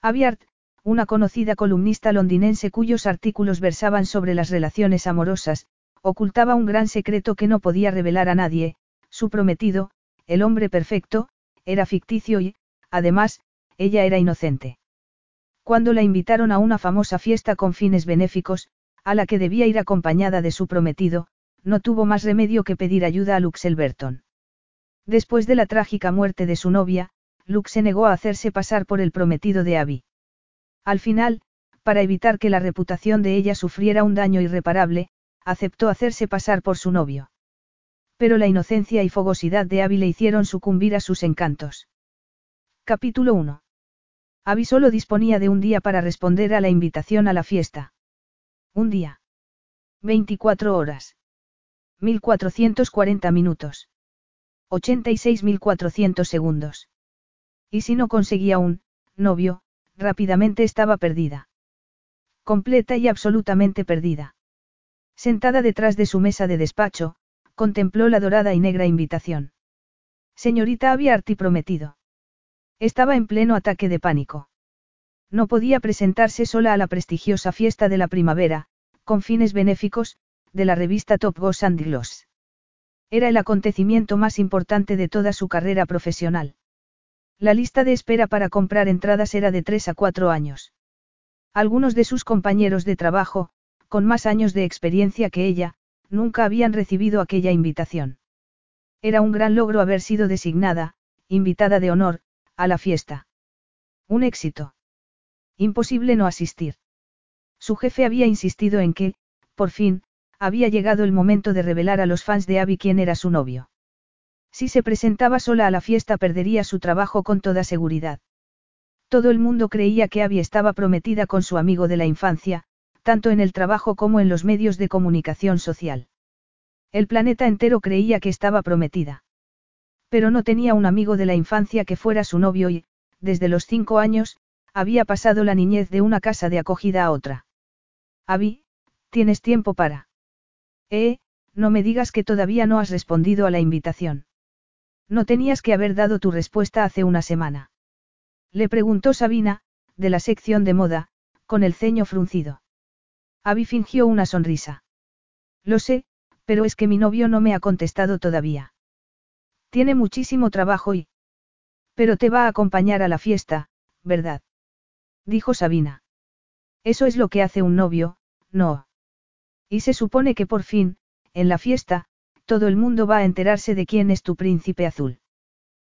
Aviart, una conocida columnista londinense cuyos artículos versaban sobre las relaciones amorosas, ocultaba un gran secreto que no podía revelar a nadie, su prometido, el hombre perfecto, era ficticio y, además, ella era inocente. Cuando la invitaron a una famosa fiesta con fines benéficos, a la que debía ir acompañada de su prometido, no tuvo más remedio que pedir ayuda a Luxelberton. Después de la trágica muerte de su novia, Luke se negó a hacerse pasar por el prometido de Abby. Al final, para evitar que la reputación de ella sufriera un daño irreparable, aceptó hacerse pasar por su novio. Pero la inocencia y fogosidad de Abby le hicieron sucumbir a sus encantos. Capítulo 1. Abby solo disponía de un día para responder a la invitación a la fiesta. Un día. 24 horas. 1440 minutos. 86.400 segundos. Y si no conseguía un novio, rápidamente estaba perdida. Completa y absolutamente perdida. Sentada detrás de su mesa de despacho, contempló la dorada y negra invitación. Señorita Aviarti prometido. Estaba en pleno ataque de pánico. No podía presentarse sola a la prestigiosa fiesta de la primavera, con fines benéficos, de la revista Top Goss and Gloss. Era el acontecimiento más importante de toda su carrera profesional. La lista de espera para comprar entradas era de tres a cuatro años. Algunos de sus compañeros de trabajo, con más años de experiencia que ella, nunca habían recibido aquella invitación. Era un gran logro haber sido designada, invitada de honor, a la fiesta. Un éxito. Imposible no asistir. Su jefe había insistido en que, por fin, había llegado el momento de revelar a los fans de Abby quién era su novio. Si se presentaba sola a la fiesta perdería su trabajo con toda seguridad. Todo el mundo creía que Abby estaba prometida con su amigo de la infancia, tanto en el trabajo como en los medios de comunicación social. El planeta entero creía que estaba prometida. Pero no tenía un amigo de la infancia que fuera su novio y, desde los cinco años, había pasado la niñez de una casa de acogida a otra. Abby, tienes tiempo para. Eh, no me digas que todavía no has respondido a la invitación. No tenías que haber dado tu respuesta hace una semana. Le preguntó Sabina, de la sección de moda, con el ceño fruncido. Abby fingió una sonrisa. Lo sé, pero es que mi novio no me ha contestado todavía. Tiene muchísimo trabajo y... Pero te va a acompañar a la fiesta, ¿verdad? Dijo Sabina. Eso es lo que hace un novio, no. Y se supone que por fin, en la fiesta, todo el mundo va a enterarse de quién es tu príncipe azul.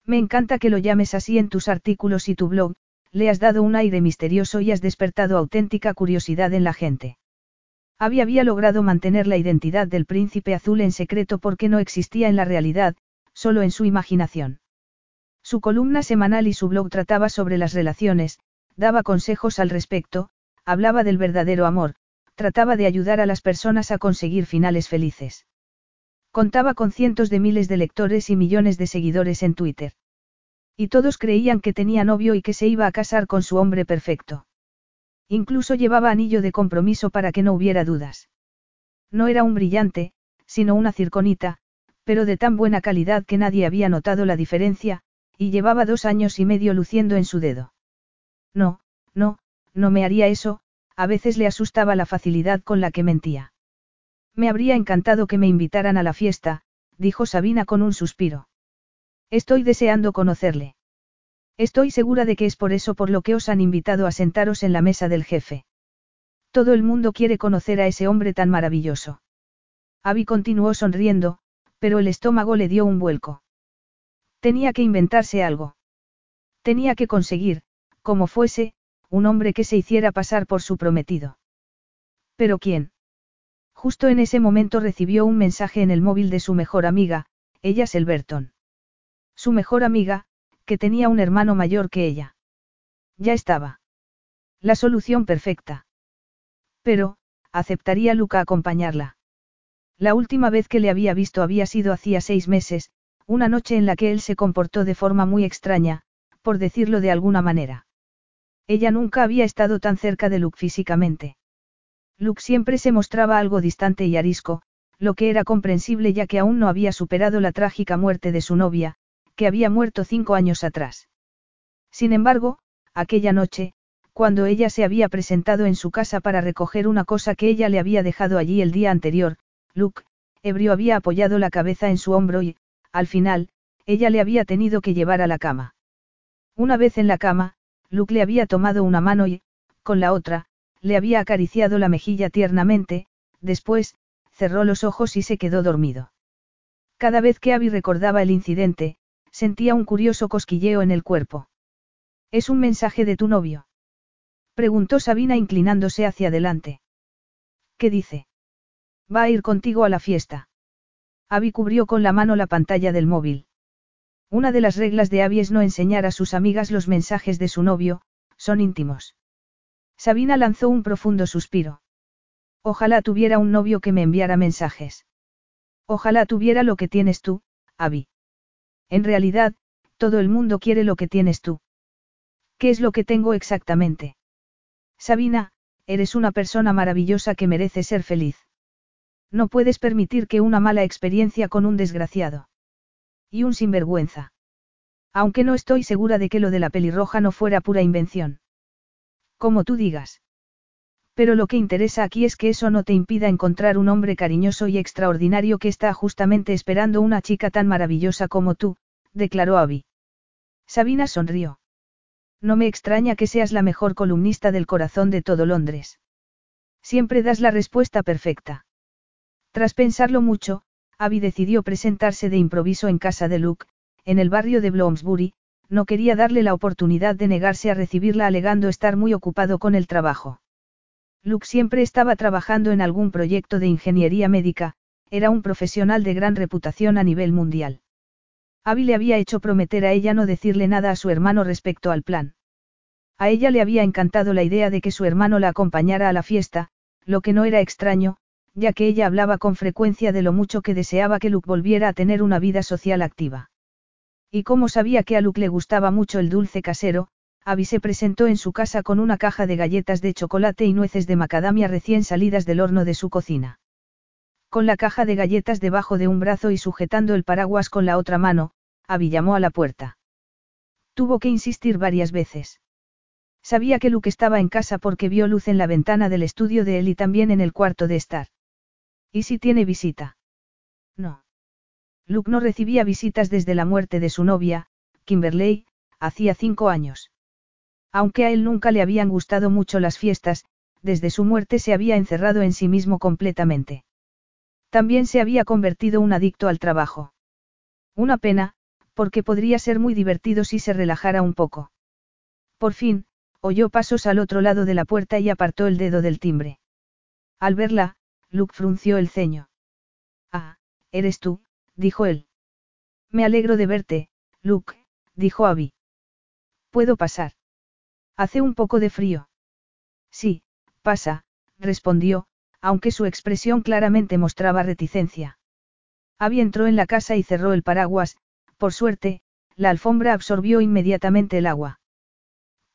Me encanta que lo llames así en tus artículos y tu blog, le has dado un aire misterioso y has despertado auténtica curiosidad en la gente. Había logrado mantener la identidad del príncipe azul en secreto porque no existía en la realidad, solo en su imaginación. Su columna semanal y su blog trataba sobre las relaciones, daba consejos al respecto, hablaba del verdadero amor, trataba de ayudar a las personas a conseguir finales felices. Contaba con cientos de miles de lectores y millones de seguidores en Twitter. Y todos creían que tenía novio y que se iba a casar con su hombre perfecto. Incluso llevaba anillo de compromiso para que no hubiera dudas. No era un brillante, sino una circonita, pero de tan buena calidad que nadie había notado la diferencia, y llevaba dos años y medio luciendo en su dedo. No, no, no me haría eso, a veces le asustaba la facilidad con la que mentía. Me habría encantado que me invitaran a la fiesta, dijo Sabina con un suspiro. Estoy deseando conocerle. Estoy segura de que es por eso por lo que os han invitado a sentaros en la mesa del jefe. Todo el mundo quiere conocer a ese hombre tan maravilloso. Abby continuó sonriendo, pero el estómago le dio un vuelco. Tenía que inventarse algo. Tenía que conseguir, como fuese, un hombre que se hiciera pasar por su prometido. ¿Pero quién? Justo en ese momento recibió un mensaje en el móvil de su mejor amiga, ella Selberton. Su mejor amiga, que tenía un hermano mayor que ella. Ya estaba. La solución perfecta. Pero, aceptaría Luca acompañarla. La última vez que le había visto había sido hacía seis meses, una noche en la que él se comportó de forma muy extraña, por decirlo de alguna manera. Ella nunca había estado tan cerca de Luke físicamente. Luke siempre se mostraba algo distante y arisco, lo que era comprensible ya que aún no había superado la trágica muerte de su novia, que había muerto cinco años atrás. Sin embargo, aquella noche, cuando ella se había presentado en su casa para recoger una cosa que ella le había dejado allí el día anterior, Luke, ebrio había apoyado la cabeza en su hombro y, al final, ella le había tenido que llevar a la cama. Una vez en la cama, Luke le había tomado una mano y, con la otra, le había acariciado la mejilla tiernamente, después, cerró los ojos y se quedó dormido. Cada vez que Abby recordaba el incidente, sentía un curioso cosquilleo en el cuerpo. ¿Es un mensaje de tu novio? Preguntó Sabina inclinándose hacia adelante. ¿Qué dice? Va a ir contigo a la fiesta. Abby cubrió con la mano la pantalla del móvil. Una de las reglas de Abby es no enseñar a sus amigas los mensajes de su novio, son íntimos. Sabina lanzó un profundo suspiro. Ojalá tuviera un novio que me enviara mensajes. Ojalá tuviera lo que tienes tú, Abby. En realidad, todo el mundo quiere lo que tienes tú. ¿Qué es lo que tengo exactamente? Sabina, eres una persona maravillosa que merece ser feliz. No puedes permitir que una mala experiencia con un desgraciado. Y un sinvergüenza. Aunque no estoy segura de que lo de la pelirroja no fuera pura invención. Como tú digas. Pero lo que interesa aquí es que eso no te impida encontrar un hombre cariñoso y extraordinario que está justamente esperando una chica tan maravillosa como tú, declaró Abby. Sabina sonrió. No me extraña que seas la mejor columnista del corazón de todo Londres. Siempre das la respuesta perfecta. Tras pensarlo mucho, Abby decidió presentarse de improviso en casa de Luke, en el barrio de Bloomsbury, no quería darle la oportunidad de negarse a recibirla alegando estar muy ocupado con el trabajo. Luke siempre estaba trabajando en algún proyecto de ingeniería médica, era un profesional de gran reputación a nivel mundial. Abby le había hecho prometer a ella no decirle nada a su hermano respecto al plan. A ella le había encantado la idea de que su hermano la acompañara a la fiesta, lo que no era extraño, ya que ella hablaba con frecuencia de lo mucho que deseaba que Luke volviera a tener una vida social activa. Y como sabía que a Luke le gustaba mucho el dulce casero, Abby se presentó en su casa con una caja de galletas de chocolate y nueces de macadamia recién salidas del horno de su cocina. Con la caja de galletas debajo de un brazo y sujetando el paraguas con la otra mano, Abby llamó a la puerta. Tuvo que insistir varias veces. Sabía que Luke estaba en casa porque vio luz en la ventana del estudio de él y también en el cuarto de estar. ¿Y si tiene visita? Luke no recibía visitas desde la muerte de su novia, Kimberley, hacía cinco años. Aunque a él nunca le habían gustado mucho las fiestas, desde su muerte se había encerrado en sí mismo completamente. También se había convertido un adicto al trabajo. Una pena, porque podría ser muy divertido si se relajara un poco. Por fin, oyó pasos al otro lado de la puerta y apartó el dedo del timbre. Al verla, Luke frunció el ceño. Ah, eres tú, dijo él. Me alegro de verte, Luke, dijo Abby. ¿Puedo pasar? Hace un poco de frío. Sí, pasa, respondió, aunque su expresión claramente mostraba reticencia. Abby entró en la casa y cerró el paraguas, por suerte, la alfombra absorbió inmediatamente el agua.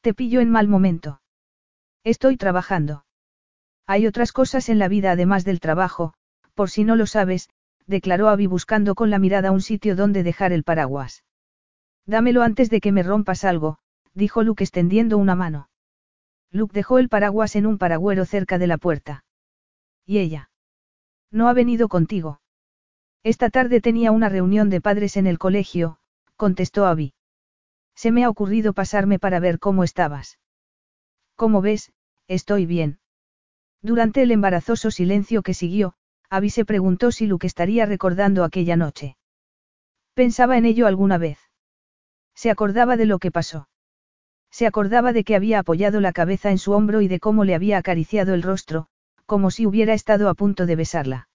Te pillo en mal momento. Estoy trabajando. Hay otras cosas en la vida además del trabajo, por si no lo sabes, declaró Abby buscando con la mirada un sitio donde dejar el paraguas. Dámelo antes de que me rompas algo, dijo Luke extendiendo una mano. Luke dejó el paraguas en un paragüero cerca de la puerta. ¿Y ella? No ha venido contigo. Esta tarde tenía una reunión de padres en el colegio, contestó Abby. Se me ha ocurrido pasarme para ver cómo estabas. Como ves, estoy bien. Durante el embarazoso silencio que siguió, Abby se preguntó si Luke estaría recordando aquella noche. Pensaba en ello alguna vez. Se acordaba de lo que pasó. Se acordaba de que había apoyado la cabeza en su hombro y de cómo le había acariciado el rostro, como si hubiera estado a punto de besarla.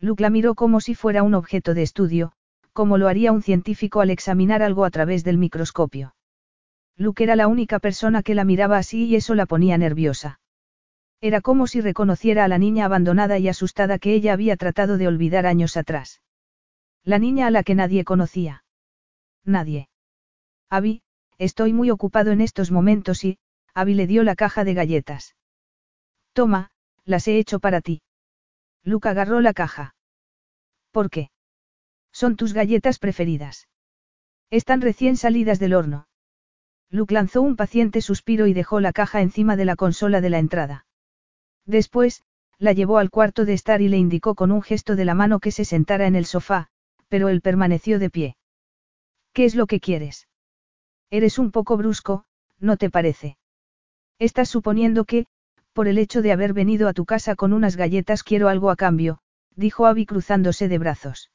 Luke la miró como si fuera un objeto de estudio, como lo haría un científico al examinar algo a través del microscopio. Luke era la única persona que la miraba así y eso la ponía nerviosa. Era como si reconociera a la niña abandonada y asustada que ella había tratado de olvidar años atrás. La niña a la que nadie conocía. Nadie. Abby, estoy muy ocupado en estos momentos y, Abby le dio la caja de galletas. Toma, las he hecho para ti. Luke agarró la caja. ¿Por qué? Son tus galletas preferidas. Están recién salidas del horno. Luke lanzó un paciente suspiro y dejó la caja encima de la consola de la entrada. Después, la llevó al cuarto de estar y le indicó con un gesto de la mano que se sentara en el sofá, pero él permaneció de pie. ¿Qué es lo que quieres? Eres un poco brusco, ¿no te parece? Estás suponiendo que, por el hecho de haber venido a tu casa con unas galletas quiero algo a cambio, dijo Abby cruzándose de brazos.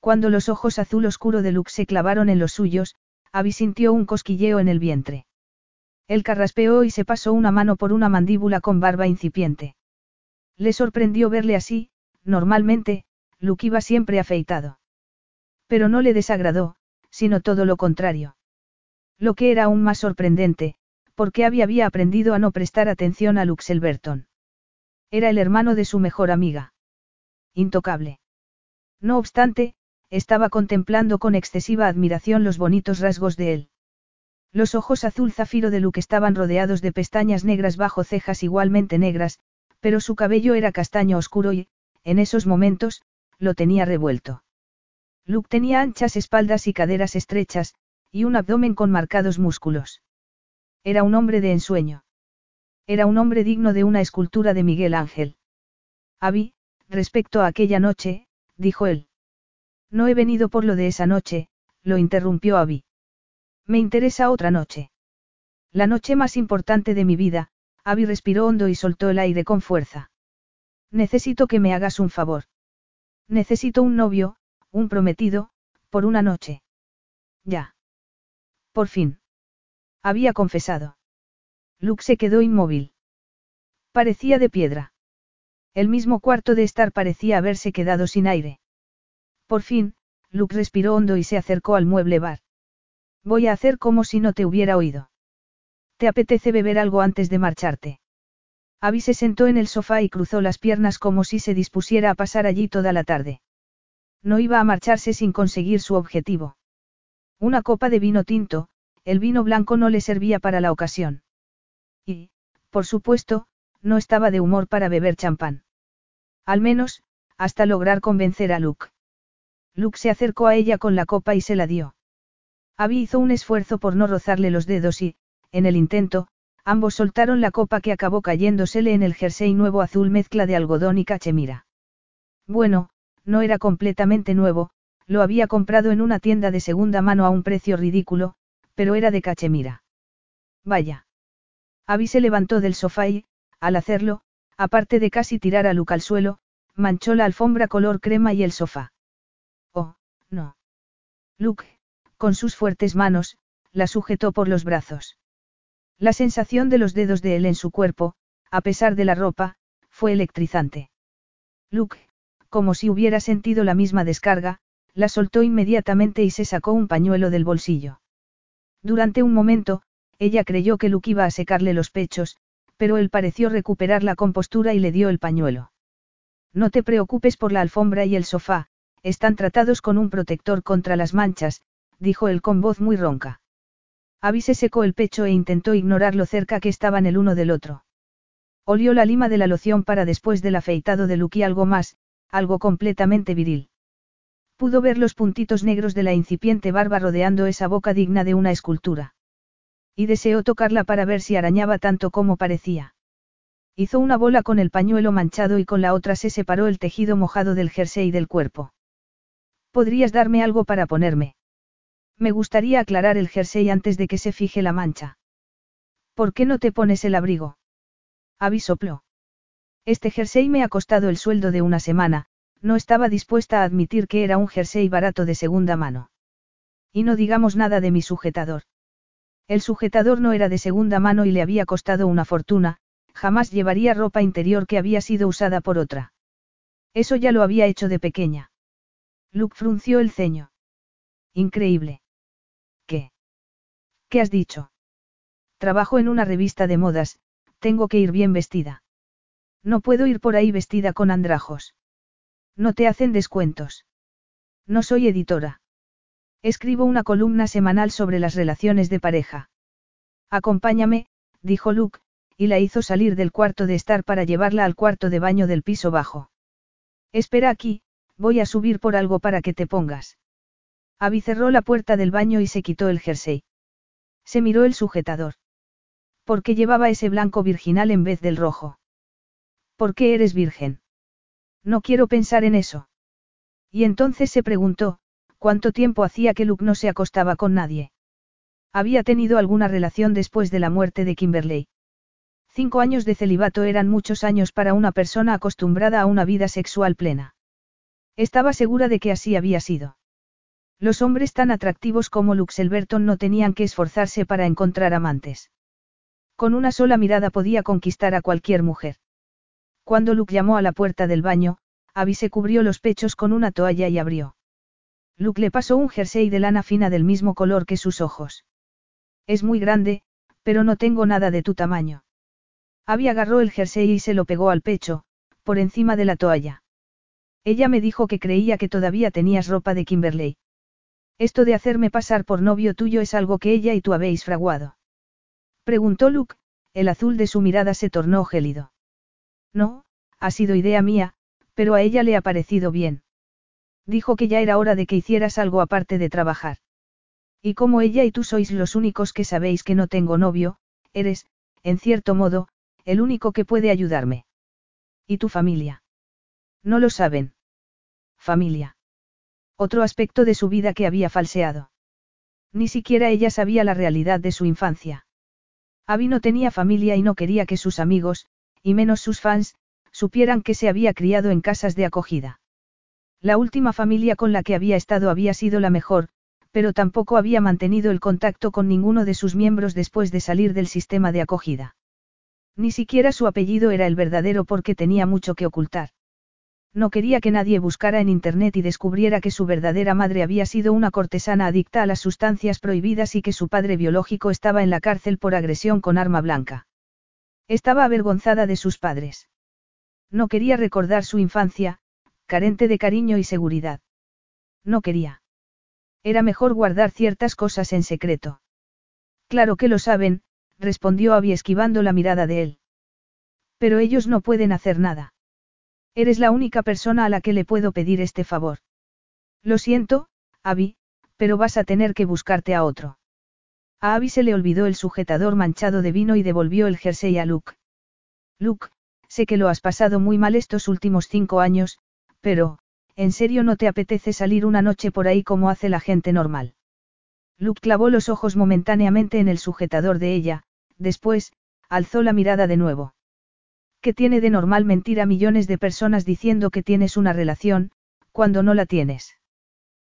Cuando los ojos azul oscuro de Luke se clavaron en los suyos, Abby sintió un cosquilleo en el vientre. Él carraspeó y se pasó una mano por una mandíbula con barba incipiente. Le sorprendió verle así, normalmente, Luke iba siempre afeitado. Pero no le desagradó, sino todo lo contrario. Lo que era aún más sorprendente, porque había aprendido a no prestar atención a Luxelberton. Era el hermano de su mejor amiga. Intocable. No obstante, estaba contemplando con excesiva admiración los bonitos rasgos de él. Los ojos azul zafiro de Luke estaban rodeados de pestañas negras bajo cejas igualmente negras, pero su cabello era castaño oscuro y, en esos momentos, lo tenía revuelto. Luke tenía anchas espaldas y caderas estrechas, y un abdomen con marcados músculos. Era un hombre de ensueño. Era un hombre digno de una escultura de Miguel Ángel. Abby, respecto a aquella noche, dijo él. No he venido por lo de esa noche, lo interrumpió Abby. Me interesa otra noche. La noche más importante de mi vida, Abby respiró hondo y soltó el aire con fuerza. Necesito que me hagas un favor. Necesito un novio, un prometido, por una noche. Ya. Por fin. Había confesado. Luke se quedó inmóvil. Parecía de piedra. El mismo cuarto de estar parecía haberse quedado sin aire. Por fin, Luke respiró hondo y se acercó al mueble bar. Voy a hacer como si no te hubiera oído. ¿Te apetece beber algo antes de marcharte? Abby se sentó en el sofá y cruzó las piernas como si se dispusiera a pasar allí toda la tarde. No iba a marcharse sin conseguir su objetivo. Una copa de vino tinto, el vino blanco no le servía para la ocasión. Y, por supuesto, no estaba de humor para beber champán. Al menos, hasta lograr convencer a Luke. Luke se acercó a ella con la copa y se la dio. Abby hizo un esfuerzo por no rozarle los dedos y, en el intento, ambos soltaron la copa que acabó cayéndosele en el jersey nuevo azul mezcla de algodón y cachemira. Bueno, no era completamente nuevo, lo había comprado en una tienda de segunda mano a un precio ridículo, pero era de cachemira. Vaya. Abby se levantó del sofá y, al hacerlo, aparte de casi tirar a Luke al suelo, manchó la alfombra color crema y el sofá. Oh, no. Luke, con sus fuertes manos, la sujetó por los brazos. La sensación de los dedos de él en su cuerpo, a pesar de la ropa, fue electrizante. Luke, como si hubiera sentido la misma descarga, la soltó inmediatamente y se sacó un pañuelo del bolsillo. Durante un momento, ella creyó que Luke iba a secarle los pechos, pero él pareció recuperar la compostura y le dio el pañuelo. No te preocupes por la alfombra y el sofá, están tratados con un protector contra las manchas, dijo él con voz muy ronca. Abby se secó el pecho e intentó ignorar lo cerca que estaban el uno del otro. Olió la lima de la loción para después del afeitado de Luke y algo más, algo completamente viril. Pudo ver los puntitos negros de la incipiente barba rodeando esa boca digna de una escultura. Y deseó tocarla para ver si arañaba tanto como parecía. Hizo una bola con el pañuelo manchado y con la otra se separó el tejido mojado del jersey del cuerpo. ¿Podrías darme algo para ponerme? Me gustaría aclarar el jersey antes de que se fije la mancha. ¿Por qué no te pones el abrigo? Avisopló. Este jersey me ha costado el sueldo de una semana, no estaba dispuesta a admitir que era un jersey barato de segunda mano. Y no digamos nada de mi sujetador. El sujetador no era de segunda mano y le había costado una fortuna, jamás llevaría ropa interior que había sido usada por otra. Eso ya lo había hecho de pequeña. Luke frunció el ceño. Increíble. ¿Qué? ¿Qué has dicho? Trabajo en una revista de modas, tengo que ir bien vestida. No puedo ir por ahí vestida con andrajos. No te hacen descuentos. No soy editora. Escribo una columna semanal sobre las relaciones de pareja. Acompáñame, dijo Luke, y la hizo salir del cuarto de estar para llevarla al cuarto de baño del piso bajo. Espera aquí, voy a subir por algo para que te pongas. Abby cerró la puerta del baño y se quitó el jersey. Se miró el sujetador. ¿Por qué llevaba ese blanco virginal en vez del rojo? ¿Por qué eres virgen? No quiero pensar en eso. Y entonces se preguntó, ¿cuánto tiempo hacía que Luke no se acostaba con nadie? Había tenido alguna relación después de la muerte de Kimberley. Cinco años de celibato eran muchos años para una persona acostumbrada a una vida sexual plena. Estaba segura de que así había sido. Los hombres tan atractivos como Luxelberton no tenían que esforzarse para encontrar amantes. Con una sola mirada podía conquistar a cualquier mujer. Cuando Luke llamó a la puerta del baño, Abby se cubrió los pechos con una toalla y abrió. Luke le pasó un jersey de lana fina del mismo color que sus ojos. Es muy grande, pero no tengo nada de tu tamaño. Abby agarró el jersey y se lo pegó al pecho, por encima de la toalla. Ella me dijo que creía que todavía tenías ropa de Kimberley. Esto de hacerme pasar por novio tuyo es algo que ella y tú habéis fraguado. Preguntó Luke, el azul de su mirada se tornó gélido. No, ha sido idea mía, pero a ella le ha parecido bien. Dijo que ya era hora de que hicieras algo aparte de trabajar. Y como ella y tú sois los únicos que sabéis que no tengo novio, eres, en cierto modo, el único que puede ayudarme. ¿Y tu familia? No lo saben. Familia. Otro aspecto de su vida que había falseado. Ni siquiera ella sabía la realidad de su infancia. Abby no tenía familia y no quería que sus amigos, y menos sus fans, supieran que se había criado en casas de acogida. La última familia con la que había estado había sido la mejor, pero tampoco había mantenido el contacto con ninguno de sus miembros después de salir del sistema de acogida. Ni siquiera su apellido era el verdadero porque tenía mucho que ocultar. No quería que nadie buscara en Internet y descubriera que su verdadera madre había sido una cortesana adicta a las sustancias prohibidas y que su padre biológico estaba en la cárcel por agresión con arma blanca. Estaba avergonzada de sus padres. No quería recordar su infancia, carente de cariño y seguridad. No quería. Era mejor guardar ciertas cosas en secreto. Claro que lo saben, respondió Abby esquivando la mirada de él. Pero ellos no pueden hacer nada. Eres la única persona a la que le puedo pedir este favor. Lo siento, Abby, pero vas a tener que buscarte a otro. A Abby se le olvidó el sujetador manchado de vino y devolvió el jersey a Luke. Luke, sé que lo has pasado muy mal estos últimos cinco años, pero, ¿en serio no te apetece salir una noche por ahí como hace la gente normal? Luke clavó los ojos momentáneamente en el sujetador de ella, después, alzó la mirada de nuevo. ¿Qué tiene de normal mentir a millones de personas diciendo que tienes una relación, cuando no la tienes?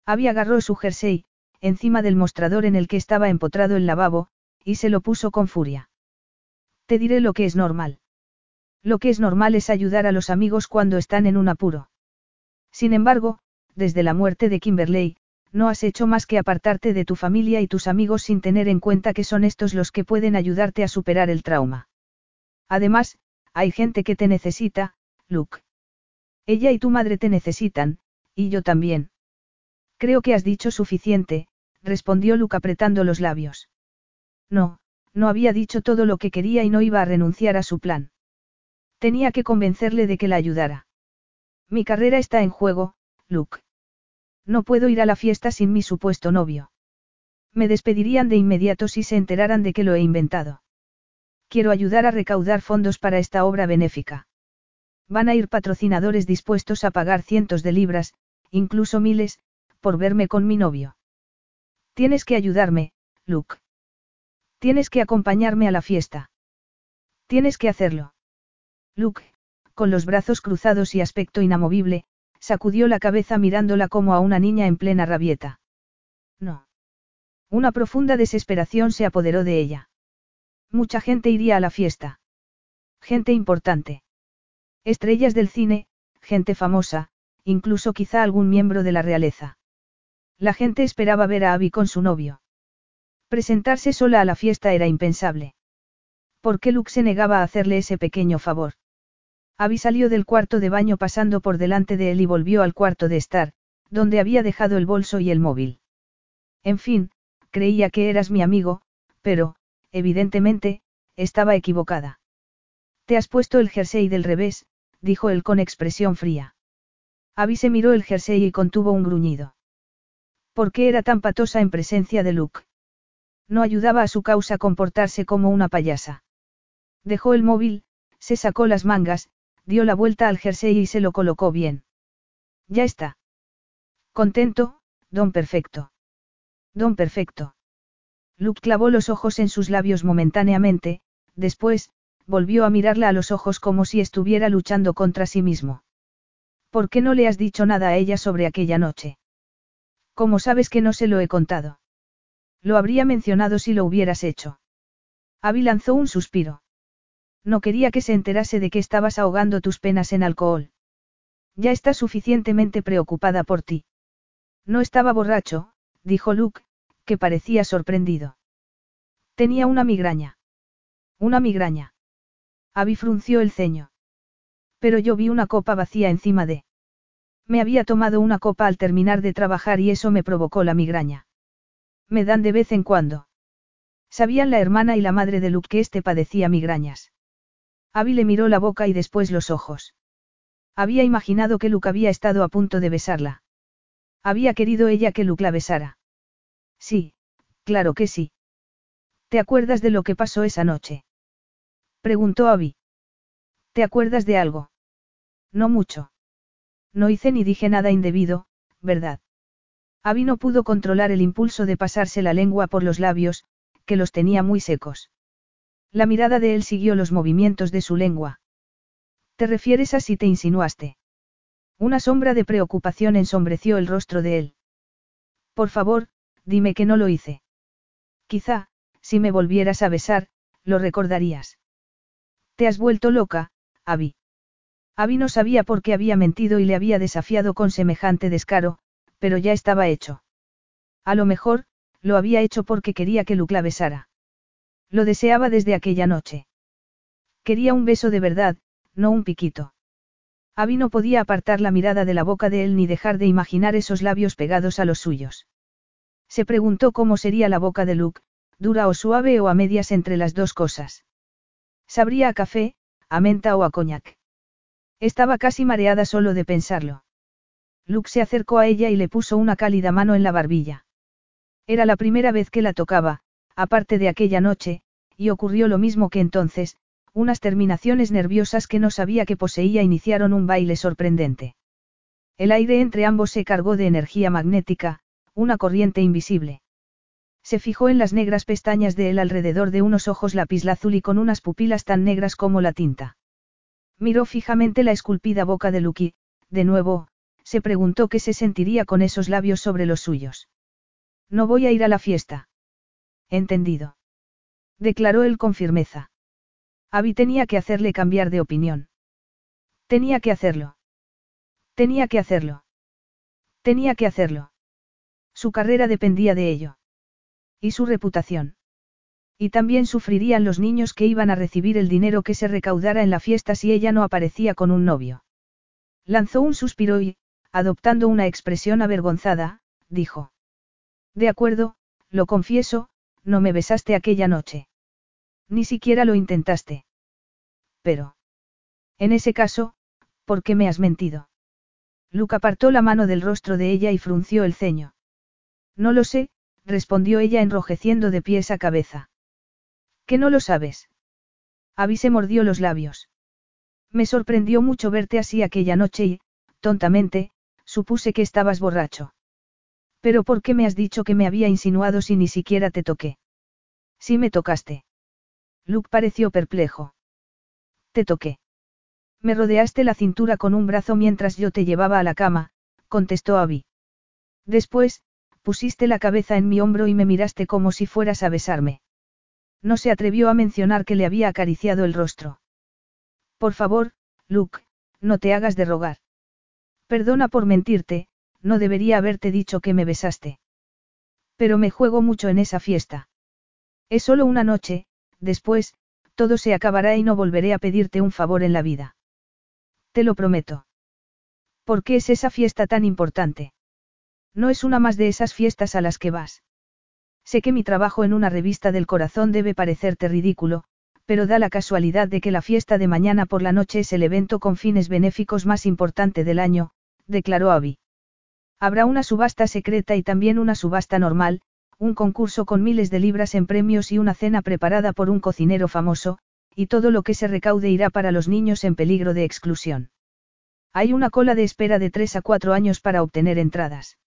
Había agarró su jersey, encima del mostrador en el que estaba empotrado el lavabo, y se lo puso con furia. Te diré lo que es normal. Lo que es normal es ayudar a los amigos cuando están en un apuro. Sin embargo, desde la muerte de Kimberley, no has hecho más que apartarte de tu familia y tus amigos sin tener en cuenta que son estos los que pueden ayudarte a superar el trauma. Además, hay gente que te necesita, Luke. Ella y tu madre te necesitan, y yo también. Creo que has dicho suficiente, respondió Luke apretando los labios. No, no había dicho todo lo que quería y no iba a renunciar a su plan. Tenía que convencerle de que la ayudara. Mi carrera está en juego, Luke. No puedo ir a la fiesta sin mi supuesto novio. Me despedirían de inmediato si se enteraran de que lo he inventado. Quiero ayudar a recaudar fondos para esta obra benéfica. Van a ir patrocinadores dispuestos a pagar cientos de libras, incluso miles, por verme con mi novio. Tienes que ayudarme, Luke. Tienes que acompañarme a la fiesta. Tienes que hacerlo. Luke, con los brazos cruzados y aspecto inamovible, sacudió la cabeza mirándola como a una niña en plena rabieta. No. Una profunda desesperación se apoderó de ella. Mucha gente iría a la fiesta. Gente importante. Estrellas del cine, gente famosa, incluso quizá algún miembro de la realeza. La gente esperaba ver a Abby con su novio. Presentarse sola a la fiesta era impensable. ¿Por qué Luke se negaba a hacerle ese pequeño favor? Abby salió del cuarto de baño pasando por delante de él y volvió al cuarto de estar, donde había dejado el bolso y el móvil. En fin, creía que eras mi amigo, pero, evidentemente, estaba equivocada. Te has puesto el jersey del revés, dijo él con expresión fría. Abby se miró el jersey y contuvo un gruñido. ¿Por qué era tan patosa en presencia de Luke? No ayudaba a su causa comportarse como una payasa. Dejó el móvil, se sacó las mangas, dio la vuelta al jersey y se lo colocó bien. Ya está. Contento, don perfecto. Don perfecto. Luke clavó los ojos en sus labios momentáneamente, después, volvió a mirarla a los ojos como si estuviera luchando contra sí mismo. ¿Por qué no le has dicho nada a ella sobre aquella noche? ¿Cómo sabes que no se lo he contado? Lo habría mencionado si lo hubieras hecho. Abby lanzó un suspiro. No quería que se enterase de que estabas ahogando tus penas en alcohol. Ya está suficientemente preocupada por ti. No estaba borracho, dijo Luke, que parecía sorprendido. Tenía una migraña. Una migraña. Abby frunció el ceño. Pero yo vi una copa vacía encima de. Me había tomado una copa al terminar de trabajar y eso me provocó la migraña. Me dan de vez en cuando. Sabían la hermana y la madre de Luke que éste padecía migrañas. Abby le miró la boca y después los ojos. Había imaginado que Luke había estado a punto de besarla. Había querido ella que Luke la besara. Sí, claro que sí. ¿Te acuerdas de lo que pasó esa noche? Preguntó Abby. ¿Te acuerdas de algo? No mucho. No hice ni dije nada indebido, ¿verdad? Abby no pudo controlar el impulso de pasarse la lengua por los labios, que los tenía muy secos. La mirada de él siguió los movimientos de su lengua. ¿Te refieres a si te insinuaste? Una sombra de preocupación ensombreció el rostro de él. Por favor, dime que no lo hice. Quizá, si me volvieras a besar, lo recordarías. Te has vuelto loca, Abby. Abby no sabía por qué había mentido y le había desafiado con semejante descaro, pero ya estaba hecho. A lo mejor, lo había hecho porque quería que Luke la besara. Lo deseaba desde aquella noche. Quería un beso de verdad, no un piquito. Abby no podía apartar la mirada de la boca de él ni dejar de imaginar esos labios pegados a los suyos. Se preguntó cómo sería la boca de Luke, dura o suave o a medias entre las dos cosas. Sabría a café, a menta o a coñac. Estaba casi mareada solo de pensarlo. Luke se acercó a ella y le puso una cálida mano en la barbilla. Era la primera vez que la tocaba, aparte de aquella noche, y ocurrió lo mismo que entonces, unas terminaciones nerviosas que no sabía que poseía iniciaron un baile sorprendente. El aire entre ambos se cargó de energía magnética, una corriente invisible. Se fijó en las negras pestañas de él alrededor de unos ojos lapislazul y con unas pupilas tan negras como la tinta. Miró fijamente la esculpida boca de Lucky, de nuevo, se preguntó qué se sentiría con esos labios sobre los suyos. No voy a ir a la fiesta. Entendido. Declaró él con firmeza. Abby tenía que hacerle cambiar de opinión. Tenía que hacerlo. Tenía que hacerlo. Tenía que hacerlo. Su carrera dependía de ello. Y su reputación. Y también sufrirían los niños que iban a recibir el dinero que se recaudara en la fiesta si ella no aparecía con un novio. Lanzó un suspiro y, adoptando una expresión avergonzada, dijo. De acuerdo, lo confieso, no me besaste aquella noche. Ni siquiera lo intentaste. Pero. En ese caso, ¿por qué me has mentido? Luke apartó la mano del rostro de ella y frunció el ceño. No lo sé, respondió ella enrojeciendo de pies a cabeza. ¿Qué no lo sabes? Abby se mordió los labios. Me sorprendió mucho verte así aquella noche y, tontamente, supuse que estabas borracho. Pero ¿por qué me has dicho que me había insinuado si ni siquiera te toqué? Sí me tocaste. Luke pareció perplejo. Te toqué. Me rodeaste la cintura con un brazo mientras yo te llevaba a la cama, contestó Abby. Después, pusiste la cabeza en mi hombro y me miraste como si fueras a besarme. No se atrevió a mencionar que le había acariciado el rostro. Por favor, Luke, no te hagas de rogar. Perdona por mentirte, no debería haberte dicho que me besaste. Pero me juego mucho en esa fiesta. Es solo una noche, después, todo se acabará y no volveré a pedirte un favor en la vida. Te lo prometo. ¿Por qué es esa fiesta tan importante? No es una más de esas fiestas a las que vas. Sé que mi trabajo en una revista del corazón debe parecerte ridículo, pero da la casualidad de que la fiesta de mañana por la noche es el evento con fines benéficos más importante del año, declaró Abby. Habrá una subasta secreta y también una subasta normal, un concurso con miles de libras en premios y una cena preparada por un cocinero famoso, y todo lo que se recaude irá para los niños en peligro de exclusión. Hay una cola de espera de tres a cuatro años para obtener entradas.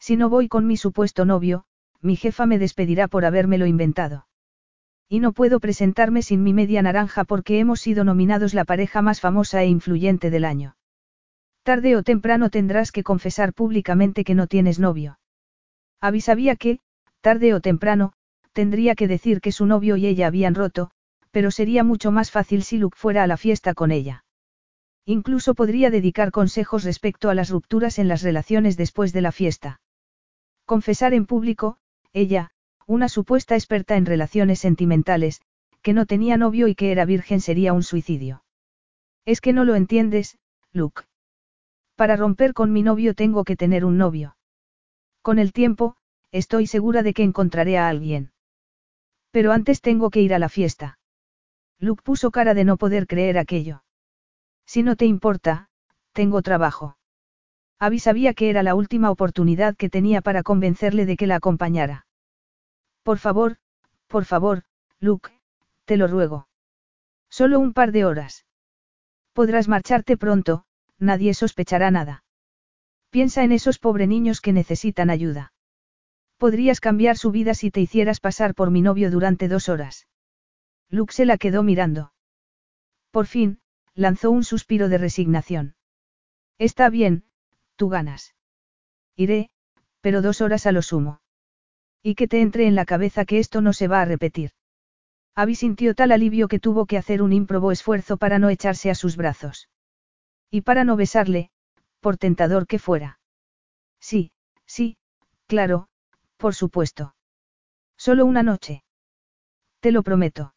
Si no voy con mi supuesto novio, mi jefa me despedirá por habérmelo inventado. Y no puedo presentarme sin mi media naranja porque hemos sido nominados la pareja más famosa e influyente del año. Tarde o temprano tendrás que confesar públicamente que no tienes novio. Abby sabía que, tarde o temprano, tendría que decir que su novio y ella habían roto, pero sería mucho más fácil si Luke fuera a la fiesta con ella. Incluso podría dedicar consejos respecto a las rupturas en las relaciones después de la fiesta. Confesar en público, ella, una supuesta experta en relaciones sentimentales, que no tenía novio y que era virgen sería un suicidio. Es que no lo entiendes, Luke. Para romper con mi novio tengo que tener un novio. Con el tiempo, estoy segura de que encontraré a alguien. Pero antes tengo que ir a la fiesta. Luke puso cara de no poder creer aquello. Si no te importa, tengo trabajo. Abby sabía que era la última oportunidad que tenía para convencerle de que la acompañara. Por favor, por favor, Luke, te lo ruego. Solo un par de horas. Podrás marcharte pronto, nadie sospechará nada. Piensa en esos pobres niños que necesitan ayuda. Podrías cambiar su vida si te hicieras pasar por mi novio durante dos horas. Luke se la quedó mirando. Por fin, lanzó un suspiro de resignación. Está bien, tú ganas. Iré, pero dos horas a lo sumo. Y que te entre en la cabeza que esto no se va a repetir. Abby sintió tal alivio que tuvo que hacer un ímprobo esfuerzo para no echarse a sus brazos. Y para no besarle, por tentador que fuera. Sí, sí, claro, por supuesto. Solo una noche. Te lo prometo.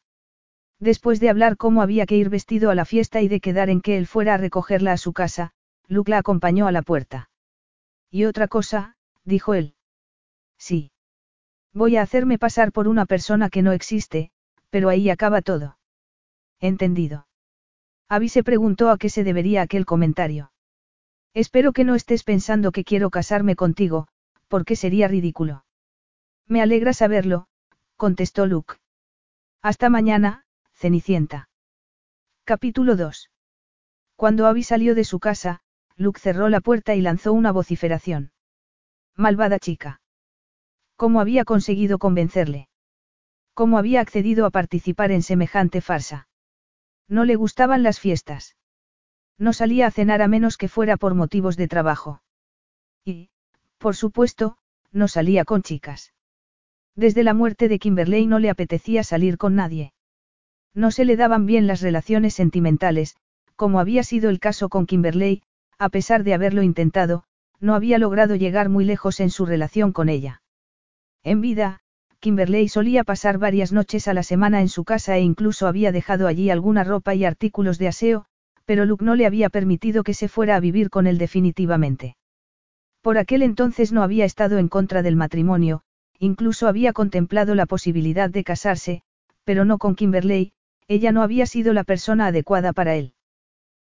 Después de hablar cómo había que ir vestido a la fiesta y de quedar en que él fuera a recogerla a su casa, Luke la acompañó a la puerta. Y otra cosa, dijo él. Sí. Voy a hacerme pasar por una persona que no existe, pero ahí acaba todo. Entendido. Abby se preguntó a qué se debería aquel comentario. Espero que no estés pensando que quiero casarme contigo, porque sería ridículo. Me alegra saberlo, contestó Luke. Hasta mañana, Cenicienta. Capítulo 2. Cuando Abby salió de su casa, Luke cerró la puerta y lanzó una vociferación. Malvada chica. ¿Cómo había conseguido convencerle? ¿Cómo había accedido a participar en semejante farsa? No le gustaban las fiestas. No salía a cenar a menos que fuera por motivos de trabajo. Y, por supuesto, no salía con chicas. Desde la muerte de Kimberley no le apetecía salir con nadie. No se le daban bien las relaciones sentimentales, como había sido el caso con Kimberley, a pesar de haberlo intentado, no había logrado llegar muy lejos en su relación con ella. En vida, Kimberley solía pasar varias noches a la semana en su casa e incluso había dejado allí alguna ropa y artículos de aseo, pero Luke no le había permitido que se fuera a vivir con él definitivamente. Por aquel entonces no había estado en contra del matrimonio, incluso había contemplado la posibilidad de casarse, pero no con Kimberley, ella no había sido la persona adecuada para él.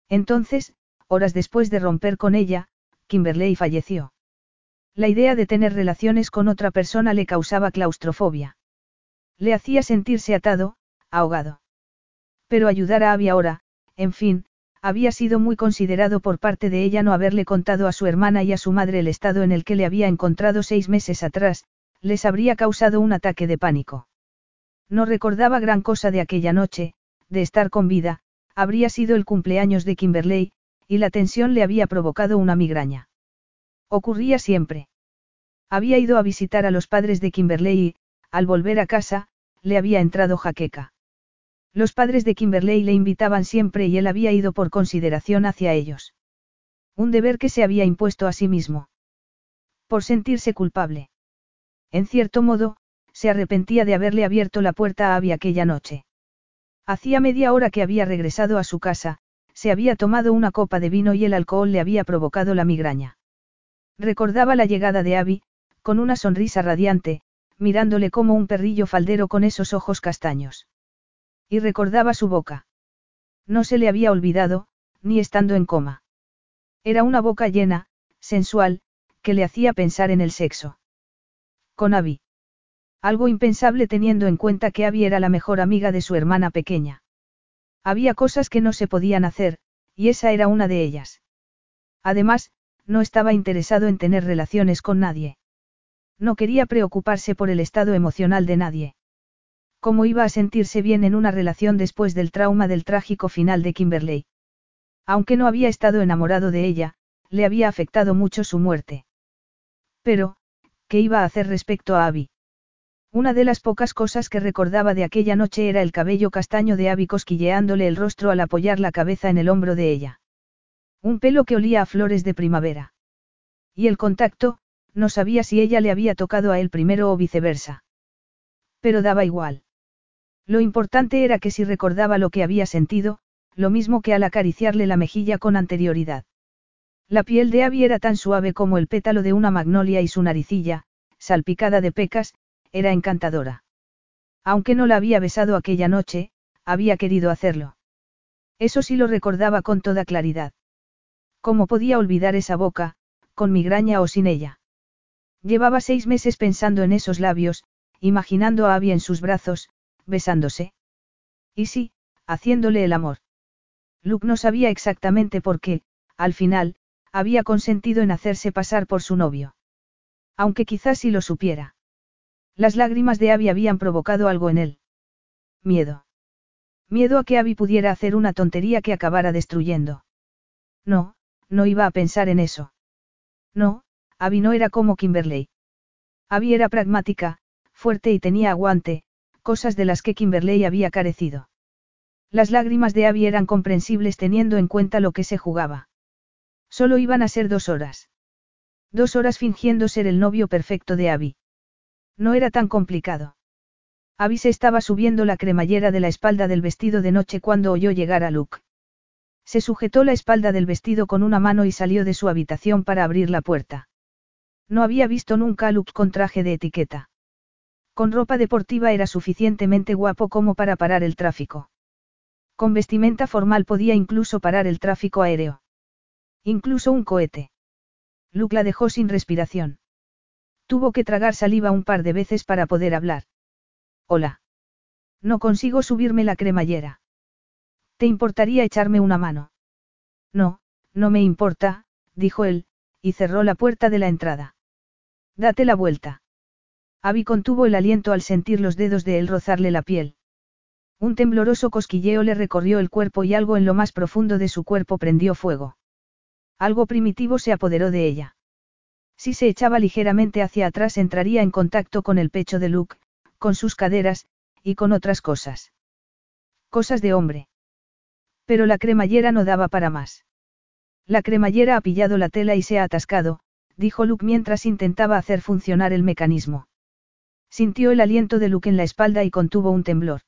Entonces, horas después de romper con ella, Kimberley falleció. La idea de tener relaciones con otra persona le causaba claustrofobia. Le hacía sentirse atado, ahogado. Pero ayudar a Abby ahora, en fin, había sido muy considerado por parte de ella no haberle contado a su hermana y a su madre el estado en el que le había encontrado seis meses atrás, les habría causado un ataque de pánico. No recordaba gran cosa de aquella noche, de estar con vida, habría sido el cumpleaños de Kimberley, y la tensión le había provocado una migraña. Ocurría siempre. Había ido a visitar a los padres de Kimberley y, al volver a casa, le había entrado jaqueca. Los padres de Kimberley le invitaban siempre y él había ido por consideración hacia ellos. Un deber que se había impuesto a sí mismo. Por sentirse culpable. En cierto modo, se arrepentía de haberle abierto la puerta a Abby aquella noche. Hacía media hora que había regresado a su casa, se había tomado una copa de vino y el alcohol le había provocado la migraña. Recordaba la llegada de Abby, con una sonrisa radiante, mirándole como un perrillo faldero con esos ojos castaños. Y recordaba su boca. No se le había olvidado, ni estando en coma. Era una boca llena, sensual, que le hacía pensar en el sexo. Con Abby. Algo impensable teniendo en cuenta que Abby era la mejor amiga de su hermana pequeña. Había cosas que no se podían hacer, y esa era una de ellas. Además, no estaba interesado en tener relaciones con nadie. No quería preocuparse por el estado emocional de nadie. ¿Cómo iba a sentirse bien en una relación después del trauma del trágico final de Kimberley? Aunque no había estado enamorado de ella, le había afectado mucho su muerte. Pero, ¿qué iba a hacer respecto a Abby? Una de las pocas cosas que recordaba de aquella noche era el cabello castaño de Abby cosquilleándole el rostro al apoyar la cabeza en el hombro de ella. Un pelo que olía a flores de primavera. Y el contacto, no sabía si ella le había tocado a él primero o viceversa. Pero daba igual. Lo importante era que si recordaba lo que había sentido, lo mismo que al acariciarle la mejilla con anterioridad. La piel de Abby era tan suave como el pétalo de una magnolia y su naricilla, salpicada de pecas, era encantadora. Aunque no la había besado aquella noche, había querido hacerlo. Eso sí lo recordaba con toda claridad. ¿Cómo podía olvidar esa boca, con migraña o sin ella? Llevaba seis meses pensando en esos labios, imaginando a Abby en sus brazos, besándose. Y sí, haciéndole el amor. Luke no sabía exactamente por qué, al final, había consentido en hacerse pasar por su novio. Aunque quizás sí lo supiera. Las lágrimas de Abby habían provocado algo en él. Miedo. Miedo a que Abby pudiera hacer una tontería que acabara destruyendo. No, no iba a pensar en eso. No, Abby no era como Kimberley. Abby era pragmática, fuerte y tenía aguante, cosas de las que Kimberley había carecido. Las lágrimas de Abby eran comprensibles teniendo en cuenta lo que se jugaba. Solo iban a ser dos horas. Dos horas fingiendo ser el novio perfecto de Abby. No era tan complicado. Abby se estaba subiendo la cremallera de la espalda del vestido de noche cuando oyó llegar a Luke. Se sujetó la espalda del vestido con una mano y salió de su habitación para abrir la puerta. No había visto nunca a Luke con traje de etiqueta. Con ropa deportiva era suficientemente guapo como para parar el tráfico. Con vestimenta formal podía incluso parar el tráfico aéreo. Incluso un cohete. Luke la dejó sin respiración. Tuvo que tragar saliva un par de veces para poder hablar. Hola. No consigo subirme la cremallera. ¿Te importaría echarme una mano? No, no me importa, dijo él, y cerró la puerta de la entrada. Date la vuelta. Abby contuvo el aliento al sentir los dedos de él rozarle la piel. Un tembloroso cosquilleo le recorrió el cuerpo y algo en lo más profundo de su cuerpo prendió fuego. Algo primitivo se apoderó de ella. Si se echaba ligeramente hacia atrás entraría en contacto con el pecho de Luke, con sus caderas, y con otras cosas. Cosas de hombre. Pero la cremallera no daba para más. La cremallera ha pillado la tela y se ha atascado, dijo Luke mientras intentaba hacer funcionar el mecanismo. Sintió el aliento de Luke en la espalda y contuvo un temblor.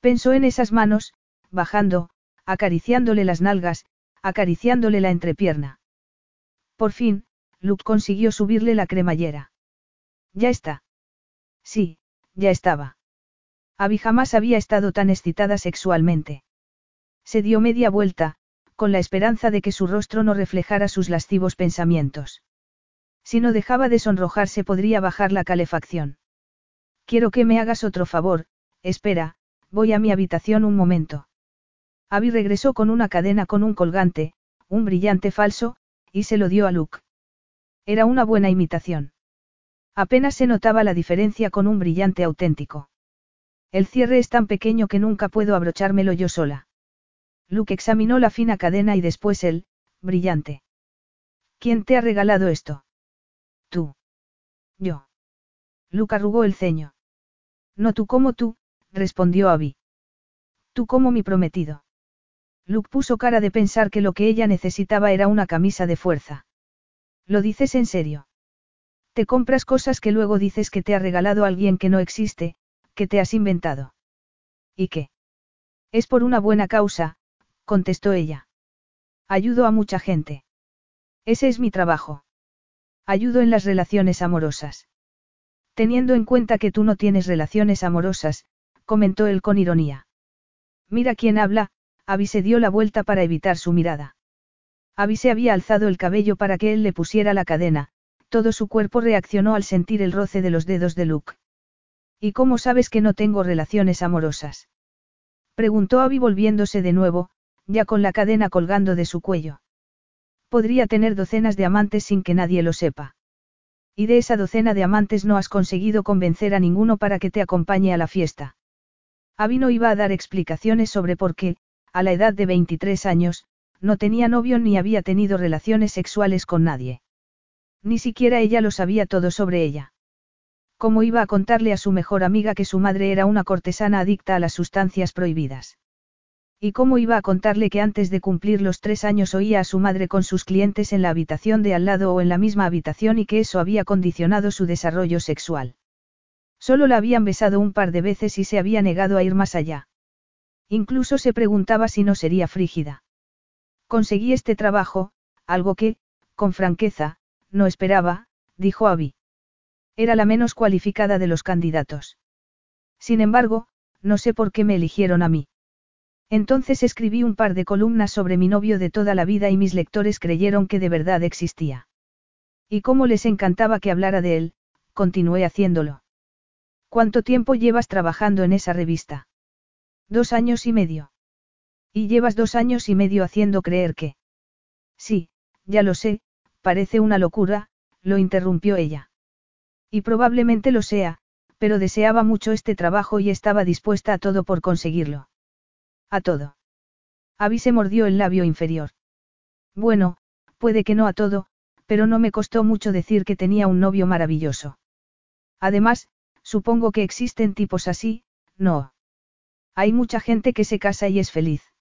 Pensó en esas manos, bajando, acariciándole las nalgas, acariciándole la entrepierna. Por fin, Luke consiguió subirle la cremallera. Ya está. Sí, ya estaba. Abby jamás había estado tan excitada sexualmente. Se dio media vuelta, con la esperanza de que su rostro no reflejara sus lascivos pensamientos. Si no dejaba de sonrojarse podría bajar la calefacción. Quiero que me hagas otro favor, espera, voy a mi habitación un momento. Abby regresó con una cadena con un colgante, un brillante falso, y se lo dio a Luke. Era una buena imitación. Apenas se notaba la diferencia con un brillante auténtico. El cierre es tan pequeño que nunca puedo abrochármelo yo sola. Luke examinó la fina cadena y después él, brillante. ¿Quién te ha regalado esto? Tú. Yo. Luke arrugó el ceño. No tú como tú, respondió Abby. Tú como mi prometido. Luke puso cara de pensar que lo que ella necesitaba era una camisa de fuerza. ¿Lo dices en serio? Te compras cosas que luego dices que te ha regalado alguien que no existe, que te has inventado. ¿Y qué? Es por una buena causa, contestó ella. Ayudo a mucha gente. Ese es mi trabajo. Ayudo en las relaciones amorosas. Teniendo en cuenta que tú no tienes relaciones amorosas, comentó él con ironía. Mira quién habla, Abby se dio la vuelta para evitar su mirada. Abby se había alzado el cabello para que él le pusiera la cadena, todo su cuerpo reaccionó al sentir el roce de los dedos de Luke. ¿Y cómo sabes que no tengo relaciones amorosas? Preguntó Abby volviéndose de nuevo, ya con la cadena colgando de su cuello. Podría tener docenas de amantes sin que nadie lo sepa. Y de esa docena de amantes no has conseguido convencer a ninguno para que te acompañe a la fiesta. Abby no iba a dar explicaciones sobre por qué, a la edad de 23 años, no tenía novio ni había tenido relaciones sexuales con nadie. Ni siquiera ella lo sabía todo sobre ella. ¿Cómo iba a contarle a su mejor amiga que su madre era una cortesana adicta a las sustancias prohibidas? ¿Y cómo iba a contarle que antes de cumplir los tres años oía a su madre con sus clientes en la habitación de al lado o en la misma habitación y que eso había condicionado su desarrollo sexual? Solo la habían besado un par de veces y se había negado a ir más allá. Incluso se preguntaba si no sería frígida. Conseguí este trabajo, algo que, con franqueza, no esperaba, dijo Abby. Era la menos cualificada de los candidatos. Sin embargo, no sé por qué me eligieron a mí. Entonces escribí un par de columnas sobre mi novio de toda la vida y mis lectores creyeron que de verdad existía. Y cómo les encantaba que hablara de él, continué haciéndolo. ¿Cuánto tiempo llevas trabajando en esa revista? Dos años y medio. Y llevas dos años y medio haciendo creer que... Sí, ya lo sé, parece una locura, lo interrumpió ella. Y probablemente lo sea, pero deseaba mucho este trabajo y estaba dispuesta a todo por conseguirlo. A todo. Abby se mordió el labio inferior. Bueno, puede que no a todo, pero no me costó mucho decir que tenía un novio maravilloso. Además, supongo que existen tipos así, no. Hay mucha gente que se casa y es feliz.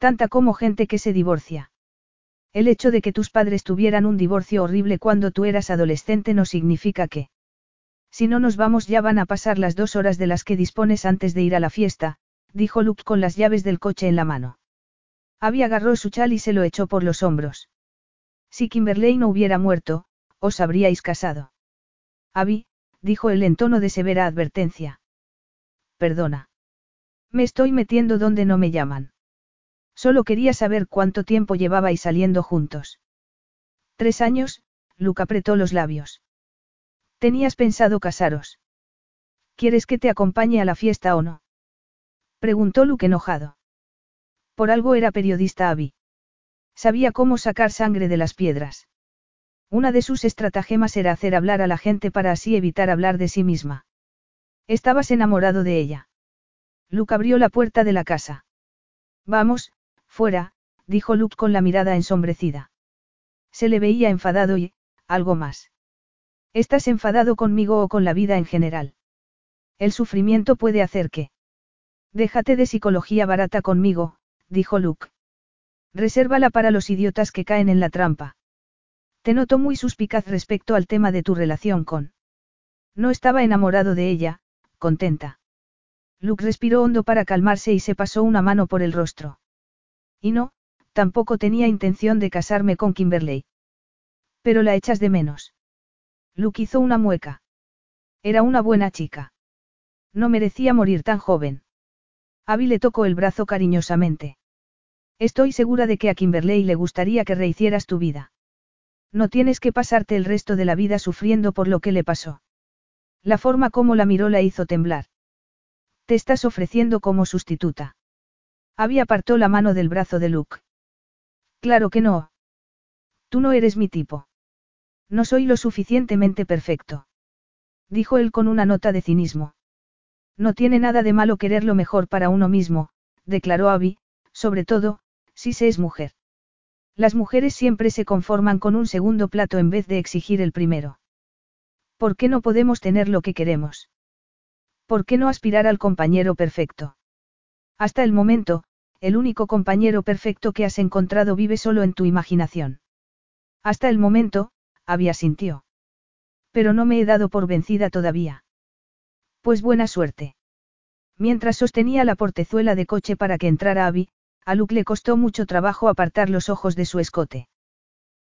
Tanta como gente que se divorcia. El hecho de que tus padres tuvieran un divorcio horrible cuando tú eras adolescente no significa que... Si no nos vamos ya van a pasar las dos horas de las que dispones antes de ir a la fiesta, dijo Luke con las llaves del coche en la mano. Abby agarró su chal y se lo echó por los hombros. Si Kimberley no hubiera muerto, os habríais casado. Abby, dijo él en tono de severa advertencia. Perdona. Me estoy metiendo donde no me llaman. Solo quería saber cuánto tiempo llevabais saliendo juntos. Tres años, Luke apretó los labios. ¿Tenías pensado casaros? ¿Quieres que te acompañe a la fiesta o no? Preguntó Luke enojado. Por algo era periodista Abby. Sabía cómo sacar sangre de las piedras. Una de sus estratagemas era hacer hablar a la gente para así evitar hablar de sí misma. Estabas enamorado de ella. Luke abrió la puerta de la casa. Vamos, fuera, dijo Luke con la mirada ensombrecida. Se le veía enfadado y, algo más. ¿Estás enfadado conmigo o con la vida en general? El sufrimiento puede hacer que. Déjate de psicología barata conmigo, dijo Luke. Resérvala para los idiotas que caen en la trampa. Te noto muy suspicaz respecto al tema de tu relación con. No estaba enamorado de ella, contenta. Luke respiró hondo para calmarse y se pasó una mano por el rostro. Y no, tampoco tenía intención de casarme con Kimberley. Pero la echas de menos. Luke hizo una mueca. Era una buena chica. No merecía morir tan joven. Abby le tocó el brazo cariñosamente. Estoy segura de que a Kimberley le gustaría que rehicieras tu vida. No tienes que pasarte el resto de la vida sufriendo por lo que le pasó. La forma como la miró la hizo temblar. Te estás ofreciendo como sustituta. Abby apartó la mano del brazo de Luke. Claro que no. Tú no eres mi tipo. No soy lo suficientemente perfecto. Dijo él con una nota de cinismo. No tiene nada de malo querer lo mejor para uno mismo, declaró Abby, sobre todo, si se es mujer. Las mujeres siempre se conforman con un segundo plato en vez de exigir el primero. ¿Por qué no podemos tener lo que queremos? ¿Por qué no aspirar al compañero perfecto? Hasta el momento, el único compañero perfecto que has encontrado vive solo en tu imaginación. Hasta el momento, había sintió. Pero no me he dado por vencida todavía. Pues buena suerte. Mientras sostenía la portezuela de coche para que entrara Abby, a Luke le costó mucho trabajo apartar los ojos de su escote.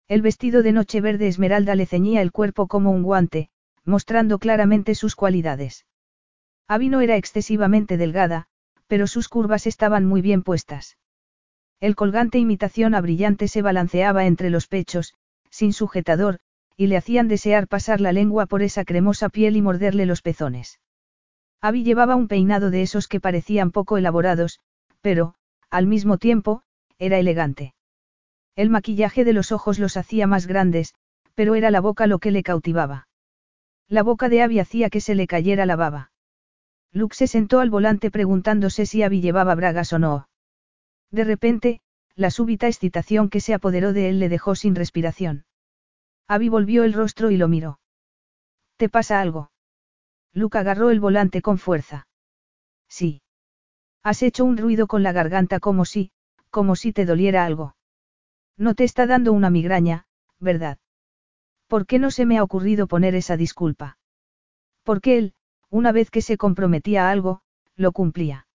El vestido de noche verde esmeralda le ceñía el cuerpo como un guante, mostrando claramente sus cualidades. Abby no era excesivamente delgada, pero sus curvas estaban muy bien puestas. El colgante imitación a brillante se balanceaba entre los pechos, sin sujetador, y le hacían desear pasar la lengua por esa cremosa piel y morderle los pezones. Abby llevaba un peinado de esos que parecían poco elaborados, pero, al mismo tiempo, era elegante. El maquillaje de los ojos los hacía más grandes, pero era la boca lo que le cautivaba. La boca de Abby hacía que se le cayera la baba. Luke se sentó al volante preguntándose si Abby llevaba bragas o no. De repente, la súbita excitación que se apoderó de él le dejó sin respiración. Abby volvió el rostro y lo miró. ¿Te pasa algo? Luke agarró el volante con fuerza. Sí. Has hecho un ruido con la garganta como si, como si te doliera algo. No te está dando una migraña, ¿verdad? ¿Por qué no se me ha ocurrido poner esa disculpa? Porque él, una vez que se comprometía a algo, lo cumplía.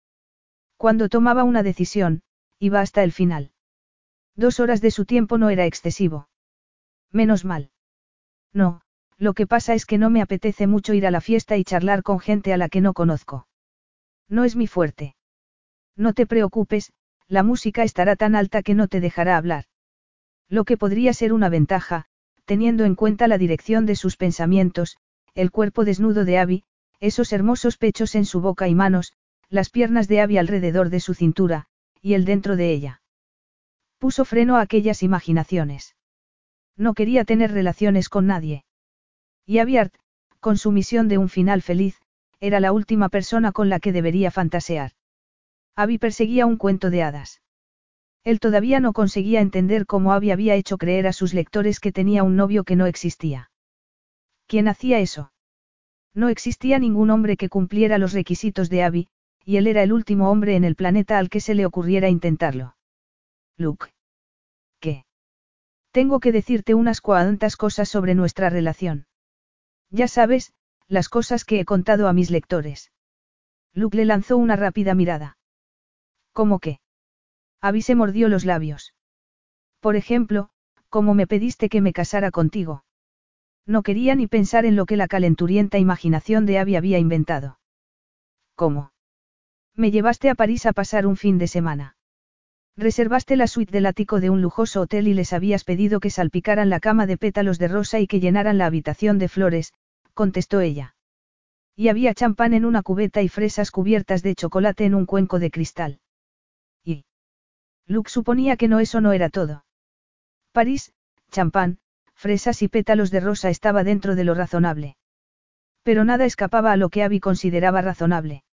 Cuando tomaba una decisión, iba hasta el final. Dos horas de su tiempo no era excesivo. Menos mal. No, lo que pasa es que no me apetece mucho ir a la fiesta y charlar con gente a la que no conozco. No es mi fuerte. No te preocupes, la música estará tan alta que no te dejará hablar. Lo que podría ser una ventaja, teniendo en cuenta la dirección de sus pensamientos, el cuerpo desnudo de Abby, esos hermosos pechos en su boca y manos, las piernas de Abby alrededor de su cintura, y el dentro de ella. Puso freno a aquellas imaginaciones. No quería tener relaciones con nadie. Y Abiart, con su misión de un final feliz, era la última persona con la que debería fantasear. Abby perseguía un cuento de hadas. Él todavía no conseguía entender cómo Abby había hecho creer a sus lectores que tenía un novio que no existía. ¿Quién hacía eso? No existía ningún hombre que cumpliera los requisitos de Abby, y él era el último hombre en el planeta al que se le ocurriera intentarlo. Luke. ¿Qué? Tengo que decirte unas cuantas cosas sobre nuestra relación. Ya sabes, las cosas que he contado a mis lectores. Luke le lanzó una rápida mirada. ¿Cómo qué? Abby se mordió los labios. Por ejemplo, ¿cómo me pediste que me casara contigo? No quería ni pensar en lo que la calenturienta imaginación de Abby había inventado. ¿Cómo? Me llevaste a París a pasar un fin de semana. Reservaste la suite del ático de un lujoso hotel y les habías pedido que salpicaran la cama de pétalos de rosa y que llenaran la habitación de flores, contestó ella. Y había champán en una cubeta y fresas cubiertas de chocolate en un cuenco de cristal. Y. Luke suponía que no eso no era todo. París, champán, fresas y pétalos de rosa estaba dentro de lo razonable. Pero nada escapaba a lo que Abby consideraba razonable.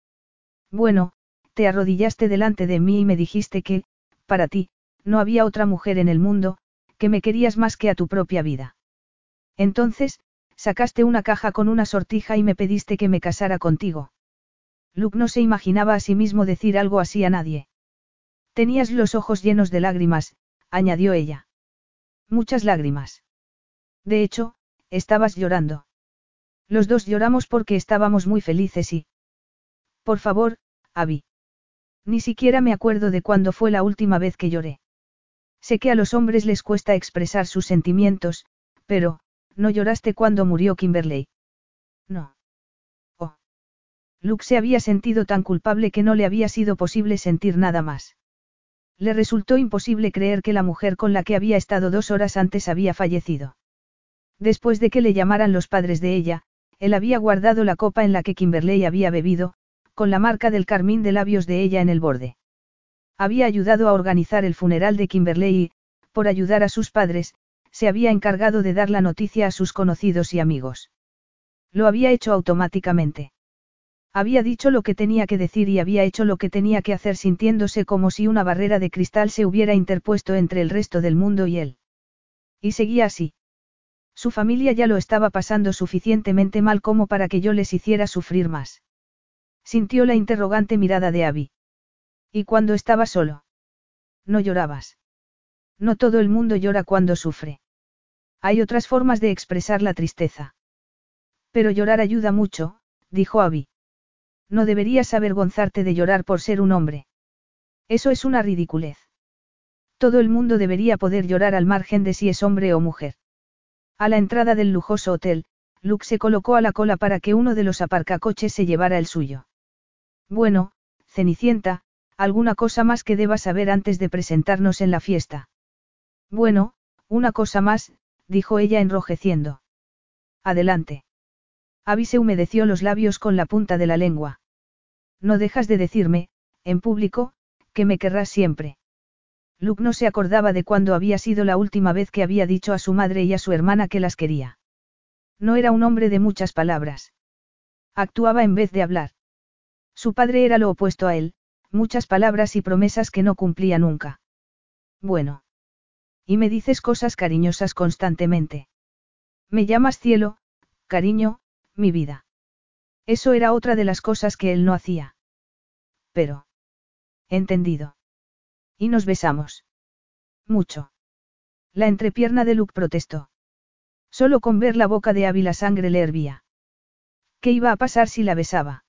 Bueno, te arrodillaste delante de mí y me dijiste que, para ti, no había otra mujer en el mundo, que me querías más que a tu propia vida. Entonces, sacaste una caja con una sortija y me pediste que me casara contigo. Luke no se imaginaba a sí mismo decir algo así a nadie. Tenías los ojos llenos de lágrimas, añadió ella. Muchas lágrimas. De hecho, estabas llorando. Los dos lloramos porque estábamos muy felices y... Por favor, Abby. Ni siquiera me acuerdo de cuándo fue la última vez que lloré. Sé que a los hombres les cuesta expresar sus sentimientos, pero, ¿no lloraste cuando murió Kimberley? No. Oh. Luke se había sentido tan culpable que no le había sido posible sentir nada más. Le resultó imposible creer que la mujer con la que había estado dos horas antes había fallecido. Después de que le llamaran los padres de ella, él había guardado la copa en la que Kimberley había bebido, con la marca del carmín de labios de ella en el borde. Había ayudado a organizar el funeral de Kimberley y, por ayudar a sus padres, se había encargado de dar la noticia a sus conocidos y amigos. Lo había hecho automáticamente. Había dicho lo que tenía que decir y había hecho lo que tenía que hacer sintiéndose como si una barrera de cristal se hubiera interpuesto entre el resto del mundo y él. Y seguía así. Su familia ya lo estaba pasando suficientemente mal como para que yo les hiciera sufrir más. Sintió la interrogante mirada de Abby. ¿Y cuando estaba solo? No llorabas. No todo el mundo llora cuando sufre. Hay otras formas de expresar la tristeza. Pero llorar ayuda mucho, dijo Abby. No deberías avergonzarte de llorar por ser un hombre. Eso es una ridiculez. Todo el mundo debería poder llorar al margen de si es hombre o mujer. A la entrada del lujoso hotel, Luke se colocó a la cola para que uno de los aparcacoches se llevara el suyo. Bueno, Cenicienta, alguna cosa más que deba saber antes de presentarnos en la fiesta. Bueno, una cosa más, dijo ella enrojeciendo. Adelante. Abby se humedeció los labios con la punta de la lengua. No dejas de decirme, en público, que me querrás siempre. Luke no se acordaba de cuándo había sido la última vez que había dicho a su madre y a su hermana que las quería. No era un hombre de muchas palabras. Actuaba en vez de hablar. Su padre era lo opuesto a él, muchas palabras y promesas que no cumplía nunca. Bueno. Y me dices cosas cariñosas constantemente. Me llamas cielo, cariño, mi vida. Eso era otra de las cosas que él no hacía. Pero. Entendido. Y nos besamos. Mucho. La entrepierna de Luke protestó. Solo con ver la boca de Abby la sangre le hervía. ¿Qué iba a pasar si la besaba?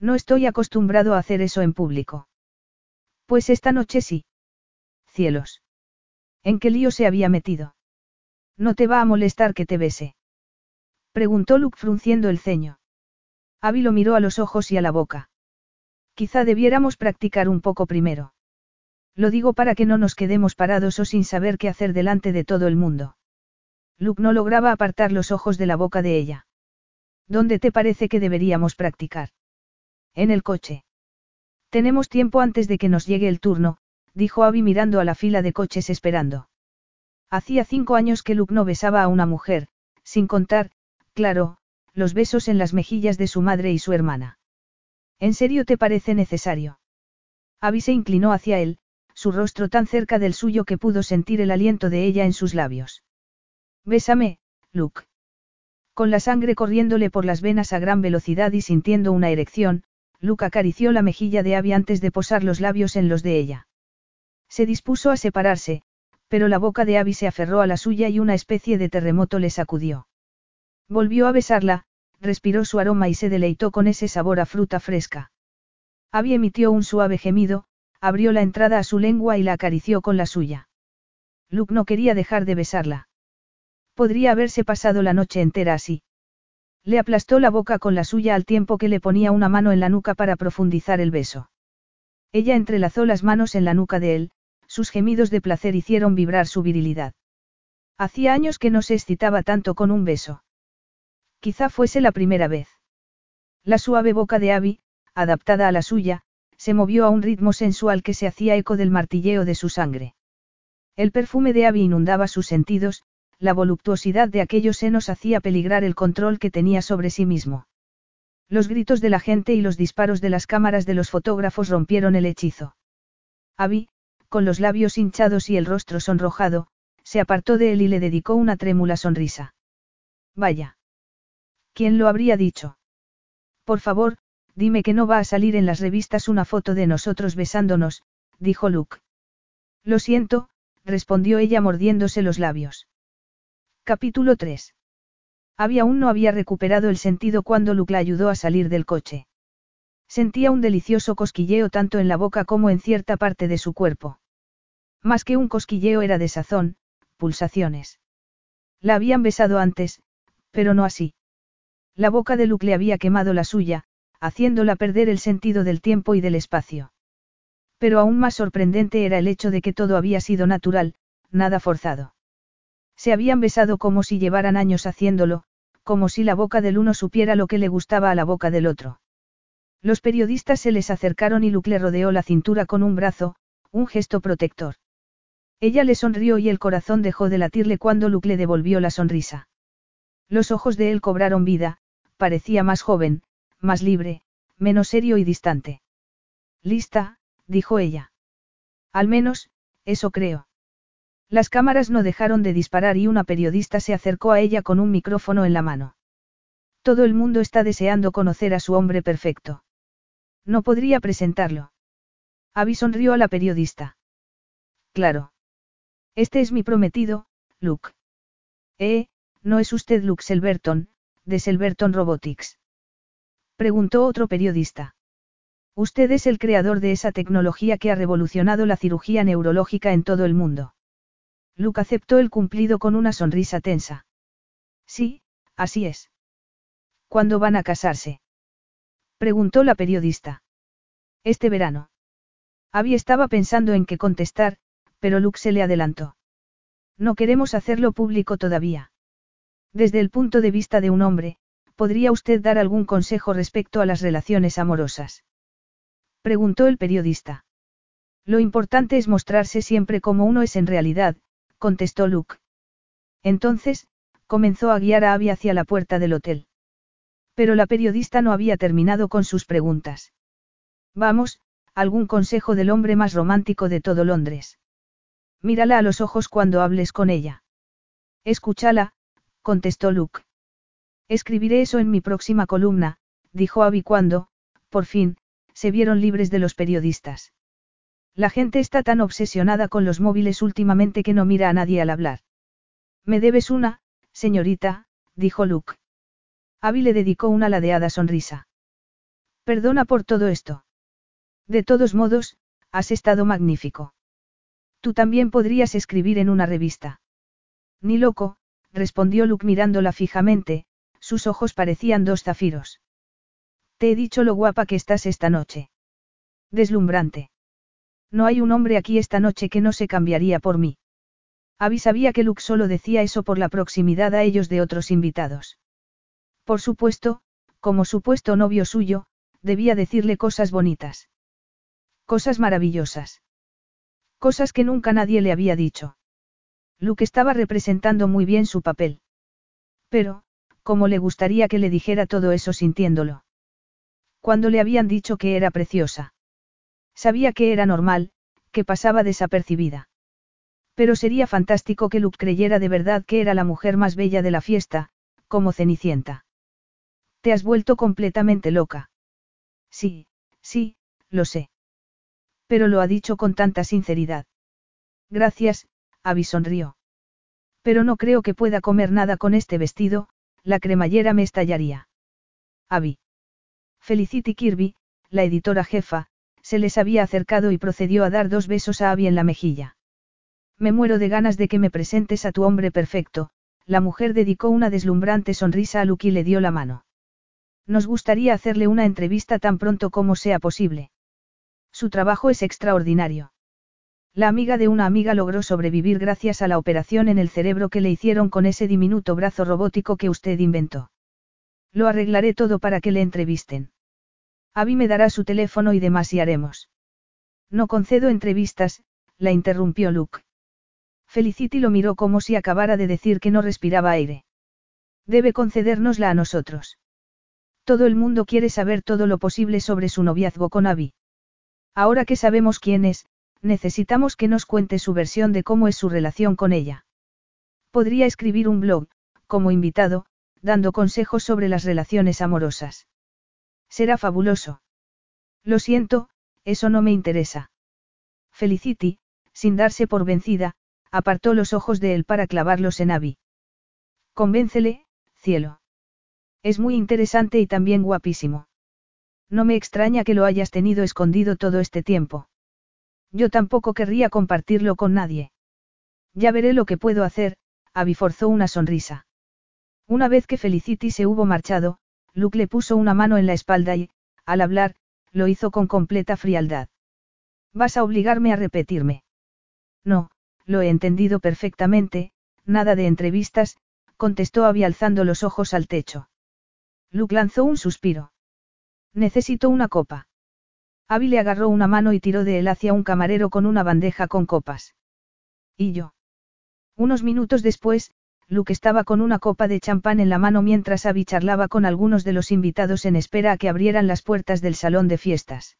No estoy acostumbrado a hacer eso en público. Pues esta noche sí. Cielos. ¿En qué lío se había metido? ¿No te va a molestar que te bese? Preguntó Luke frunciendo el ceño. Abby lo miró a los ojos y a la boca. Quizá debiéramos practicar un poco primero. Lo digo para que no nos quedemos parados o sin saber qué hacer delante de todo el mundo. Luke no lograba apartar los ojos de la boca de ella. ¿Dónde te parece que deberíamos practicar? En el coche. Tenemos tiempo antes de que nos llegue el turno, dijo Abby mirando a la fila de coches esperando. Hacía cinco años que Luke no besaba a una mujer, sin contar, claro, los besos en las mejillas de su madre y su hermana. ¿En serio te parece necesario? Abby se inclinó hacia él, su rostro tan cerca del suyo que pudo sentir el aliento de ella en sus labios. Bésame, Luke. Con la sangre corriéndole por las venas a gran velocidad y sintiendo una erección, Luke acarició la mejilla de Abby antes de posar los labios en los de ella. Se dispuso a separarse, pero la boca de Abby se aferró a la suya y una especie de terremoto le sacudió. Volvió a besarla, respiró su aroma y se deleitó con ese sabor a fruta fresca. Abby emitió un suave gemido, abrió la entrada a su lengua y la acarició con la suya. Luke no quería dejar de besarla. Podría haberse pasado la noche entera así. Le aplastó la boca con la suya al tiempo que le ponía una mano en la nuca para profundizar el beso. Ella entrelazó las manos en la nuca de él, sus gemidos de placer hicieron vibrar su virilidad. Hacía años que no se excitaba tanto con un beso. Quizá fuese la primera vez. La suave boca de Abby, adaptada a la suya, se movió a un ritmo sensual que se hacía eco del martilleo de su sangre. El perfume de Abby inundaba sus sentidos, la voluptuosidad de aquellos senos hacía peligrar el control que tenía sobre sí mismo. Los gritos de la gente y los disparos de las cámaras de los fotógrafos rompieron el hechizo. Abby, con los labios hinchados y el rostro sonrojado, se apartó de él y le dedicó una trémula sonrisa. Vaya. ¿Quién lo habría dicho? Por favor, dime que no va a salir en las revistas una foto de nosotros besándonos, dijo Luke. Lo siento, respondió ella mordiéndose los labios. Capítulo 3. Abby aún no había recuperado el sentido cuando Luke la ayudó a salir del coche. Sentía un delicioso cosquilleo tanto en la boca como en cierta parte de su cuerpo. Más que un cosquilleo era de sazón, pulsaciones. La habían besado antes, pero no así. La boca de Luke le había quemado la suya, haciéndola perder el sentido del tiempo y del espacio. Pero aún más sorprendente era el hecho de que todo había sido natural, nada forzado. Se habían besado como si llevaran años haciéndolo, como si la boca del uno supiera lo que le gustaba a la boca del otro. Los periodistas se les acercaron y Luke le rodeó la cintura con un brazo, un gesto protector. Ella le sonrió y el corazón dejó de latirle cuando Luke le devolvió la sonrisa. Los ojos de él cobraron vida, parecía más joven, más libre, menos serio y distante. Lista, dijo ella. Al menos, eso creo. Las cámaras no dejaron de disparar y una periodista se acercó a ella con un micrófono en la mano. Todo el mundo está deseando conocer a su hombre perfecto. No podría presentarlo. Abby sonrió a la periodista. Claro. Este es mi prometido, Luke. Eh, no es usted Luke Selberton, de Selberton Robotics. Preguntó otro periodista. Usted es el creador de esa tecnología que ha revolucionado la cirugía neurológica en todo el mundo. Luke aceptó el cumplido con una sonrisa tensa. Sí, así es. ¿Cuándo van a casarse? Preguntó la periodista. Este verano. Abby estaba pensando en qué contestar, pero Luke se le adelantó. No queremos hacerlo público todavía. Desde el punto de vista de un hombre, ¿podría usted dar algún consejo respecto a las relaciones amorosas? Preguntó el periodista. Lo importante es mostrarse siempre como uno es en realidad, contestó Luke. Entonces, comenzó a guiar a Abby hacia la puerta del hotel. Pero la periodista no había terminado con sus preguntas. Vamos, algún consejo del hombre más romántico de todo Londres. Mírala a los ojos cuando hables con ella. Escúchala, contestó Luke. Escribiré eso en mi próxima columna, dijo Abby cuando, por fin, se vieron libres de los periodistas. La gente está tan obsesionada con los móviles últimamente que no mira a nadie al hablar. Me debes una, señorita, dijo Luke. Abby le dedicó una ladeada sonrisa. Perdona por todo esto. De todos modos, has estado magnífico. Tú también podrías escribir en una revista. Ni loco, respondió Luke mirándola fijamente, sus ojos parecían dos zafiros. Te he dicho lo guapa que estás esta noche. Deslumbrante. No hay un hombre aquí esta noche que no se cambiaría por mí. Abby sabía que Luke solo decía eso por la proximidad a ellos de otros invitados. Por supuesto, como supuesto novio suyo, debía decirle cosas bonitas. Cosas maravillosas. Cosas que nunca nadie le había dicho. Luke estaba representando muy bien su papel. Pero, ¿cómo le gustaría que le dijera todo eso sintiéndolo? Cuando le habían dicho que era preciosa. Sabía que era normal, que pasaba desapercibida. Pero sería fantástico que Luke creyera de verdad que era la mujer más bella de la fiesta, como Cenicienta. Te has vuelto completamente loca. Sí, sí, lo sé. Pero lo ha dicho con tanta sinceridad. Gracias, Abby sonrió. Pero no creo que pueda comer nada con este vestido, la cremallera me estallaría. Abby. Felicity Kirby, la editora jefa, se les había acercado y procedió a dar dos besos a Abby en la mejilla. Me muero de ganas de que me presentes a tu hombre perfecto, la mujer dedicó una deslumbrante sonrisa a Luke y le dio la mano. Nos gustaría hacerle una entrevista tan pronto como sea posible. Su trabajo es extraordinario. La amiga de una amiga logró sobrevivir gracias a la operación en el cerebro que le hicieron con ese diminuto brazo robótico que usted inventó. Lo arreglaré todo para que le entrevisten. Abby me dará su teléfono y demás y haremos. No concedo entrevistas, la interrumpió Luke. Felicity lo miró como si acabara de decir que no respiraba aire. Debe concedérnosla a nosotros. Todo el mundo quiere saber todo lo posible sobre su noviazgo con Abby. Ahora que sabemos quién es, necesitamos que nos cuente su versión de cómo es su relación con ella. Podría escribir un blog, como invitado, dando consejos sobre las relaciones amorosas. Será fabuloso. Lo siento, eso no me interesa. Felicity, sin darse por vencida, apartó los ojos de él para clavarlos en Abby. Convéncele, cielo. Es muy interesante y también guapísimo. No me extraña que lo hayas tenido escondido todo este tiempo. Yo tampoco querría compartirlo con nadie. Ya veré lo que puedo hacer, Abby una sonrisa. Una vez que Felicity se hubo marchado, Luke le puso una mano en la espalda y, al hablar, lo hizo con completa frialdad. ¿Vas a obligarme a repetirme? No, lo he entendido perfectamente, nada de entrevistas, contestó Abby alzando los ojos al techo. Luke lanzó un suspiro. Necesito una copa. Abby le agarró una mano y tiró de él hacia un camarero con una bandeja con copas. ¿Y yo? Unos minutos después, Luke estaba con una copa de champán en la mano mientras Abby charlaba con algunos de los invitados en espera a que abrieran las puertas del salón de fiestas.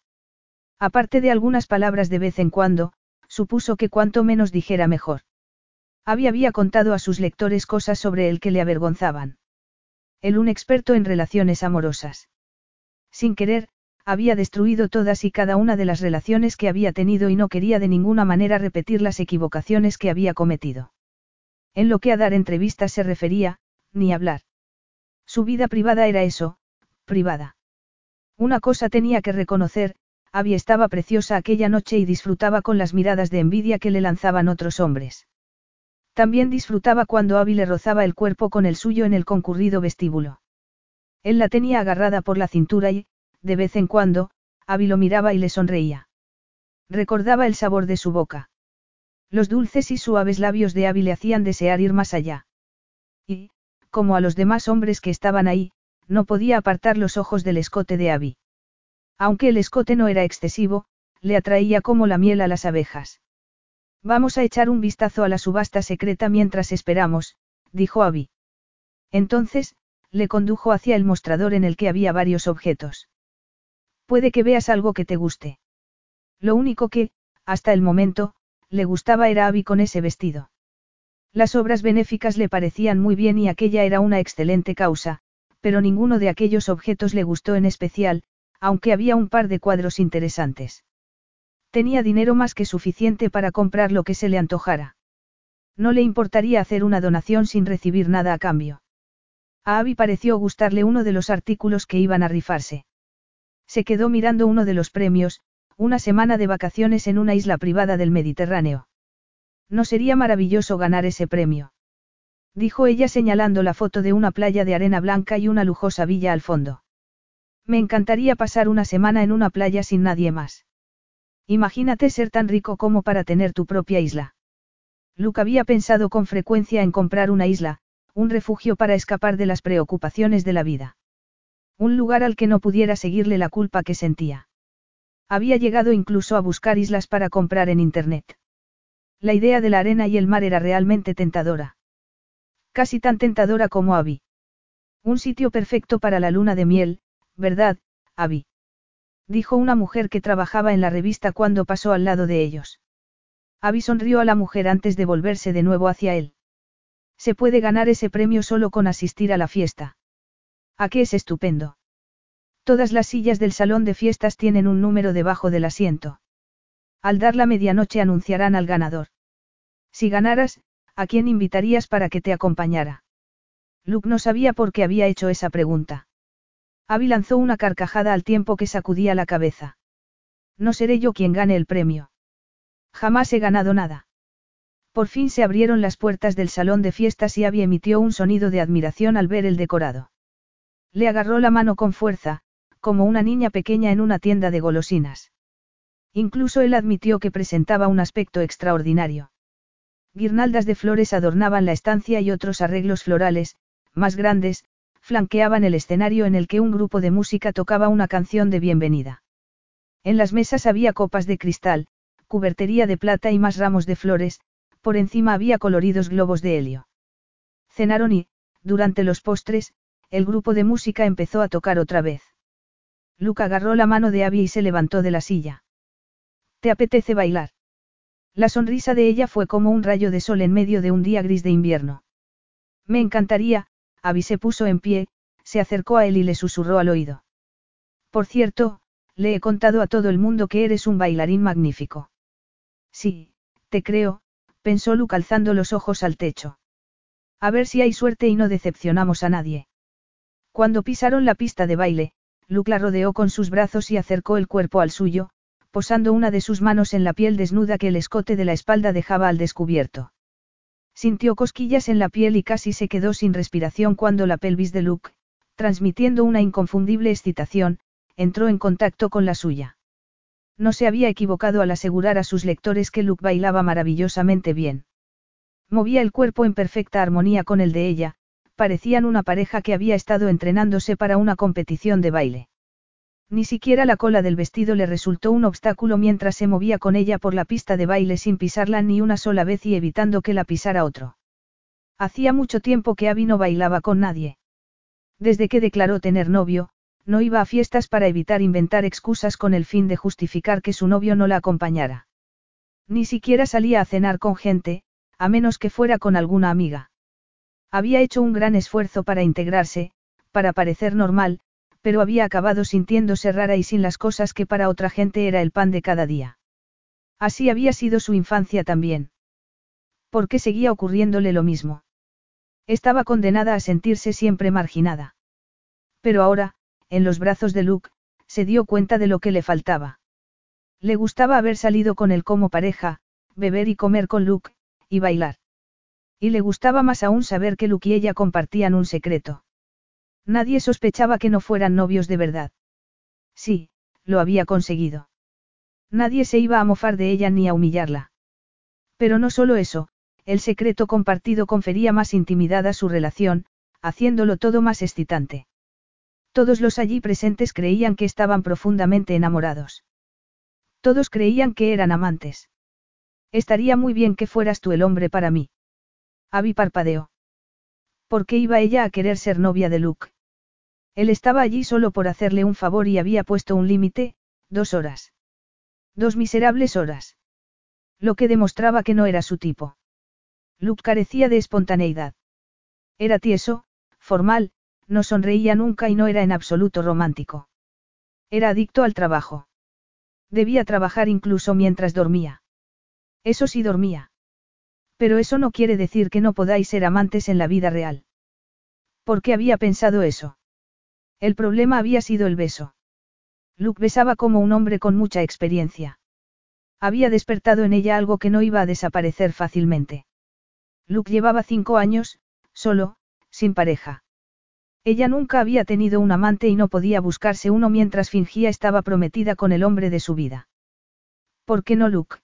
Aparte de algunas palabras de vez en cuando, supuso que cuanto menos dijera mejor. Abby había contado a sus lectores cosas sobre él que le avergonzaban. Él un experto en relaciones amorosas. Sin querer, había destruido todas y cada una de las relaciones que había tenido y no quería de ninguna manera repetir las equivocaciones que había cometido. En lo que a dar entrevistas se refería, ni hablar. Su vida privada era eso, privada. Una cosa tenía que reconocer, Abby estaba preciosa aquella noche y disfrutaba con las miradas de envidia que le lanzaban otros hombres. También disfrutaba cuando Abby le rozaba el cuerpo con el suyo en el concurrido vestíbulo. Él la tenía agarrada por la cintura y, de vez en cuando, Abby lo miraba y le sonreía. Recordaba el sabor de su boca. Los dulces y suaves labios de Abby le hacían desear ir más allá. Y, como a los demás hombres que estaban ahí, no podía apartar los ojos del escote de Abby. Aunque el escote no era excesivo, le atraía como la miel a las abejas. Vamos a echar un vistazo a la subasta secreta mientras esperamos, dijo Abby. Entonces, le condujo hacia el mostrador en el que había varios objetos. Puede que veas algo que te guste. Lo único que, hasta el momento, le gustaba era Abby con ese vestido. Las obras benéficas le parecían muy bien y aquella era una excelente causa, pero ninguno de aquellos objetos le gustó en especial, aunque había un par de cuadros interesantes. Tenía dinero más que suficiente para comprar lo que se le antojara. No le importaría hacer una donación sin recibir nada a cambio. A Abby pareció gustarle uno de los artículos que iban a rifarse. Se quedó mirando uno de los premios, una semana de vacaciones en una isla privada del Mediterráneo. ¿No sería maravilloso ganar ese premio? Dijo ella señalando la foto de una playa de arena blanca y una lujosa villa al fondo. Me encantaría pasar una semana en una playa sin nadie más. Imagínate ser tan rico como para tener tu propia isla. Luke había pensado con frecuencia en comprar una isla, un refugio para escapar de las preocupaciones de la vida. Un lugar al que no pudiera seguirle la culpa que sentía. Había llegado incluso a buscar islas para comprar en Internet. La idea de la arena y el mar era realmente tentadora. Casi tan tentadora como Abby. Un sitio perfecto para la luna de miel, ¿verdad, Abby? Dijo una mujer que trabajaba en la revista cuando pasó al lado de ellos. Abby sonrió a la mujer antes de volverse de nuevo hacia él. Se puede ganar ese premio solo con asistir a la fiesta. ¿A qué es estupendo? Todas las sillas del salón de fiestas tienen un número debajo del asiento. Al dar la medianoche anunciarán al ganador. Si ganaras, ¿a quién invitarías para que te acompañara? Luke no sabía por qué había hecho esa pregunta. Abby lanzó una carcajada al tiempo que sacudía la cabeza. No seré yo quien gane el premio. Jamás he ganado nada. Por fin se abrieron las puertas del salón de fiestas y Abby emitió un sonido de admiración al ver el decorado. Le agarró la mano con fuerza, como una niña pequeña en una tienda de golosinas. Incluso él admitió que presentaba un aspecto extraordinario. Guirnaldas de flores adornaban la estancia y otros arreglos florales, más grandes, flanqueaban el escenario en el que un grupo de música tocaba una canción de bienvenida. En las mesas había copas de cristal, cubertería de plata y más ramos de flores, por encima había coloridos globos de helio. Cenaron y, durante los postres, el grupo de música empezó a tocar otra vez. Luke agarró la mano de Abby y se levantó de la silla. ¿Te apetece bailar? La sonrisa de ella fue como un rayo de sol en medio de un día gris de invierno. Me encantaría, Abby se puso en pie, se acercó a él y le susurró al oído. Por cierto, le he contado a todo el mundo que eres un bailarín magnífico. Sí, te creo, pensó Luke alzando los ojos al techo. A ver si hay suerte y no decepcionamos a nadie. Cuando pisaron la pista de baile, Luke la rodeó con sus brazos y acercó el cuerpo al suyo, posando una de sus manos en la piel desnuda que el escote de la espalda dejaba al descubierto. Sintió cosquillas en la piel y casi se quedó sin respiración cuando la pelvis de Luke, transmitiendo una inconfundible excitación, entró en contacto con la suya. No se había equivocado al asegurar a sus lectores que Luke bailaba maravillosamente bien. Movía el cuerpo en perfecta armonía con el de ella, parecían una pareja que había estado entrenándose para una competición de baile. Ni siquiera la cola del vestido le resultó un obstáculo mientras se movía con ella por la pista de baile sin pisarla ni una sola vez y evitando que la pisara otro. Hacía mucho tiempo que Abby no bailaba con nadie. Desde que declaró tener novio, no iba a fiestas para evitar inventar excusas con el fin de justificar que su novio no la acompañara. Ni siquiera salía a cenar con gente, a menos que fuera con alguna amiga. Había hecho un gran esfuerzo para integrarse, para parecer normal, pero había acabado sintiéndose rara y sin las cosas que para otra gente era el pan de cada día. Así había sido su infancia también. ¿Por qué seguía ocurriéndole lo mismo? Estaba condenada a sentirse siempre marginada. Pero ahora, en los brazos de Luke, se dio cuenta de lo que le faltaba. Le gustaba haber salido con él como pareja, beber y comer con Luke, y bailar. Y le gustaba más aún saber que Luke y ella compartían un secreto. Nadie sospechaba que no fueran novios de verdad. Sí, lo había conseguido. Nadie se iba a mofar de ella ni a humillarla. Pero no solo eso, el secreto compartido confería más intimidad a su relación, haciéndolo todo más excitante. Todos los allí presentes creían que estaban profundamente enamorados. Todos creían que eran amantes. Estaría muy bien que fueras tú el hombre para mí. Abby parpadeó. ¿Por qué iba ella a querer ser novia de Luke? Él estaba allí solo por hacerle un favor y había puesto un límite, dos horas. Dos miserables horas. Lo que demostraba que no era su tipo. Luke carecía de espontaneidad. Era tieso, formal, no sonreía nunca y no era en absoluto romántico. Era adicto al trabajo. Debía trabajar incluso mientras dormía. Eso sí dormía. Pero eso no quiere decir que no podáis ser amantes en la vida real. ¿Por qué había pensado eso? El problema había sido el beso. Luke besaba como un hombre con mucha experiencia. Había despertado en ella algo que no iba a desaparecer fácilmente. Luke llevaba cinco años, solo, sin pareja. Ella nunca había tenido un amante y no podía buscarse uno mientras fingía estaba prometida con el hombre de su vida. ¿Por qué no Luke?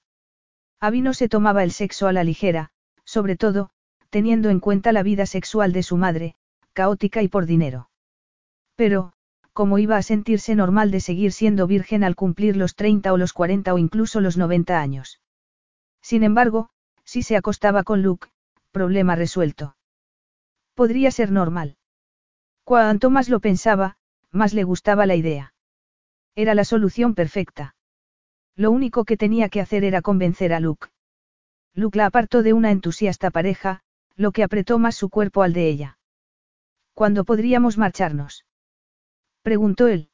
Abby no se tomaba el sexo a la ligera, sobre todo, teniendo en cuenta la vida sexual de su madre, caótica y por dinero. Pero, ¿cómo iba a sentirse normal de seguir siendo virgen al cumplir los 30 o los 40 o incluso los 90 años? Sin embargo, si se acostaba con Luke, problema resuelto. Podría ser normal. Cuanto más lo pensaba, más le gustaba la idea. Era la solución perfecta. Lo único que tenía que hacer era convencer a Luke. Luke la apartó de una entusiasta pareja, lo que apretó más su cuerpo al de ella. ¿Cuándo podríamos marcharnos? Preguntó él.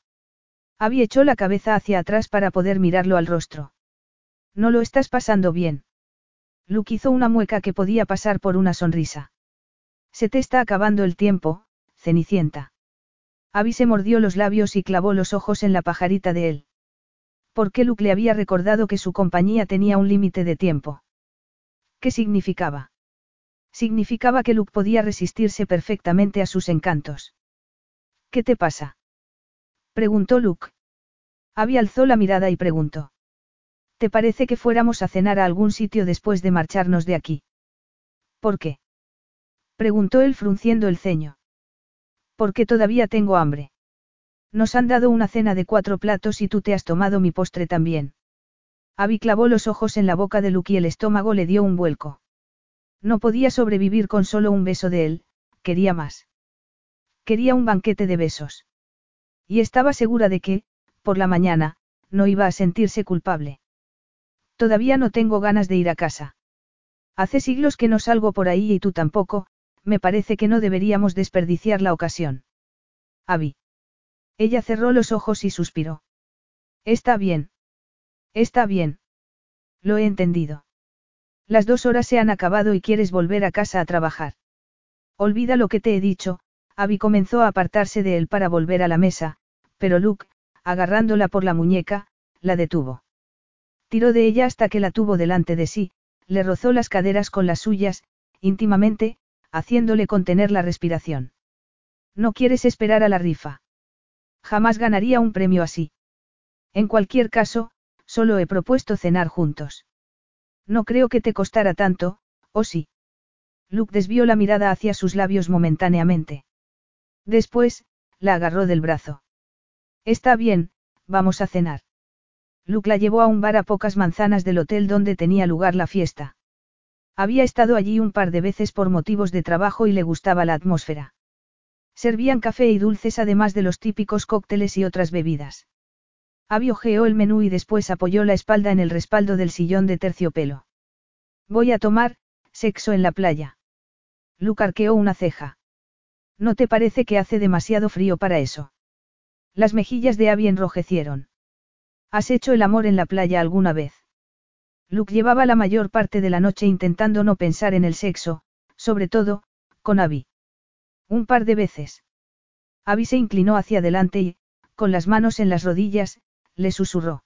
Había echó la cabeza hacia atrás para poder mirarlo al rostro. No lo estás pasando bien. Luke hizo una mueca que podía pasar por una sonrisa. Se te está acabando el tiempo, Cenicienta. Abby se mordió los labios y clavó los ojos en la pajarita de él. ¿Por qué Luke le había recordado que su compañía tenía un límite de tiempo? ¿Qué significaba? Significaba que Luke podía resistirse perfectamente a sus encantos. ¿Qué te pasa? Preguntó Luke. Abby alzó la mirada y preguntó. ¿Te parece que fuéramos a cenar a algún sitio después de marcharnos de aquí? ¿Por qué? Preguntó él frunciendo el ceño. Porque todavía tengo hambre. Nos han dado una cena de cuatro platos y tú te has tomado mi postre también. Abby clavó los ojos en la boca de Luke y el estómago le dio un vuelco. No podía sobrevivir con solo un beso de él, quería más. Quería un banquete de besos. Y estaba segura de que, por la mañana, no iba a sentirse culpable. Todavía no tengo ganas de ir a casa. Hace siglos que no salgo por ahí y tú tampoco, me parece que no deberíamos desperdiciar la ocasión. Abby. Ella cerró los ojos y suspiró. Está bien. Está bien. Lo he entendido. Las dos horas se han acabado y quieres volver a casa a trabajar. Olvida lo que te he dicho, Abby comenzó a apartarse de él para volver a la mesa, pero Luke, agarrándola por la muñeca, la detuvo. Tiró de ella hasta que la tuvo delante de sí, le rozó las caderas con las suyas, íntimamente, haciéndole contener la respiración. No quieres esperar a la rifa. Jamás ganaría un premio así. En cualquier caso, solo he propuesto cenar juntos. No creo que te costara tanto, ¿o sí? Luke desvió la mirada hacia sus labios momentáneamente. Después, la agarró del brazo. Está bien, vamos a cenar. Luke la llevó a un bar a pocas manzanas del hotel donde tenía lugar la fiesta. Había estado allí un par de veces por motivos de trabajo y le gustaba la atmósfera. Servían café y dulces además de los típicos cócteles y otras bebidas. Abby el menú y después apoyó la espalda en el respaldo del sillón de terciopelo. Voy a tomar, sexo en la playa. Luke arqueó una ceja. ¿No te parece que hace demasiado frío para eso? Las mejillas de Abby enrojecieron. ¿Has hecho el amor en la playa alguna vez? Luke llevaba la mayor parte de la noche intentando no pensar en el sexo, sobre todo, con Abby. Un par de veces. Abby se inclinó hacia adelante y, con las manos en las rodillas, le susurró.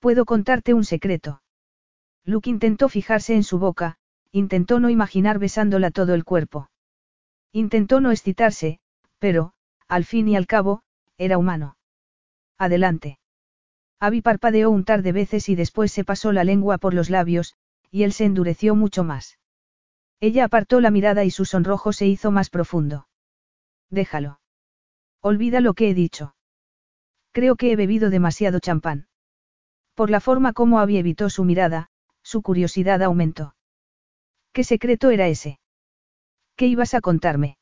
¿Puedo contarte un secreto? Luke intentó fijarse en su boca, intentó no imaginar besándola todo el cuerpo. Intentó no excitarse, pero, al fin y al cabo, era humano. Adelante. Abby parpadeó un par de veces y después se pasó la lengua por los labios, y él se endureció mucho más. Ella apartó la mirada y su sonrojo se hizo más profundo. Déjalo. Olvida lo que he dicho. Creo que he bebido demasiado champán. Por la forma como Abby evitó su mirada, su curiosidad aumentó. ¿Qué secreto era ese? ¿Qué ibas a contarme?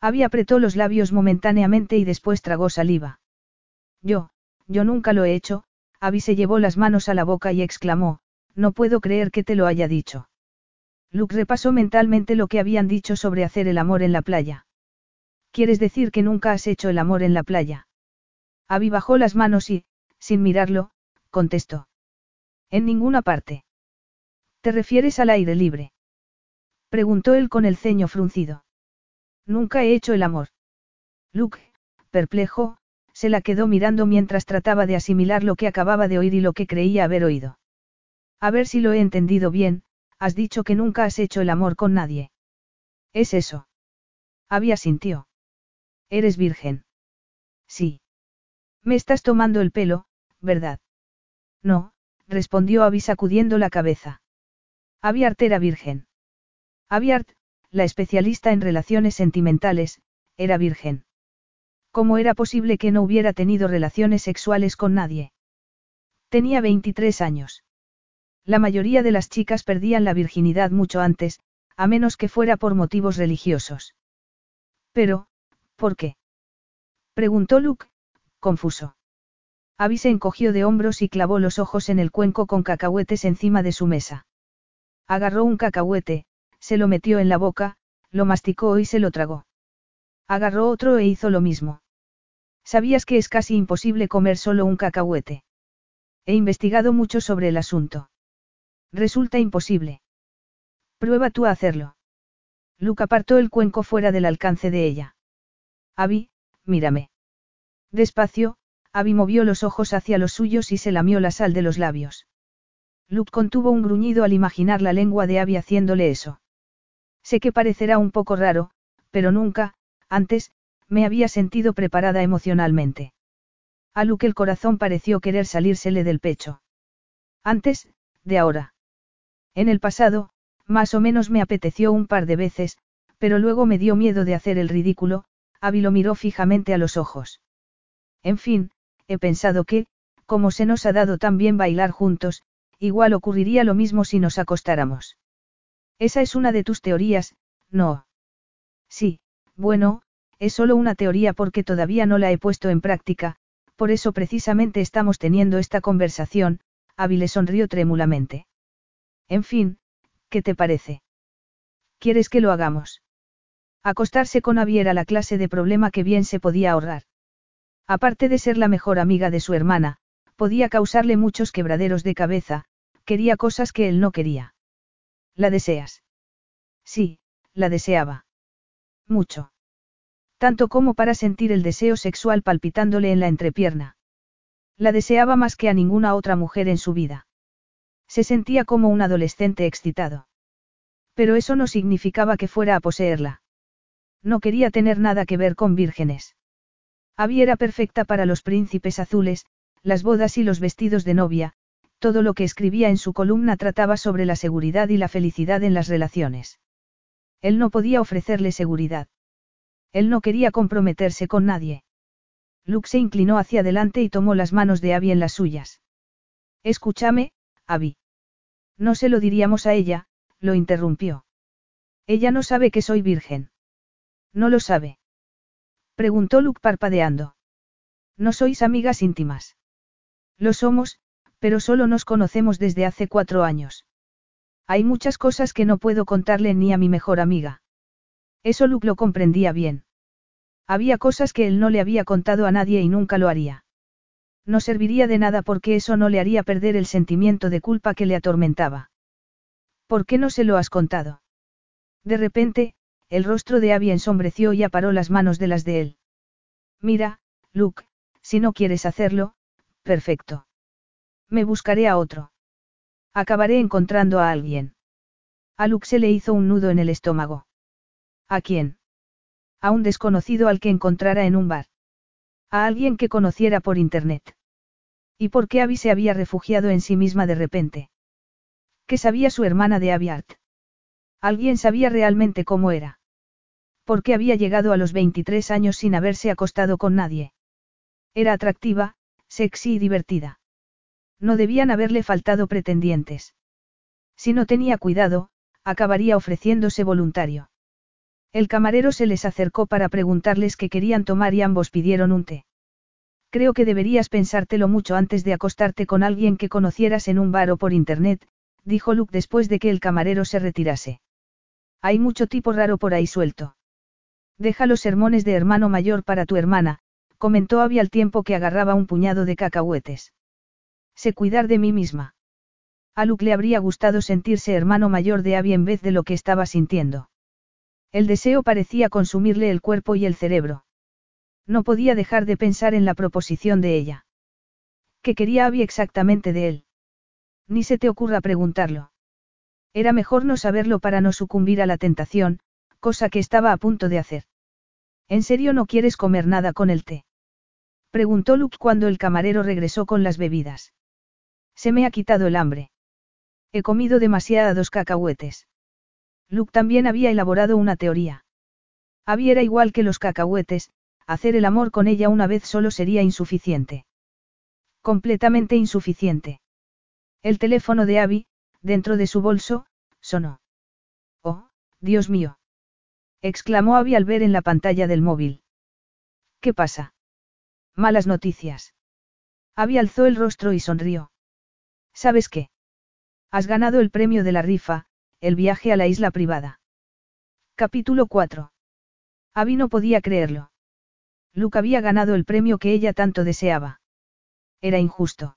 Abby apretó los labios momentáneamente y después tragó saliva. Yo, yo nunca lo he hecho, Abby se llevó las manos a la boca y exclamó, no puedo creer que te lo haya dicho. Luke repasó mentalmente lo que habían dicho sobre hacer el amor en la playa. ¿Quieres decir que nunca has hecho el amor en la playa? Abby las manos y, sin mirarlo, contestó. En ninguna parte. ¿Te refieres al aire libre? Preguntó él con el ceño fruncido. Nunca he hecho el amor. Luke, perplejo, se la quedó mirando mientras trataba de asimilar lo que acababa de oír y lo que creía haber oído. A ver si lo he entendido bien, has dicho que nunca has hecho el amor con nadie. ¿Es eso? Había sintió. ¿Eres virgen? Sí. Me estás tomando el pelo, ¿verdad? No, respondió Abby sacudiendo la cabeza. Aviart era virgen. Aviart, la especialista en relaciones sentimentales, era virgen. ¿Cómo era posible que no hubiera tenido relaciones sexuales con nadie? Tenía 23 años. La mayoría de las chicas perdían la virginidad mucho antes, a menos que fuera por motivos religiosos. Pero, ¿por qué? Preguntó Luke, confuso. Abby se encogió de hombros y clavó los ojos en el cuenco con cacahuetes encima de su mesa. Agarró un cacahuete, se lo metió en la boca, lo masticó y se lo tragó. Agarró otro e hizo lo mismo. ¿Sabías que es casi imposible comer solo un cacahuete? He investigado mucho sobre el asunto. Resulta imposible. Prueba tú a hacerlo. Luke apartó el cuenco fuera del alcance de ella. Abby, mírame. Despacio, Abby movió los ojos hacia los suyos y se lamió la sal de los labios. Luke contuvo un gruñido al imaginar la lengua de Abby haciéndole eso. Sé que parecerá un poco raro, pero nunca, antes, me había sentido preparada emocionalmente. A Luke el corazón pareció querer salírsele del pecho. Antes, de ahora. En el pasado, más o menos me apeteció un par de veces, pero luego me dio miedo de hacer el ridículo, Abby lo miró fijamente a los ojos. En fin, he pensado que, como se nos ha dado tan bien bailar juntos, igual ocurriría lo mismo si nos acostáramos. Esa es una de tus teorías, ¿no? Sí, bueno, es solo una teoría porque todavía no la he puesto en práctica, por eso precisamente estamos teniendo esta conversación, Abby le sonrió trémulamente. En fin, ¿qué te parece? ¿Quieres que lo hagamos? Acostarse con Abby era la clase de problema que bien se podía ahorrar. Aparte de ser la mejor amiga de su hermana, podía causarle muchos quebraderos de cabeza, quería cosas que él no quería. ¿La deseas? Sí, la deseaba. Mucho. Tanto como para sentir el deseo sexual palpitándole en la entrepierna. La deseaba más que a ninguna otra mujer en su vida. Se sentía como un adolescente excitado. Pero eso no significaba que fuera a poseerla. No quería tener nada que ver con vírgenes. Abby era perfecta para los príncipes azules, las bodas y los vestidos de novia, todo lo que escribía en su columna trataba sobre la seguridad y la felicidad en las relaciones. Él no podía ofrecerle seguridad. Él no quería comprometerse con nadie. Luke se inclinó hacia adelante y tomó las manos de Abby en las suyas. Escúchame, Abby. No se lo diríamos a ella, lo interrumpió. Ella no sabe que soy virgen. No lo sabe. Preguntó Luke parpadeando. No sois amigas íntimas. Lo somos, pero solo nos conocemos desde hace cuatro años. Hay muchas cosas que no puedo contarle ni a mi mejor amiga. Eso Luke lo comprendía bien. Había cosas que él no le había contado a nadie y nunca lo haría. No serviría de nada porque eso no le haría perder el sentimiento de culpa que le atormentaba. ¿Por qué no se lo has contado? De repente, el rostro de Abby ensombreció y aparó las manos de las de él. Mira, Luke, si no quieres hacerlo, perfecto. Me buscaré a otro. Acabaré encontrando a alguien. A Luke se le hizo un nudo en el estómago. ¿A quién? A un desconocido al que encontrara en un bar. A alguien que conociera por internet. ¿Y por qué Abby se había refugiado en sí misma de repente? ¿Qué sabía su hermana de Abby Art? ¿Alguien sabía realmente cómo era? ¿Por qué había llegado a los 23 años sin haberse acostado con nadie? Era atractiva, sexy y divertida. No debían haberle faltado pretendientes. Si no tenía cuidado, acabaría ofreciéndose voluntario. El camarero se les acercó para preguntarles qué querían tomar y ambos pidieron un té. Creo que deberías pensártelo mucho antes de acostarte con alguien que conocieras en un bar o por internet, dijo Luke después de que el camarero se retirase. Hay mucho tipo raro por ahí suelto. Deja los sermones de hermano mayor para tu hermana, comentó Abby al tiempo que agarraba un puñado de cacahuetes. Sé cuidar de mí misma. A Luke le habría gustado sentirse hermano mayor de Abby en vez de lo que estaba sintiendo. El deseo parecía consumirle el cuerpo y el cerebro. No podía dejar de pensar en la proposición de ella. ¿Qué quería Abby exactamente de él? Ni se te ocurra preguntarlo. Era mejor no saberlo para no sucumbir a la tentación, cosa que estaba a punto de hacer. ¿En serio no quieres comer nada con el té? Preguntó Luke cuando el camarero regresó con las bebidas. Se me ha quitado el hambre. He comido demasiados cacahuetes. Luke también había elaborado una teoría. Abby era igual que los cacahuetes, hacer el amor con ella una vez solo sería insuficiente. Completamente insuficiente. El teléfono de Abby, dentro de su bolso, sonó. Oh, Dios mío. exclamó Abby al ver en la pantalla del móvil. ¿Qué pasa? Malas noticias. Abby alzó el rostro y sonrió. ¿Sabes qué? Has ganado el premio de la rifa, el viaje a la isla privada. Capítulo 4. Abby no podía creerlo. Luke había ganado el premio que ella tanto deseaba. Era injusto.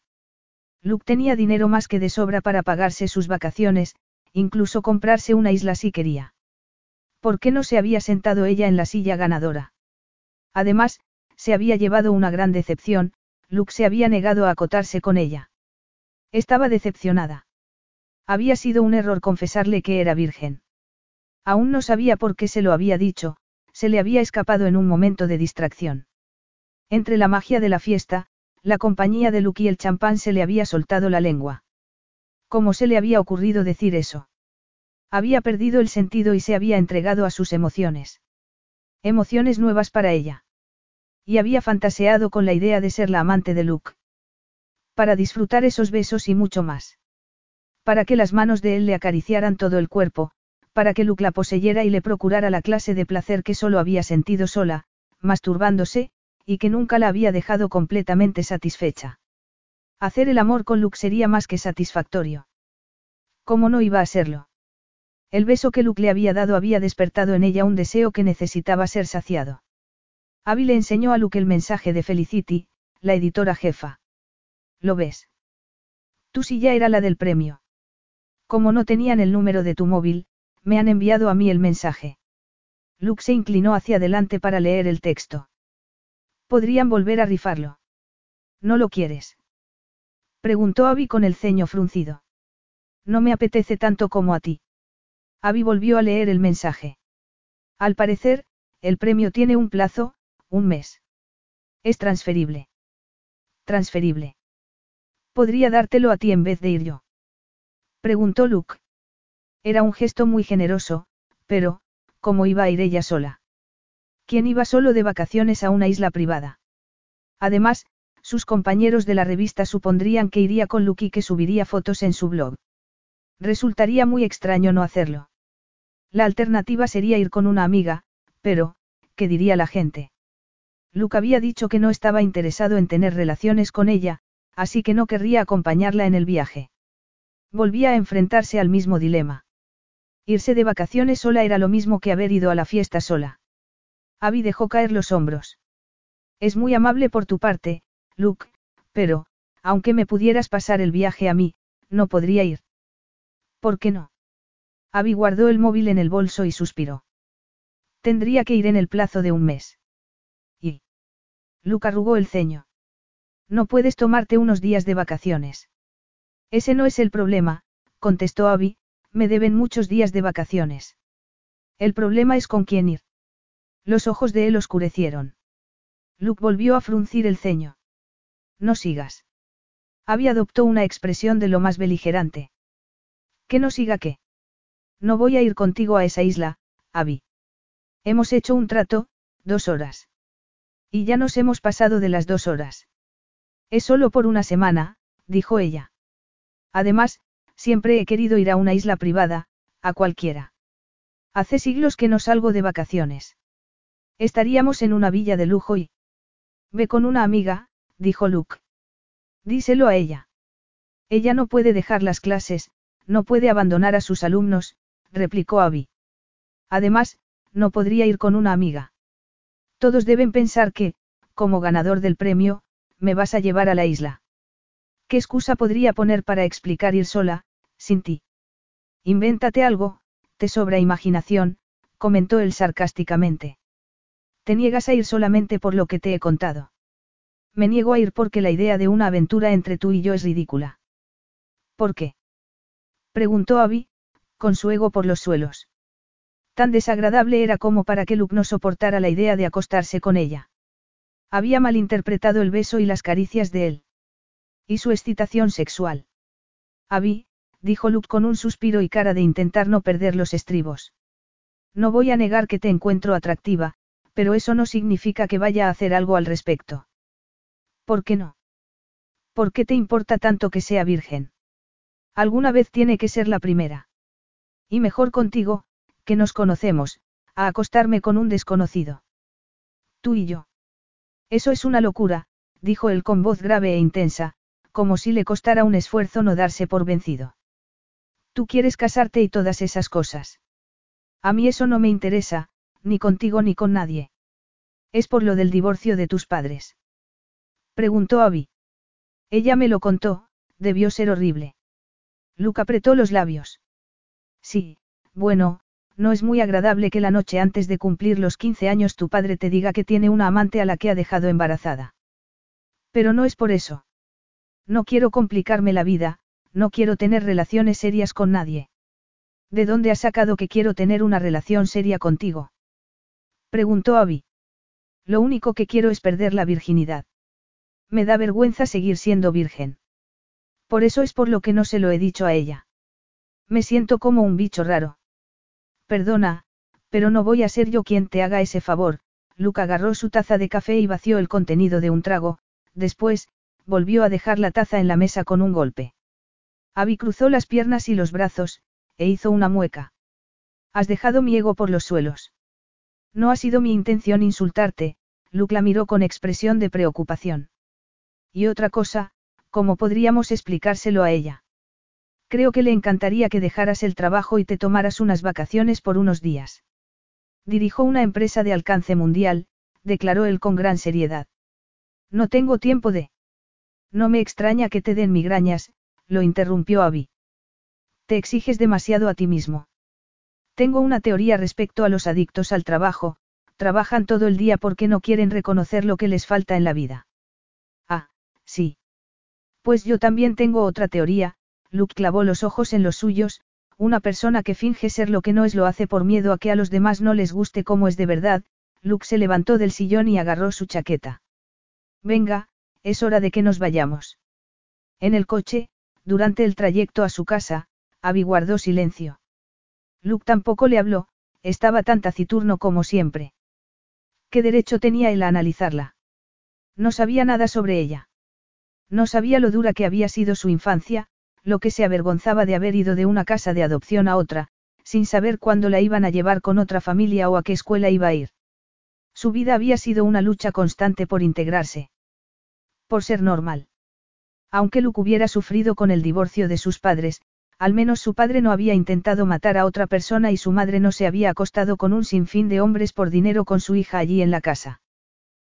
Luke tenía dinero más que de sobra para pagarse sus vacaciones, incluso comprarse una isla si quería. ¿Por qué no se había sentado ella en la silla ganadora? Además, se había llevado una gran decepción, Luke se había negado a acotarse con ella. Estaba decepcionada. Había sido un error confesarle que era virgen. Aún no sabía por qué se lo había dicho, se le había escapado en un momento de distracción. Entre la magia de la fiesta, la compañía de Luke y el champán se le había soltado la lengua. ¿Cómo se le había ocurrido decir eso? Había perdido el sentido y se había entregado a sus emociones. Emociones nuevas para ella. Y había fantaseado con la idea de ser la amante de Luke. Para disfrutar esos besos y mucho más. Para que las manos de él le acariciaran todo el cuerpo, para que Luke la poseyera y le procurara la clase de placer que solo había sentido sola, masturbándose, y que nunca la había dejado completamente satisfecha. Hacer el amor con Luke sería más que satisfactorio. ¿Cómo no iba a serlo? El beso que Luke le había dado había despertado en ella un deseo que necesitaba ser saciado. Abby le enseñó a Luke el mensaje de Felicity, la editora jefa. ¿Lo ves? Tú sí ya era la del premio. Como no tenían el número de tu móvil, me han enviado a mí el mensaje. Luke se inclinó hacia adelante para leer el texto. Podrían volver a rifarlo. ¿No lo quieres? Preguntó Abby con el ceño fruncido. No me apetece tanto como a ti. Abby volvió a leer el mensaje. Al parecer, el premio tiene un plazo, un mes. Es transferible. Transferible. Podría dártelo a ti en vez de ir yo. Preguntó Luke. Era un gesto muy generoso, pero, ¿cómo iba a ir ella sola? ¿Quién iba solo de vacaciones a una isla privada? Además, sus compañeros de la revista supondrían que iría con Luke y que subiría fotos en su blog. Resultaría muy extraño no hacerlo. La alternativa sería ir con una amiga, pero, ¿qué diría la gente? Luke había dicho que no estaba interesado en tener relaciones con ella, así que no querría acompañarla en el viaje. Volvía a enfrentarse al mismo dilema. Irse de vacaciones sola era lo mismo que haber ido a la fiesta sola. Abby dejó caer los hombros. Es muy amable por tu parte, Luke, pero, aunque me pudieras pasar el viaje a mí, no podría ir. ¿Por qué no? Abby guardó el móvil en el bolso y suspiró. Tendría que ir en el plazo de un mes. ¿Y? Luke arrugó el ceño. No puedes tomarte unos días de vacaciones. Ese no es el problema, contestó Abby, me deben muchos días de vacaciones. El problema es con quién ir. Los ojos de él oscurecieron. Luke volvió a fruncir el ceño. No sigas. Abby adoptó una expresión de lo más beligerante. ¿Que no siga qué? No voy a ir contigo a esa isla, Abby. Hemos hecho un trato, dos horas. Y ya nos hemos pasado de las dos horas. Es solo por una semana, dijo ella. Además, siempre he querido ir a una isla privada, a cualquiera. Hace siglos que no salgo de vacaciones. Estaríamos en una villa de lujo y... Ve con una amiga, dijo Luke. Díselo a ella. Ella no puede dejar las clases, no puede abandonar a sus alumnos, replicó Abby. Además, no podría ir con una amiga. Todos deben pensar que, como ganador del premio, me vas a llevar a la isla. ¿Qué excusa podría poner para explicar ir sola, sin ti? Invéntate algo, te sobra imaginación, comentó él sarcásticamente. Te niegas a ir solamente por lo que te he contado. Me niego a ir porque la idea de una aventura entre tú y yo es ridícula. ¿Por qué? Preguntó Abby, con su ego por los suelos. Tan desagradable era como para que Luke no soportara la idea de acostarse con ella. Había malinterpretado el beso y las caricias de él. Y su excitación sexual. Abby, dijo Luke con un suspiro y cara de intentar no perder los estribos. No voy a negar que te encuentro atractiva, pero eso no significa que vaya a hacer algo al respecto. ¿Por qué no? ¿Por qué te importa tanto que sea virgen? Alguna vez tiene que ser la primera. Y mejor contigo, que nos conocemos, a acostarme con un desconocido. Tú y yo. Eso es una locura, dijo él con voz grave e intensa, como si le costara un esfuerzo no darse por vencido. Tú quieres casarte y todas esas cosas. A mí eso no me interesa, ni contigo ni con nadie. Es por lo del divorcio de tus padres. Preguntó Abby. Ella me lo contó, debió ser horrible. Luke apretó los labios. Sí, bueno, no es muy agradable que la noche antes de cumplir los 15 años tu padre te diga que tiene una amante a la que ha dejado embarazada. Pero no es por eso. No quiero complicarme la vida, no quiero tener relaciones serias con nadie. ¿De dónde has sacado que quiero tener una relación seria contigo? Preguntó Abby. Lo único que quiero es perder la virginidad. Me da vergüenza seguir siendo virgen. Por eso es por lo que no se lo he dicho a ella. Me siento como un bicho raro. Perdona, pero no voy a ser yo quien te haga ese favor. Luke agarró su taza de café y vació el contenido de un trago, después, volvió a dejar la taza en la mesa con un golpe. Abby cruzó las piernas y los brazos, e hizo una mueca. Has dejado mi ego por los suelos. No ha sido mi intención insultarte, Luke la miró con expresión de preocupación. Y otra cosa, ¿cómo podríamos explicárselo a ella? Creo que le encantaría que dejaras el trabajo y te tomaras unas vacaciones por unos días. Dirijo una empresa de alcance mundial, declaró él con gran seriedad. No tengo tiempo de... No me extraña que te den migrañas, lo interrumpió Abby. Te exiges demasiado a ti mismo. Tengo una teoría respecto a los adictos al trabajo, trabajan todo el día porque no quieren reconocer lo que les falta en la vida. Ah, sí. Pues yo también tengo otra teoría, Luke clavó los ojos en los suyos, una persona que finge ser lo que no es lo hace por miedo a que a los demás no les guste como es de verdad, Luke se levantó del sillón y agarró su chaqueta. Venga, es hora de que nos vayamos. En el coche, durante el trayecto a su casa, Abby guardó silencio. Luke tampoco le habló, estaba tan taciturno como siempre. ¿Qué derecho tenía él a analizarla? No sabía nada sobre ella. No sabía lo dura que había sido su infancia, lo que se avergonzaba de haber ido de una casa de adopción a otra, sin saber cuándo la iban a llevar con otra familia o a qué escuela iba a ir. Su vida había sido una lucha constante por integrarse. Por ser normal. Aunque Luke hubiera sufrido con el divorcio de sus padres, al menos su padre no había intentado matar a otra persona y su madre no se había acostado con un sinfín de hombres por dinero con su hija allí en la casa.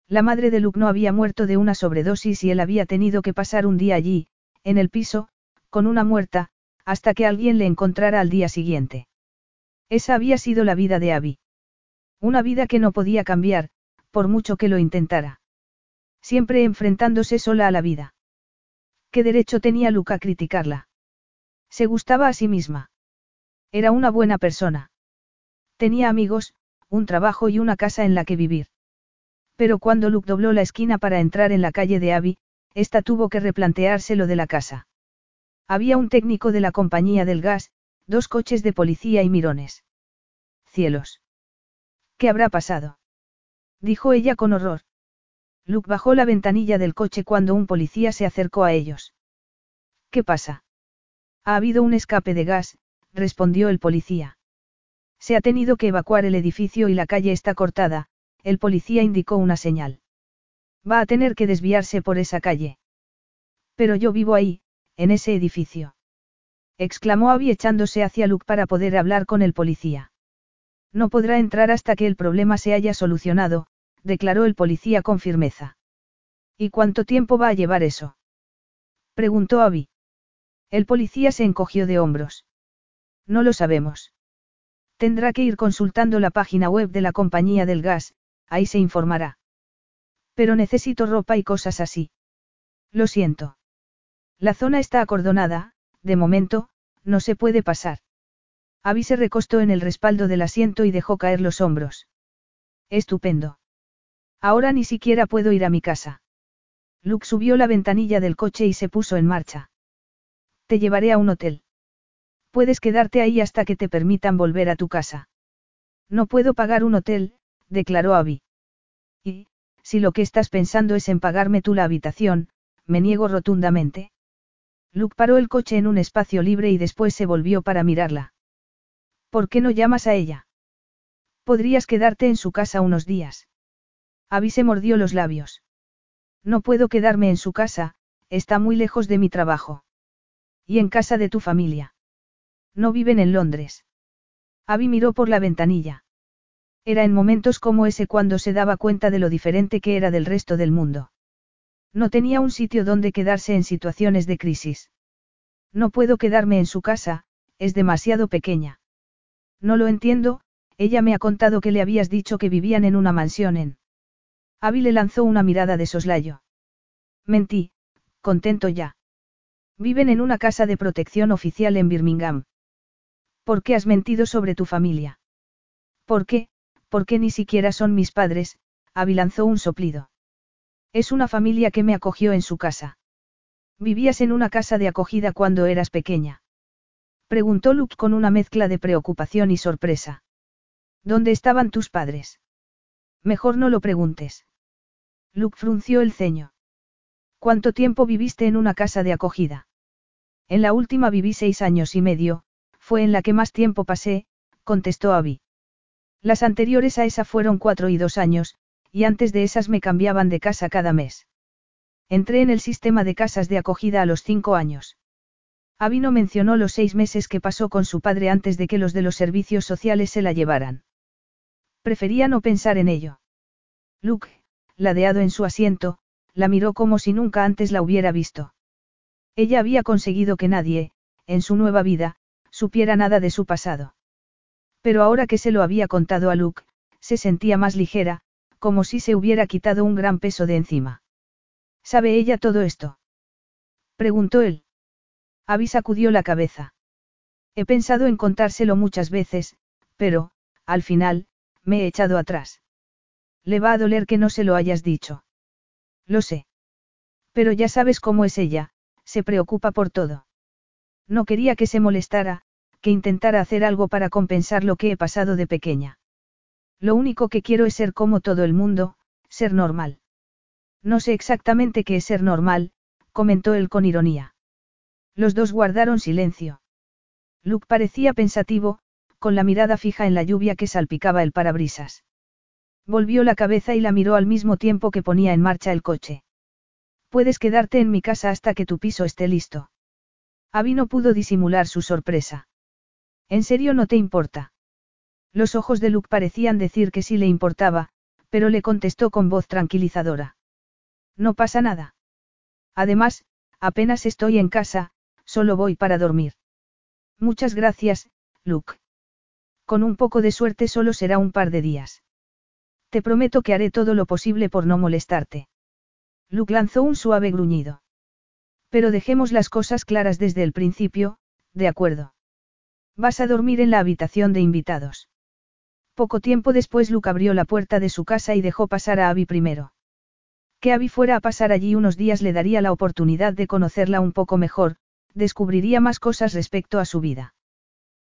La madre de Luke no había muerto de una sobredosis y él había tenido que pasar un día allí, en el piso, con una muerta, hasta que alguien le encontrara al día siguiente. Esa había sido la vida de Abby. Una vida que no podía cambiar, por mucho que lo intentara. Siempre enfrentándose sola a la vida. ¿Qué derecho tenía Luke a criticarla? Se gustaba a sí misma. Era una buena persona. Tenía amigos, un trabajo y una casa en la que vivir. Pero cuando Luke dobló la esquina para entrar en la calle de Abby, ésta tuvo que replantearse lo de la casa. Había un técnico de la compañía del gas, dos coches de policía y mirones. Cielos. ¿Qué habrá pasado? Dijo ella con horror. Luke bajó la ventanilla del coche cuando un policía se acercó a ellos. ¿Qué pasa? Ha habido un escape de gas, respondió el policía. Se ha tenido que evacuar el edificio y la calle está cortada, el policía indicó una señal. Va a tener que desviarse por esa calle. Pero yo vivo ahí, en ese edificio. Exclamó Abby echándose hacia Luke para poder hablar con el policía. No podrá entrar hasta que el problema se haya solucionado, declaró el policía con firmeza. ¿Y cuánto tiempo va a llevar eso? preguntó Abby. El policía se encogió de hombros. No lo sabemos. Tendrá que ir consultando la página web de la compañía del gas, ahí se informará. Pero necesito ropa y cosas así. Lo siento. La zona está acordonada, de momento, no se puede pasar. Abby se recostó en el respaldo del asiento y dejó caer los hombros. Estupendo. Ahora ni siquiera puedo ir a mi casa. Luke subió la ventanilla del coche y se puso en marcha. Te llevaré a un hotel. Puedes quedarte ahí hasta que te permitan volver a tu casa. No puedo pagar un hotel, declaró Abby. Y, si lo que estás pensando es en pagarme tú la habitación, me niego rotundamente. Luke paró el coche en un espacio libre y después se volvió para mirarla. ¿Por qué no llamas a ella? Podrías quedarte en su casa unos días. Abby se mordió los labios. No puedo quedarme en su casa, está muy lejos de mi trabajo. Y en casa de tu familia. No viven en Londres. Abby miró por la ventanilla. Era en momentos como ese cuando se daba cuenta de lo diferente que era del resto del mundo. No tenía un sitio donde quedarse en situaciones de crisis. No puedo quedarme en su casa, es demasiado pequeña. No lo entiendo, ella me ha contado que le habías dicho que vivían en una mansión en. Abby le lanzó una mirada de soslayo. Mentí, contento ya. Viven en una casa de protección oficial en Birmingham. ¿Por qué has mentido sobre tu familia? ¿Por qué? Porque ni siquiera son mis padres, Abby lanzó un soplido. Es una familia que me acogió en su casa. ¿Vivías en una casa de acogida cuando eras pequeña? Preguntó Luke con una mezcla de preocupación y sorpresa. ¿Dónde estaban tus padres? Mejor no lo preguntes. Luke frunció el ceño. ¿Cuánto tiempo viviste en una casa de acogida? En la última viví seis años y medio, fue en la que más tiempo pasé, contestó Abby. Las anteriores a esa fueron cuatro y dos años, y antes de esas me cambiaban de casa cada mes. Entré en el sistema de casas de acogida a los cinco años. Abby no mencionó los seis meses que pasó con su padre antes de que los de los servicios sociales se la llevaran. Prefería no pensar en ello. Luke, ladeado en su asiento, la miró como si nunca antes la hubiera visto. Ella había conseguido que nadie, en su nueva vida, supiera nada de su pasado. Pero ahora que se lo había contado a Luke, se sentía más ligera, como si se hubiera quitado un gran peso de encima. ¿Sabe ella todo esto? preguntó él. Abby sacudió la cabeza. He pensado en contárselo muchas veces, pero, al final, me he echado atrás. Le va a doler que no se lo hayas dicho. Lo sé. Pero ya sabes cómo es ella, se preocupa por todo. No quería que se molestara, que intentara hacer algo para compensar lo que he pasado de pequeña. Lo único que quiero es ser como todo el mundo, ser normal. No sé exactamente qué es ser normal, comentó él con ironía. Los dos guardaron silencio. Luke parecía pensativo, con la mirada fija en la lluvia que salpicaba el parabrisas. Volvió la cabeza y la miró al mismo tiempo que ponía en marcha el coche. Puedes quedarte en mi casa hasta que tu piso esté listo. Abby no pudo disimular su sorpresa. ¿En serio no te importa? Los ojos de Luke parecían decir que sí le importaba, pero le contestó con voz tranquilizadora. No pasa nada. Además, apenas estoy en casa, solo voy para dormir. Muchas gracias, Luke. Con un poco de suerte solo será un par de días. Te prometo que haré todo lo posible por no molestarte. Luke lanzó un suave gruñido. Pero dejemos las cosas claras desde el principio, de acuerdo. Vas a dormir en la habitación de invitados. Poco tiempo después Luke abrió la puerta de su casa y dejó pasar a Abby primero. Que Abby fuera a pasar allí unos días le daría la oportunidad de conocerla un poco mejor, descubriría más cosas respecto a su vida.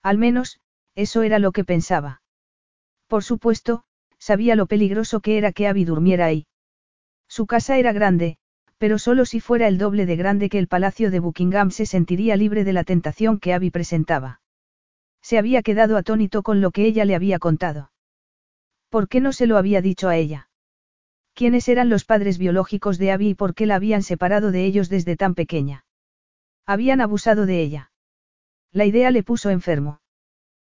Al menos, eso era lo que pensaba. Por supuesto, sabía lo peligroso que era que Abby durmiera ahí. Su casa era grande, pero solo si fuera el doble de grande que el palacio de Buckingham se sentiría libre de la tentación que Abby presentaba. Se había quedado atónito con lo que ella le había contado. ¿Por qué no se lo había dicho a ella? ¿Quiénes eran los padres biológicos de Abby y por qué la habían separado de ellos desde tan pequeña? Habían abusado de ella. La idea le puso enfermo.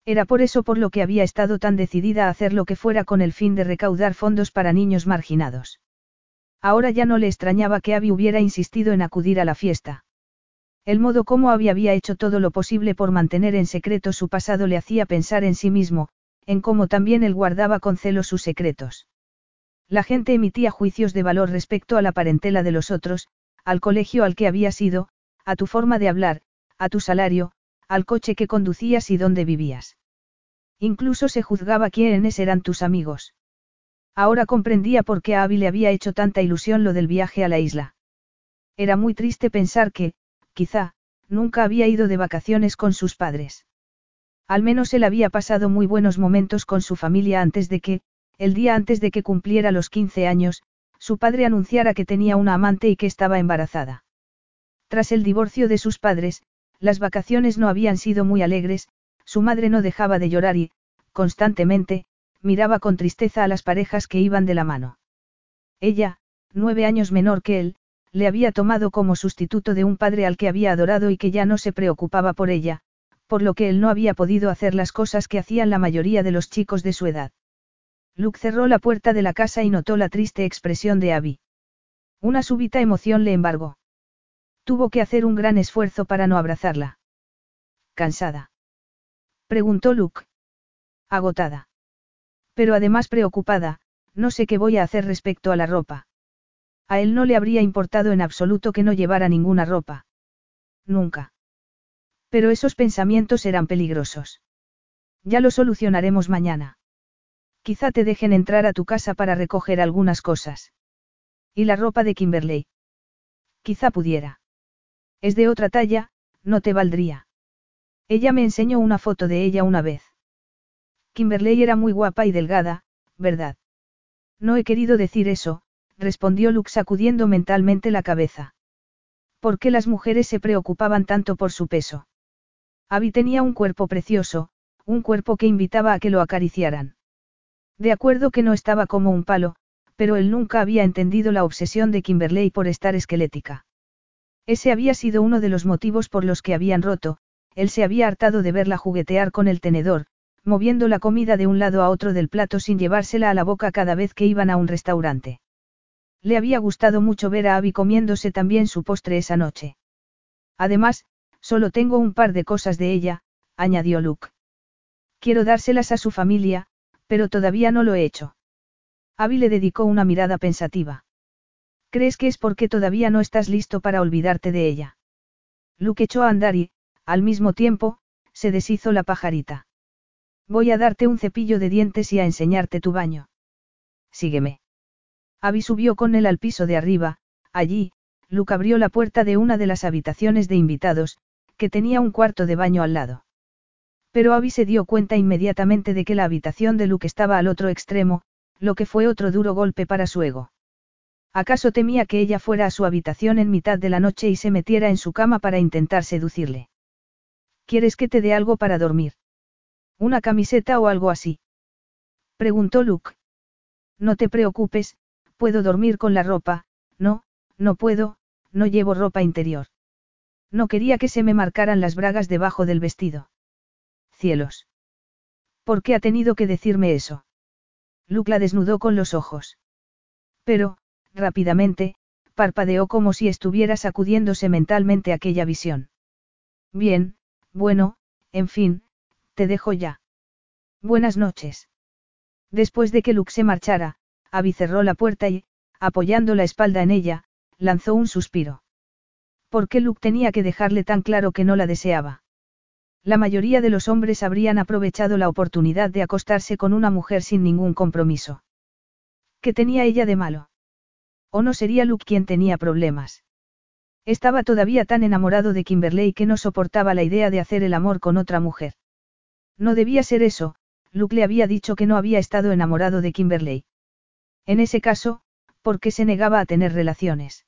Era por eso por lo que había estado tan decidida a hacer lo que fuera con el fin de recaudar fondos para niños marginados. Ahora ya no le extrañaba que Abby hubiera insistido en acudir a la fiesta. El modo como había hecho todo lo posible por mantener en secreto su pasado le hacía pensar en sí mismo, en cómo también él guardaba con celo sus secretos. La gente emitía juicios de valor respecto a la parentela de los otros, al colegio al que habías ido, a tu forma de hablar, a tu salario, al coche que conducías y dónde vivías. Incluso se juzgaba quiénes eran tus amigos. Ahora comprendía por qué a Abby le había hecho tanta ilusión lo del viaje a la isla. Era muy triste pensar que, quizá, nunca había ido de vacaciones con sus padres. Al menos él había pasado muy buenos momentos con su familia antes de que, el día antes de que cumpliera los 15 años, su padre anunciara que tenía una amante y que estaba embarazada. Tras el divorcio de sus padres, las vacaciones no habían sido muy alegres, su madre no dejaba de llorar y, constantemente, miraba con tristeza a las parejas que iban de la mano. Ella, nueve años menor que él, le había tomado como sustituto de un padre al que había adorado y que ya no se preocupaba por ella, por lo que él no había podido hacer las cosas que hacían la mayoría de los chicos de su edad. Luke cerró la puerta de la casa y notó la triste expresión de Abby. Una súbita emoción le embargó. Tuvo que hacer un gran esfuerzo para no abrazarla. ¿Cansada? Preguntó Luke. Agotada. Pero además preocupada, no sé qué voy a hacer respecto a la ropa. A él no le habría importado en absoluto que no llevara ninguna ropa. Nunca. Pero esos pensamientos eran peligrosos. Ya lo solucionaremos mañana. Quizá te dejen entrar a tu casa para recoger algunas cosas. ¿Y la ropa de Kimberley? Quizá pudiera. Es de otra talla, no te valdría. Ella me enseñó una foto de ella una vez. Kimberley era muy guapa y delgada, ¿verdad? No he querido decir eso, respondió Luke sacudiendo mentalmente la cabeza. ¿Por qué las mujeres se preocupaban tanto por su peso? Abby tenía un cuerpo precioso, un cuerpo que invitaba a que lo acariciaran. De acuerdo que no estaba como un palo, pero él nunca había entendido la obsesión de Kimberley por estar esquelética. Ese había sido uno de los motivos por los que habían roto, él se había hartado de verla juguetear con el tenedor, moviendo la comida de un lado a otro del plato sin llevársela a la boca cada vez que iban a un restaurante. Le había gustado mucho ver a Abby comiéndose también su postre esa noche. Además, solo tengo un par de cosas de ella, añadió Luke. Quiero dárselas a su familia, pero todavía no lo he hecho. Abby le dedicó una mirada pensativa. ¿Crees que es porque todavía no estás listo para olvidarte de ella? Luke echó a andar y, al mismo tiempo, se deshizo la pajarita. Voy a darte un cepillo de dientes y a enseñarte tu baño. Sígueme. Abby subió con él al piso de arriba, allí, Luke abrió la puerta de una de las habitaciones de invitados, que tenía un cuarto de baño al lado. Pero Abby se dio cuenta inmediatamente de que la habitación de Luke estaba al otro extremo, lo que fue otro duro golpe para su ego. ¿Acaso temía que ella fuera a su habitación en mitad de la noche y se metiera en su cama para intentar seducirle? ¿Quieres que te dé algo para dormir? ¿Una camiseta o algo así? Preguntó Luke. No te preocupes, puedo dormir con la ropa, no, no puedo, no llevo ropa interior. No quería que se me marcaran las bragas debajo del vestido. Cielos. ¿Por qué ha tenido que decirme eso? Luke la desnudó con los ojos. Pero, rápidamente, parpadeó como si estuviera sacudiéndose mentalmente aquella visión. Bien, bueno, en fin, te dejo ya. Buenas noches. Después de que Luke se marchara, Abby cerró la puerta y, apoyando la espalda en ella, lanzó un suspiro. ¿Por qué Luke tenía que dejarle tan claro que no la deseaba? La mayoría de los hombres habrían aprovechado la oportunidad de acostarse con una mujer sin ningún compromiso. ¿Qué tenía ella de malo? ¿O no sería Luke quien tenía problemas? Estaba todavía tan enamorado de Kimberley que no soportaba la idea de hacer el amor con otra mujer. No debía ser eso, Luke le había dicho que no había estado enamorado de Kimberley. En ese caso, ¿por qué se negaba a tener relaciones?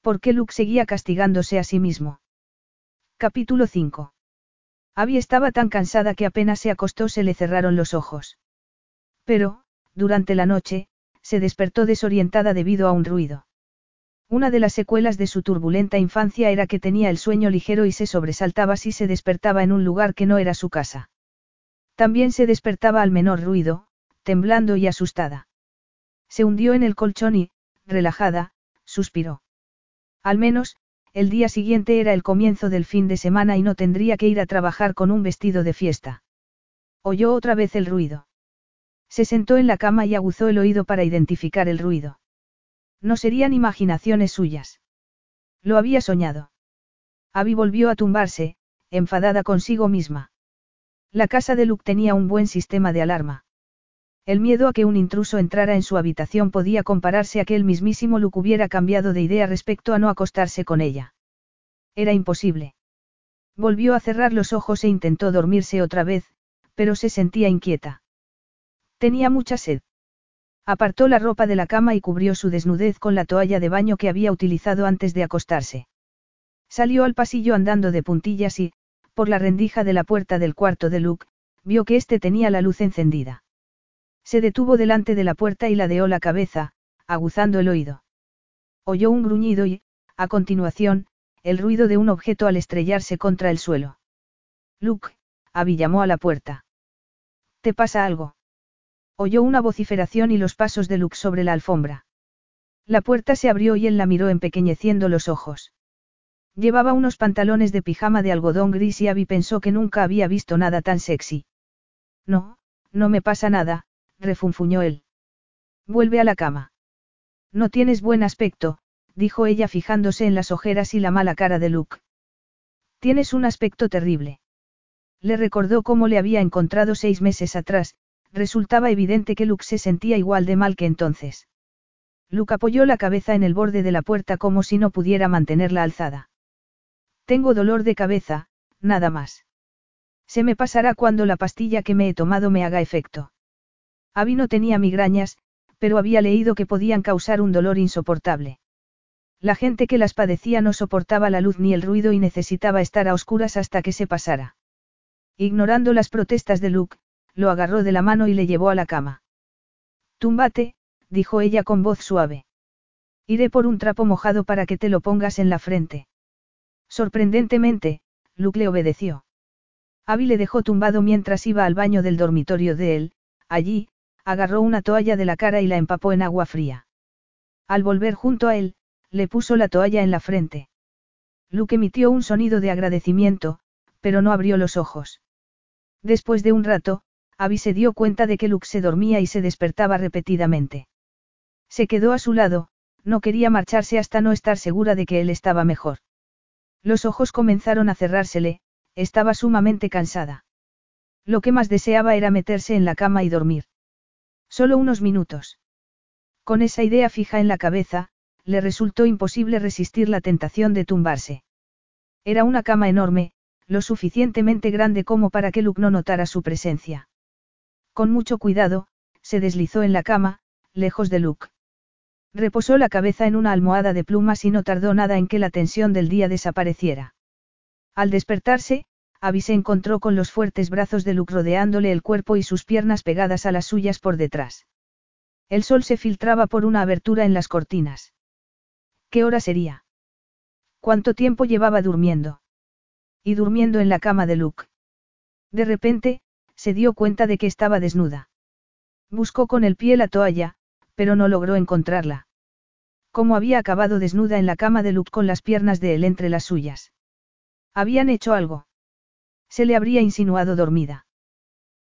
¿Por qué Luke seguía castigándose a sí mismo? Capítulo 5. Abby estaba tan cansada que apenas se acostó se le cerraron los ojos. Pero, durante la noche, se despertó desorientada debido a un ruido. Una de las secuelas de su turbulenta infancia era que tenía el sueño ligero y se sobresaltaba si se despertaba en un lugar que no era su casa. También se despertaba al menor ruido, temblando y asustada. Se hundió en el colchón y, relajada, suspiró. Al menos, el día siguiente era el comienzo del fin de semana y no tendría que ir a trabajar con un vestido de fiesta. Oyó otra vez el ruido. Se sentó en la cama y aguzó el oído para identificar el ruido. No serían imaginaciones suyas. Lo había soñado. Abby volvió a tumbarse, enfadada consigo misma. La casa de Luke tenía un buen sistema de alarma. El miedo a que un intruso entrara en su habitación podía compararse a que el mismísimo Luke hubiera cambiado de idea respecto a no acostarse con ella. Era imposible. Volvió a cerrar los ojos e intentó dormirse otra vez, pero se sentía inquieta. Tenía mucha sed. Apartó la ropa de la cama y cubrió su desnudez con la toalla de baño que había utilizado antes de acostarse. Salió al pasillo andando de puntillas y, por la rendija de la puerta del cuarto de Luke, vio que éste tenía la luz encendida. Se detuvo delante de la puerta y ladeó la cabeza, aguzando el oído. Oyó un gruñido y, a continuación, el ruido de un objeto al estrellarse contra el suelo. Luke, Abby llamó a la puerta. ¿Te pasa algo? Oyó una vociferación y los pasos de Luke sobre la alfombra. La puerta se abrió y él la miró empequeñeciendo los ojos. Llevaba unos pantalones de pijama de algodón gris y Abby pensó que nunca había visto nada tan sexy. No, no me pasa nada, refunfuñó él. Vuelve a la cama. No tienes buen aspecto, dijo ella fijándose en las ojeras y la mala cara de Luke. Tienes un aspecto terrible. Le recordó cómo le había encontrado seis meses atrás, resultaba evidente que Luke se sentía igual de mal que entonces. Luke apoyó la cabeza en el borde de la puerta como si no pudiera mantenerla alzada. Tengo dolor de cabeza, nada más. Se me pasará cuando la pastilla que me he tomado me haga efecto. Abby no tenía migrañas, pero había leído que podían causar un dolor insoportable. La gente que las padecía no soportaba la luz ni el ruido y necesitaba estar a oscuras hasta que se pasara. Ignorando las protestas de Luke, lo agarró de la mano y le llevó a la cama. Túmbate, dijo ella con voz suave. Iré por un trapo mojado para que te lo pongas en la frente. Sorprendentemente, Luke le obedeció. Abby le dejó tumbado mientras iba al baño del dormitorio de él, allí, agarró una toalla de la cara y la empapó en agua fría. Al volver junto a él, le puso la toalla en la frente. Luke emitió un sonido de agradecimiento, pero no abrió los ojos. Después de un rato, Abby se dio cuenta de que Luke se dormía y se despertaba repetidamente. Se quedó a su lado, no quería marcharse hasta no estar segura de que él estaba mejor. Los ojos comenzaron a cerrársele, estaba sumamente cansada. Lo que más deseaba era meterse en la cama y dormir. Solo unos minutos. Con esa idea fija en la cabeza, le resultó imposible resistir la tentación de tumbarse. Era una cama enorme, lo suficientemente grande como para que Luke no notara su presencia. Con mucho cuidado, se deslizó en la cama, lejos de Luke. Reposó la cabeza en una almohada de plumas y no tardó nada en que la tensión del día desapareciera. Al despertarse, Abby se encontró con los fuertes brazos de Luke rodeándole el cuerpo y sus piernas pegadas a las suyas por detrás. El sol se filtraba por una abertura en las cortinas. ¿Qué hora sería? ¿Cuánto tiempo llevaba durmiendo? Y durmiendo en la cama de Luke. De repente, se dio cuenta de que estaba desnuda. Buscó con el pie la toalla, pero no logró encontrarla. Como había acabado desnuda en la cama de Luke con las piernas de él entre las suyas. Habían hecho algo. Se le habría insinuado dormida.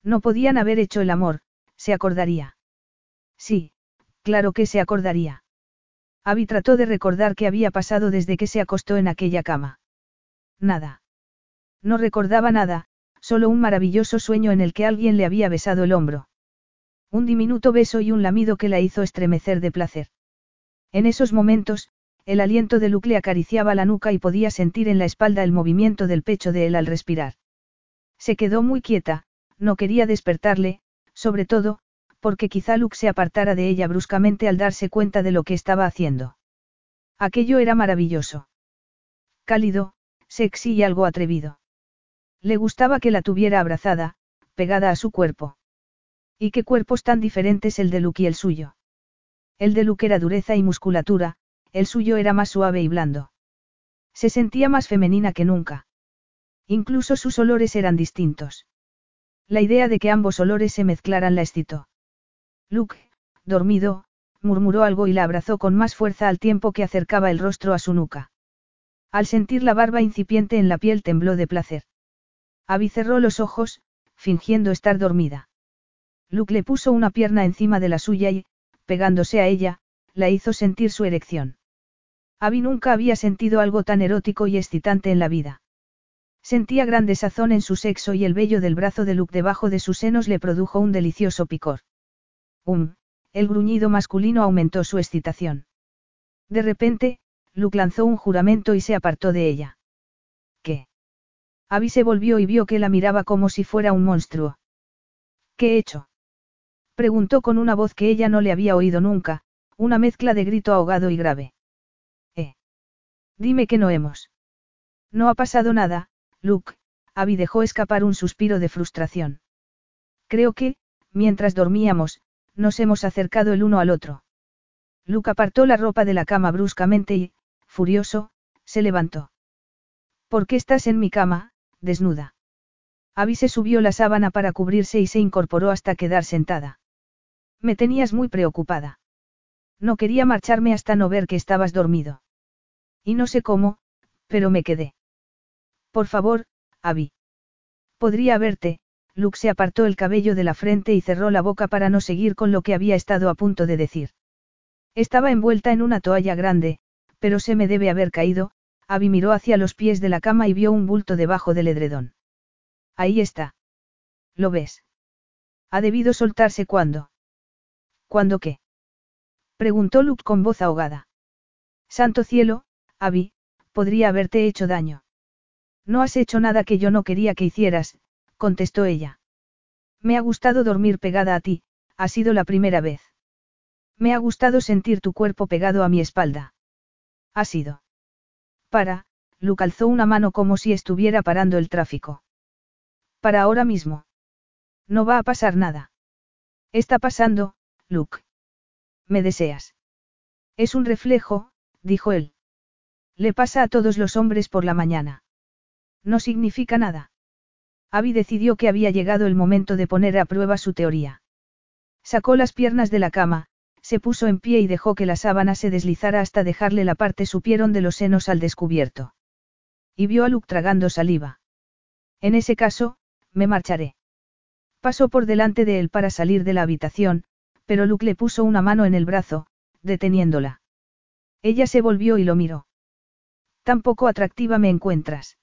No podían haber hecho el amor, se acordaría. Sí, claro que se acordaría. Abby trató de recordar qué había pasado desde que se acostó en aquella cama. Nada. No recordaba nada, solo un maravilloso sueño en el que alguien le había besado el hombro. Un diminuto beso y un lamido que la hizo estremecer de placer. En esos momentos, el aliento de Luke le acariciaba la nuca y podía sentir en la espalda el movimiento del pecho de él al respirar. Se quedó muy quieta, no quería despertarle, sobre todo, porque quizá Luke se apartara de ella bruscamente al darse cuenta de lo que estaba haciendo. Aquello era maravilloso. Cálido, sexy y algo atrevido. Le gustaba que la tuviera abrazada, pegada a su cuerpo. Y qué cuerpos tan diferentes el de Luke y el suyo. El de Luke era dureza y musculatura, el suyo era más suave y blando. Se sentía más femenina que nunca. Incluso sus olores eran distintos. La idea de que ambos olores se mezclaran la excitó. Luke, dormido, murmuró algo y la abrazó con más fuerza al tiempo que acercaba el rostro a su nuca. Al sentir la barba incipiente en la piel tembló de placer. Abby cerró los ojos, fingiendo estar dormida. Luke le puso una pierna encima de la suya y, pegándose a ella, la hizo sentir su erección. Abby nunca había sentido algo tan erótico y excitante en la vida. Sentía gran desazón en su sexo y el vello del brazo de Luke debajo de sus senos le produjo un delicioso picor. Um, el gruñido masculino aumentó su excitación. De repente, Luke lanzó un juramento y se apartó de ella. ¿Qué? Abby se volvió y vio que la miraba como si fuera un monstruo. ¿Qué he hecho? Preguntó con una voz que ella no le había oído nunca, una mezcla de grito ahogado y grave. Eh. Dime que no hemos. No ha pasado nada, Luke, Abby dejó escapar un suspiro de frustración. Creo que, mientras dormíamos, nos hemos acercado el uno al otro. Luke apartó la ropa de la cama bruscamente y, furioso, se levantó. ¿Por qué estás en mi cama, desnuda? Abby se subió la sábana para cubrirse y se incorporó hasta quedar sentada. Me tenías muy preocupada. No quería marcharme hasta no ver que estabas dormido. Y no sé cómo, pero me quedé. Por favor, Abby. Podría verte, Luke se apartó el cabello de la frente y cerró la boca para no seguir con lo que había estado a punto de decir. Estaba envuelta en una toalla grande, pero se me debe haber caído, Abby miró hacia los pies de la cama y vio un bulto debajo del edredón. Ahí está. ¿Lo ves? Ha debido soltarse cuando. ¿Cuándo qué? Preguntó Luke con voz ahogada. Santo cielo, Abby, podría haberte hecho daño. No has hecho nada que yo no quería que hicieras, contestó ella. Me ha gustado dormir pegada a ti, ha sido la primera vez. Me ha gustado sentir tu cuerpo pegado a mi espalda. Ha sido. Para, Luke alzó una mano como si estuviera parando el tráfico. Para ahora mismo. No va a pasar nada. Está pasando, Luke. ¿Me deseas? Es un reflejo, dijo él. Le pasa a todos los hombres por la mañana. No significa nada. Abby decidió que había llegado el momento de poner a prueba su teoría. Sacó las piernas de la cama, se puso en pie y dejó que la sábana se deslizara hasta dejarle la parte supieron de los senos al descubierto. Y vio a Luke tragando saliva. En ese caso, me marcharé. Pasó por delante de él para salir de la habitación, pero Luke le puso una mano en el brazo, deteniéndola. Ella se volvió y lo miró. Tampoco atractiva me encuentras.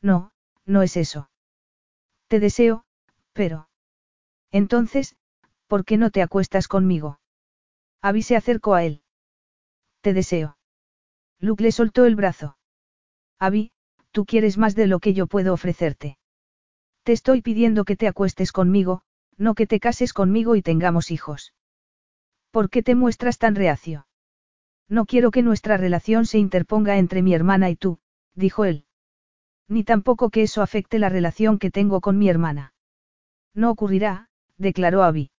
No, no es eso. Te deseo, pero... Entonces, ¿por qué no te acuestas conmigo? Abby se acercó a él. Te deseo. Luke le soltó el brazo. Abby, tú quieres más de lo que yo puedo ofrecerte. Te estoy pidiendo que te acuestes conmigo, no que te cases conmigo y tengamos hijos. ¿Por qué te muestras tan reacio? No quiero que nuestra relación se interponga entre mi hermana y tú, dijo él. Ni tampoco que eso afecte la relación que tengo con mi hermana. No ocurrirá, declaró Abby.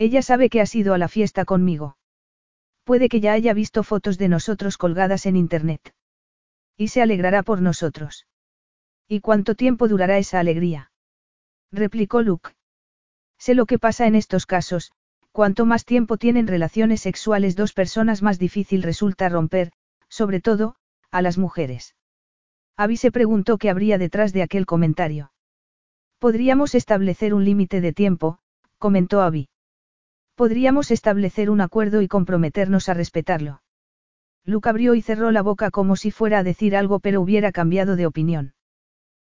Ella sabe que has ido a la fiesta conmigo. Puede que ya haya visto fotos de nosotros colgadas en Internet. Y se alegrará por nosotros. ¿Y cuánto tiempo durará esa alegría? replicó Luke. Sé lo que pasa en estos casos, cuanto más tiempo tienen relaciones sexuales dos personas más difícil resulta romper, sobre todo, a las mujeres. Abby se preguntó qué habría detrás de aquel comentario. Podríamos establecer un límite de tiempo, comentó Abby. Podríamos establecer un acuerdo y comprometernos a respetarlo. Luke abrió y cerró la boca como si fuera a decir algo pero hubiera cambiado de opinión.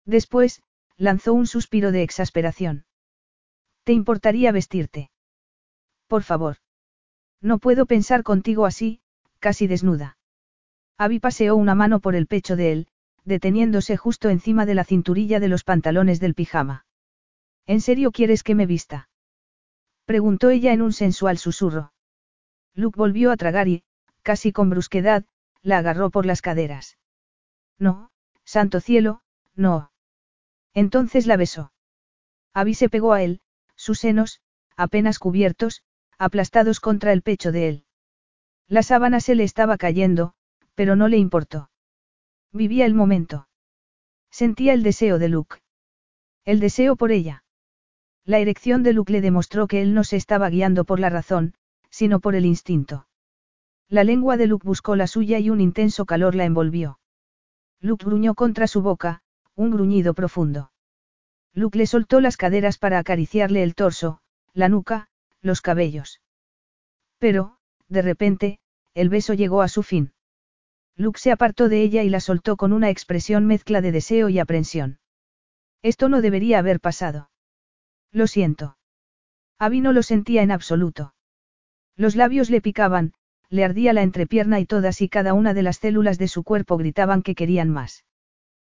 Después, lanzó un suspiro de exasperación. ¿Te importaría vestirte? Por favor. No puedo pensar contigo así, casi desnuda. Abby paseó una mano por el pecho de él, deteniéndose justo encima de la cinturilla de los pantalones del pijama. ¿En serio quieres que me vista? Preguntó ella en un sensual susurro. Luke volvió a tragar y, casi con brusquedad, la agarró por las caderas. No, santo cielo, no. Entonces la besó. Abby se pegó a él, sus senos, apenas cubiertos, aplastados contra el pecho de él. La sábana se le estaba cayendo, pero no le importó. Vivía el momento. Sentía el deseo de Luke. El deseo por ella. La erección de Luke le demostró que él no se estaba guiando por la razón, sino por el instinto. La lengua de Luke buscó la suya y un intenso calor la envolvió. Luke gruñó contra su boca, un gruñido profundo. Luke le soltó las caderas para acariciarle el torso, la nuca, los cabellos. Pero, de repente, el beso llegó a su fin. Luke se apartó de ella y la soltó con una expresión mezcla de deseo y aprensión. Esto no debería haber pasado. Lo siento. Abby no lo sentía en absoluto. Los labios le picaban, le ardía la entrepierna y todas y cada una de las células de su cuerpo gritaban que querían más.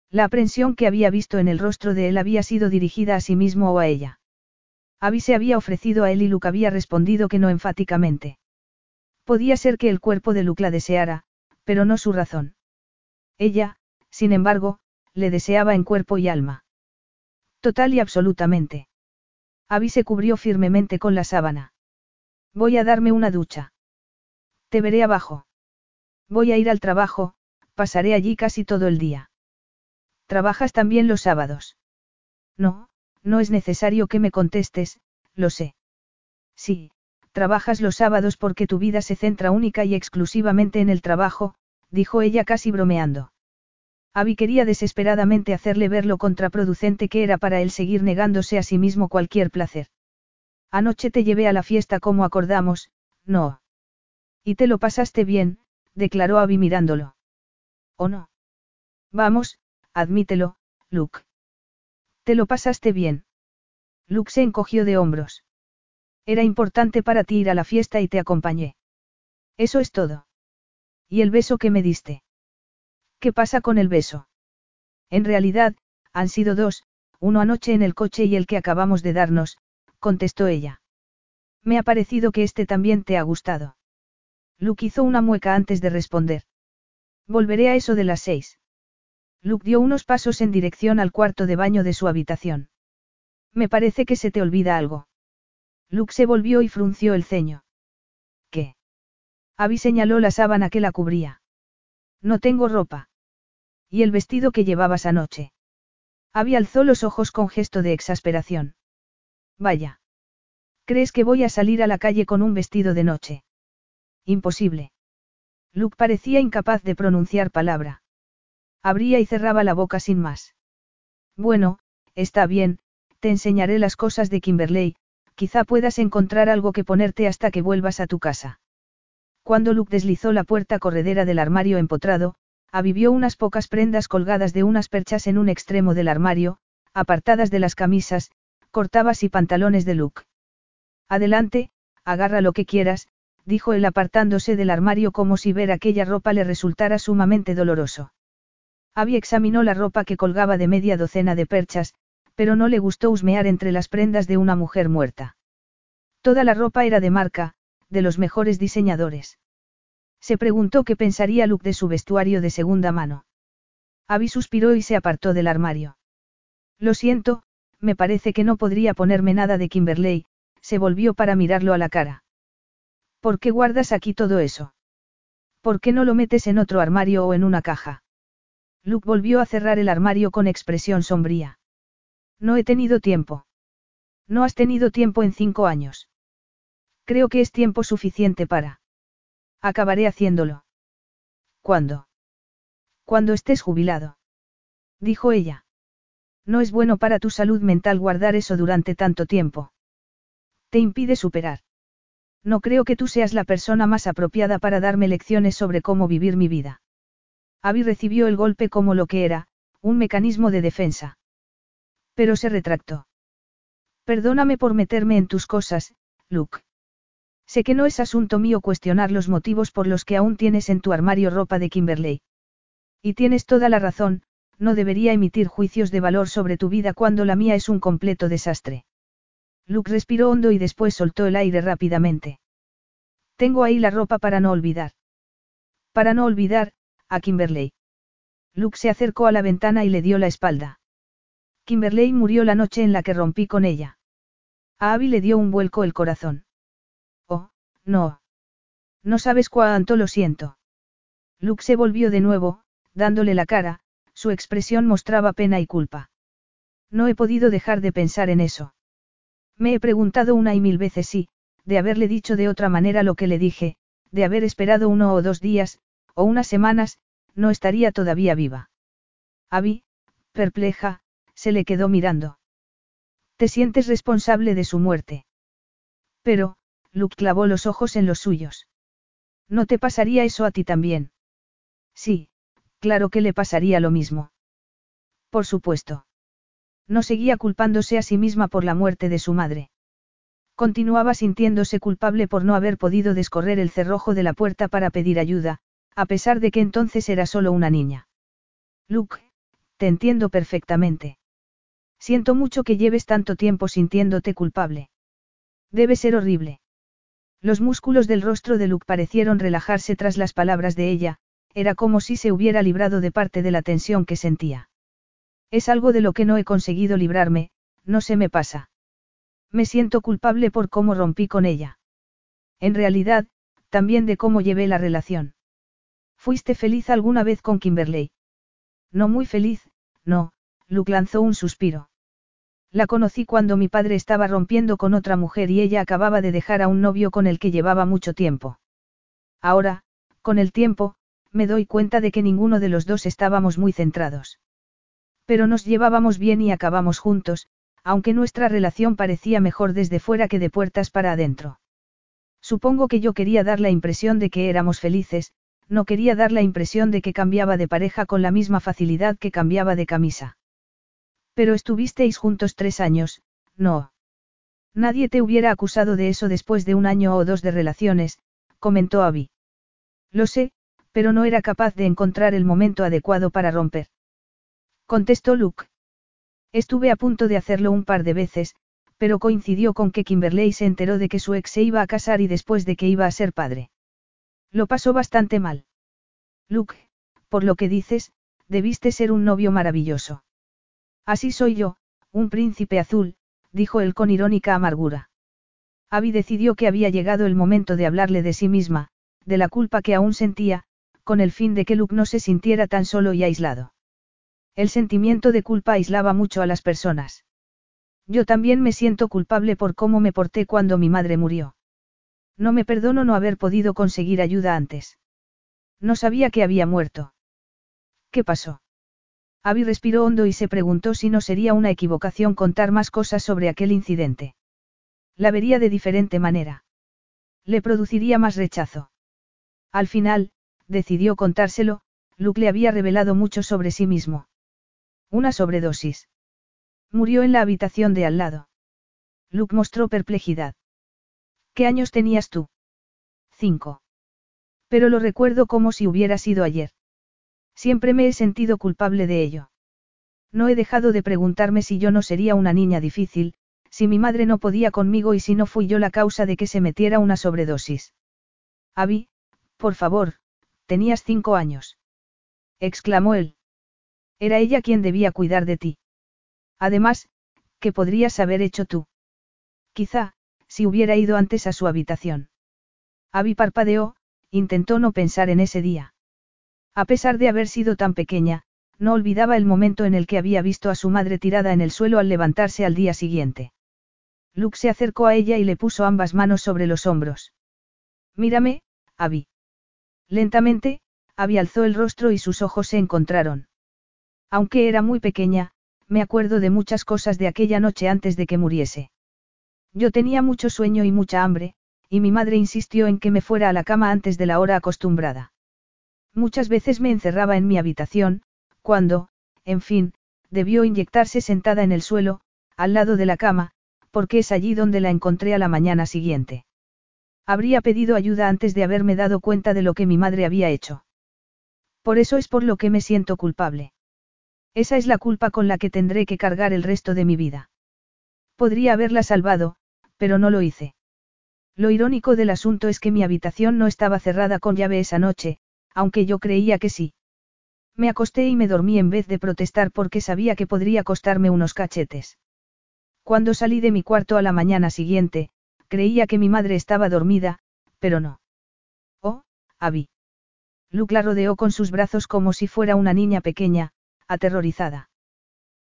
La aprensión que había visto en el rostro de él había sido dirigida a sí mismo o a ella. Abby se había ofrecido a él y Luke había respondido que no enfáticamente. Podía ser que el cuerpo de Luke la deseara, pero no su razón. Ella, sin embargo, le deseaba en cuerpo y alma. Total y absolutamente. Abby se cubrió firmemente con la sábana. Voy a darme una ducha. Te veré abajo. Voy a ir al trabajo, pasaré allí casi todo el día. ¿Trabajas también los sábados? No, no es necesario que me contestes, lo sé. Sí, trabajas los sábados porque tu vida se centra única y exclusivamente en el trabajo, dijo ella casi bromeando. Abby quería desesperadamente hacerle ver lo contraproducente que era para él seguir negándose a sí mismo cualquier placer. Anoche te llevé a la fiesta como acordamos, no. Y te lo pasaste bien, declaró Abby mirándolo. ¿O no? Vamos, admítelo, Luke. Te lo pasaste bien. Luke se encogió de hombros. Era importante para ti ir a la fiesta y te acompañé. Eso es todo. ¿Y el beso que me diste? ¿Qué pasa con el beso? En realidad, han sido dos, uno anoche en el coche y el que acabamos de darnos, contestó ella. Me ha parecido que este también te ha gustado. Luke hizo una mueca antes de responder. Volveré a eso de las seis. Luke dio unos pasos en dirección al cuarto de baño de su habitación. Me parece que se te olvida algo. Luke se volvió y frunció el ceño. ¿Qué? Abby señaló la sábana que la cubría. No tengo ropa. ¿Y el vestido que llevabas anoche? Abby alzó los ojos con gesto de exasperación. Vaya. ¿Crees que voy a salir a la calle con un vestido de noche? Imposible. Luke parecía incapaz de pronunciar palabra. Abría y cerraba la boca sin más. Bueno, está bien, te enseñaré las cosas de Kimberley, quizá puedas encontrar algo que ponerte hasta que vuelvas a tu casa. Cuando Luke deslizó la puerta corredera del armario empotrado, avivió unas pocas prendas colgadas de unas perchas en un extremo del armario, apartadas de las camisas, cortabas y pantalones de Luke. Adelante, agarra lo que quieras, dijo él apartándose del armario como si ver aquella ropa le resultara sumamente doloroso. Abby examinó la ropa que colgaba de media docena de perchas, pero no le gustó husmear entre las prendas de una mujer muerta. Toda la ropa era de marca, de los mejores diseñadores. Se preguntó qué pensaría Luke de su vestuario de segunda mano. Abby suspiró y se apartó del armario. Lo siento, me parece que no podría ponerme nada de Kimberley, se volvió para mirarlo a la cara. ¿Por qué guardas aquí todo eso? ¿Por qué no lo metes en otro armario o en una caja? Luke volvió a cerrar el armario con expresión sombría. No he tenido tiempo. No has tenido tiempo en cinco años. Creo que es tiempo suficiente para. Acabaré haciéndolo. ¿Cuándo? Cuando estés jubilado. Dijo ella. No es bueno para tu salud mental guardar eso durante tanto tiempo. Te impide superar. No creo que tú seas la persona más apropiada para darme lecciones sobre cómo vivir mi vida. Abby recibió el golpe como lo que era, un mecanismo de defensa. Pero se retractó. Perdóname por meterme en tus cosas, Luke. Sé que no es asunto mío cuestionar los motivos por los que aún tienes en tu armario ropa de Kimberley. Y tienes toda la razón, no debería emitir juicios de valor sobre tu vida cuando la mía es un completo desastre. Luke respiró hondo y después soltó el aire rápidamente. Tengo ahí la ropa para no olvidar. Para no olvidar, a Kimberley. Luke se acercó a la ventana y le dio la espalda. Kimberley murió la noche en la que rompí con ella. A Abby le dio un vuelco el corazón. No. No sabes cuánto lo siento. Luke se volvió de nuevo, dándole la cara, su expresión mostraba pena y culpa. No he podido dejar de pensar en eso. Me he preguntado una y mil veces si, de haberle dicho de otra manera lo que le dije, de haber esperado uno o dos días, o unas semanas, no estaría todavía viva. Abby, perpleja, se le quedó mirando. ¿Te sientes responsable de su muerte? Pero, Luke clavó los ojos en los suyos. ¿No te pasaría eso a ti también? Sí, claro que le pasaría lo mismo. Por supuesto. No seguía culpándose a sí misma por la muerte de su madre. Continuaba sintiéndose culpable por no haber podido descorrer el cerrojo de la puerta para pedir ayuda, a pesar de que entonces era solo una niña. Luke, te entiendo perfectamente. Siento mucho que lleves tanto tiempo sintiéndote culpable. Debe ser horrible. Los músculos del rostro de Luke parecieron relajarse tras las palabras de ella, era como si se hubiera librado de parte de la tensión que sentía. Es algo de lo que no he conseguido librarme, no se me pasa. Me siento culpable por cómo rompí con ella. En realidad, también de cómo llevé la relación. ¿Fuiste feliz alguna vez con Kimberley? No muy feliz, no, Luke lanzó un suspiro. La conocí cuando mi padre estaba rompiendo con otra mujer y ella acababa de dejar a un novio con el que llevaba mucho tiempo. Ahora, con el tiempo, me doy cuenta de que ninguno de los dos estábamos muy centrados. Pero nos llevábamos bien y acabamos juntos, aunque nuestra relación parecía mejor desde fuera que de puertas para adentro. Supongo que yo quería dar la impresión de que éramos felices, no quería dar la impresión de que cambiaba de pareja con la misma facilidad que cambiaba de camisa. Pero estuvisteis juntos tres años, no. Nadie te hubiera acusado de eso después de un año o dos de relaciones, comentó Abby. Lo sé, pero no era capaz de encontrar el momento adecuado para romper contestó Luke. Estuve a punto de hacerlo un par de veces, pero coincidió con que Kimberley se enteró de que su ex se iba a casar y después de que iba a ser padre. Lo pasó bastante mal. Luke, por lo que dices, debiste ser un novio maravilloso. Así soy yo, un príncipe azul, dijo él con irónica amargura. Abby decidió que había llegado el momento de hablarle de sí misma, de la culpa que aún sentía, con el fin de que Luke no se sintiera tan solo y aislado. El sentimiento de culpa aislaba mucho a las personas. Yo también me siento culpable por cómo me porté cuando mi madre murió. No me perdono no haber podido conseguir ayuda antes. No sabía que había muerto. ¿Qué pasó? Abby respiró hondo y se preguntó si no sería una equivocación contar más cosas sobre aquel incidente. La vería de diferente manera. Le produciría más rechazo. Al final, decidió contárselo, Luke le había revelado mucho sobre sí mismo. Una sobredosis. Murió en la habitación de al lado. Luke mostró perplejidad. ¿Qué años tenías tú? Cinco. Pero lo recuerdo como si hubiera sido ayer. Siempre me he sentido culpable de ello. No he dejado de preguntarme si yo no sería una niña difícil, si mi madre no podía conmigo y si no fui yo la causa de que se metiera una sobredosis. Abby, por favor, tenías cinco años. exclamó él. Era ella quien debía cuidar de ti. Además, ¿qué podrías haber hecho tú? Quizá, si hubiera ido antes a su habitación. Abby parpadeó, intentó no pensar en ese día. A pesar de haber sido tan pequeña, no olvidaba el momento en el que había visto a su madre tirada en el suelo al levantarse al día siguiente. Luke se acercó a ella y le puso ambas manos sobre los hombros. Mírame, Abby. Lentamente, Abby alzó el rostro y sus ojos se encontraron. Aunque era muy pequeña, me acuerdo de muchas cosas de aquella noche antes de que muriese. Yo tenía mucho sueño y mucha hambre, y mi madre insistió en que me fuera a la cama antes de la hora acostumbrada. Muchas veces me encerraba en mi habitación, cuando, en fin, debió inyectarse sentada en el suelo, al lado de la cama, porque es allí donde la encontré a la mañana siguiente. Habría pedido ayuda antes de haberme dado cuenta de lo que mi madre había hecho. Por eso es por lo que me siento culpable. Esa es la culpa con la que tendré que cargar el resto de mi vida. Podría haberla salvado, pero no lo hice. Lo irónico del asunto es que mi habitación no estaba cerrada con llave esa noche, aunque yo creía que sí. Me acosté y me dormí en vez de protestar porque sabía que podría costarme unos cachetes. Cuando salí de mi cuarto a la mañana siguiente, creía que mi madre estaba dormida, pero no. Oh, Abby. Luke la rodeó con sus brazos como si fuera una niña pequeña, aterrorizada.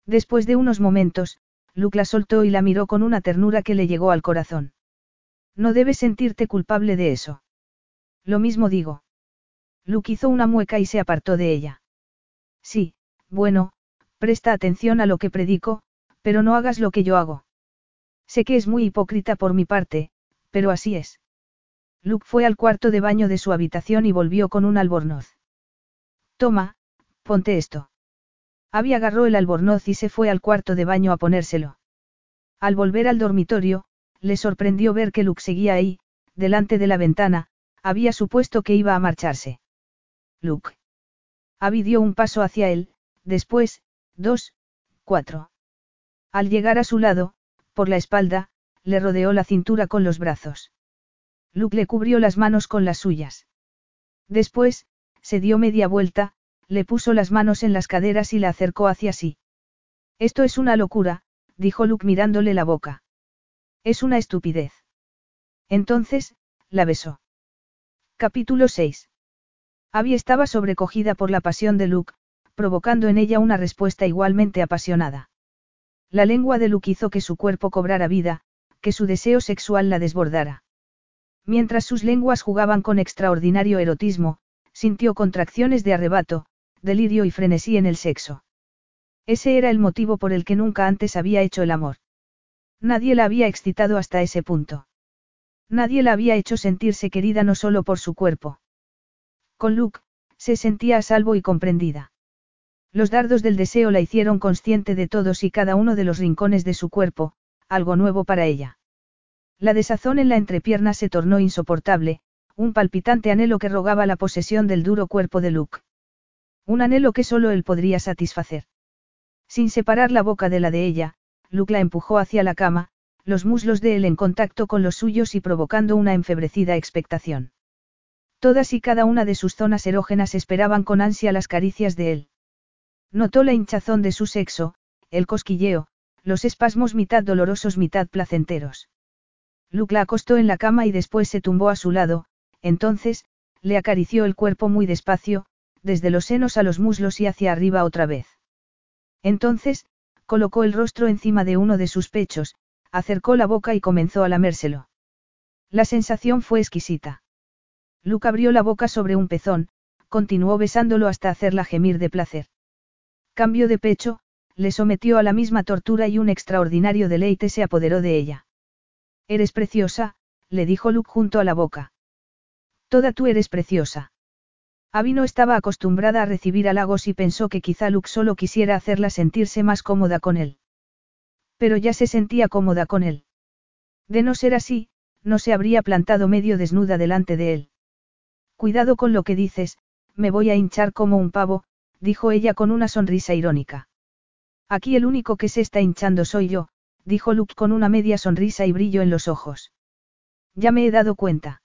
Después de unos momentos, Luke la soltó y la miró con una ternura que le llegó al corazón. No debes sentirte culpable de eso. Lo mismo digo. Luke hizo una mueca y se apartó de ella. Sí, bueno, presta atención a lo que predico, pero no hagas lo que yo hago. Sé que es muy hipócrita por mi parte, pero así es. Luke fue al cuarto de baño de su habitación y volvió con un albornoz. Toma, ponte esto. Abby agarró el albornoz y se fue al cuarto de baño a ponérselo. Al volver al dormitorio, le sorprendió ver que Luke seguía ahí, delante de la ventana, había supuesto que iba a marcharse. Luke. Abby dio un paso hacia él, después, dos, cuatro. Al llegar a su lado, por la espalda, le rodeó la cintura con los brazos. Luke le cubrió las manos con las suyas. Después, se dio media vuelta, le puso las manos en las caderas y la acercó hacia sí. Esto es una locura, dijo Luke mirándole la boca. Es una estupidez. Entonces, la besó. Capítulo 6. Abby estaba sobrecogida por la pasión de Luke, provocando en ella una respuesta igualmente apasionada. La lengua de Luke hizo que su cuerpo cobrara vida, que su deseo sexual la desbordara. Mientras sus lenguas jugaban con extraordinario erotismo, sintió contracciones de arrebato, delirio y frenesí en el sexo. Ese era el motivo por el que nunca antes había hecho el amor. Nadie la había excitado hasta ese punto. Nadie la había hecho sentirse querida no solo por su cuerpo. Con Luke, se sentía a salvo y comprendida. Los dardos del deseo la hicieron consciente de todos y cada uno de los rincones de su cuerpo, algo nuevo para ella. La desazón en la entrepierna se tornó insoportable, un palpitante anhelo que rogaba la posesión del duro cuerpo de Luke. Un anhelo que solo él podría satisfacer. Sin separar la boca de la de ella, Luke la empujó hacia la cama, los muslos de él en contacto con los suyos y provocando una enfebrecida expectación. Todas y cada una de sus zonas erógenas esperaban con ansia las caricias de él. Notó la hinchazón de su sexo, el cosquilleo, los espasmos mitad dolorosos mitad placenteros. Luke la acostó en la cama y después se tumbó a su lado, entonces, le acarició el cuerpo muy despacio, desde los senos a los muslos y hacia arriba otra vez. Entonces, colocó el rostro encima de uno de sus pechos, acercó la boca y comenzó a lamérselo. La sensación fue exquisita. Luke abrió la boca sobre un pezón, continuó besándolo hasta hacerla gemir de placer. Cambio de pecho, le sometió a la misma tortura y un extraordinario deleite se apoderó de ella. Eres preciosa, le dijo Luke junto a la boca. Toda tú eres preciosa. Abby no estaba acostumbrada a recibir halagos y pensó que quizá Luke solo quisiera hacerla sentirse más cómoda con él. Pero ya se sentía cómoda con él. De no ser así, no se habría plantado medio desnuda delante de él. Cuidado con lo que dices, me voy a hinchar como un pavo, dijo ella con una sonrisa irónica. Aquí el único que se está hinchando soy yo, dijo Luke con una media sonrisa y brillo en los ojos. Ya me he dado cuenta.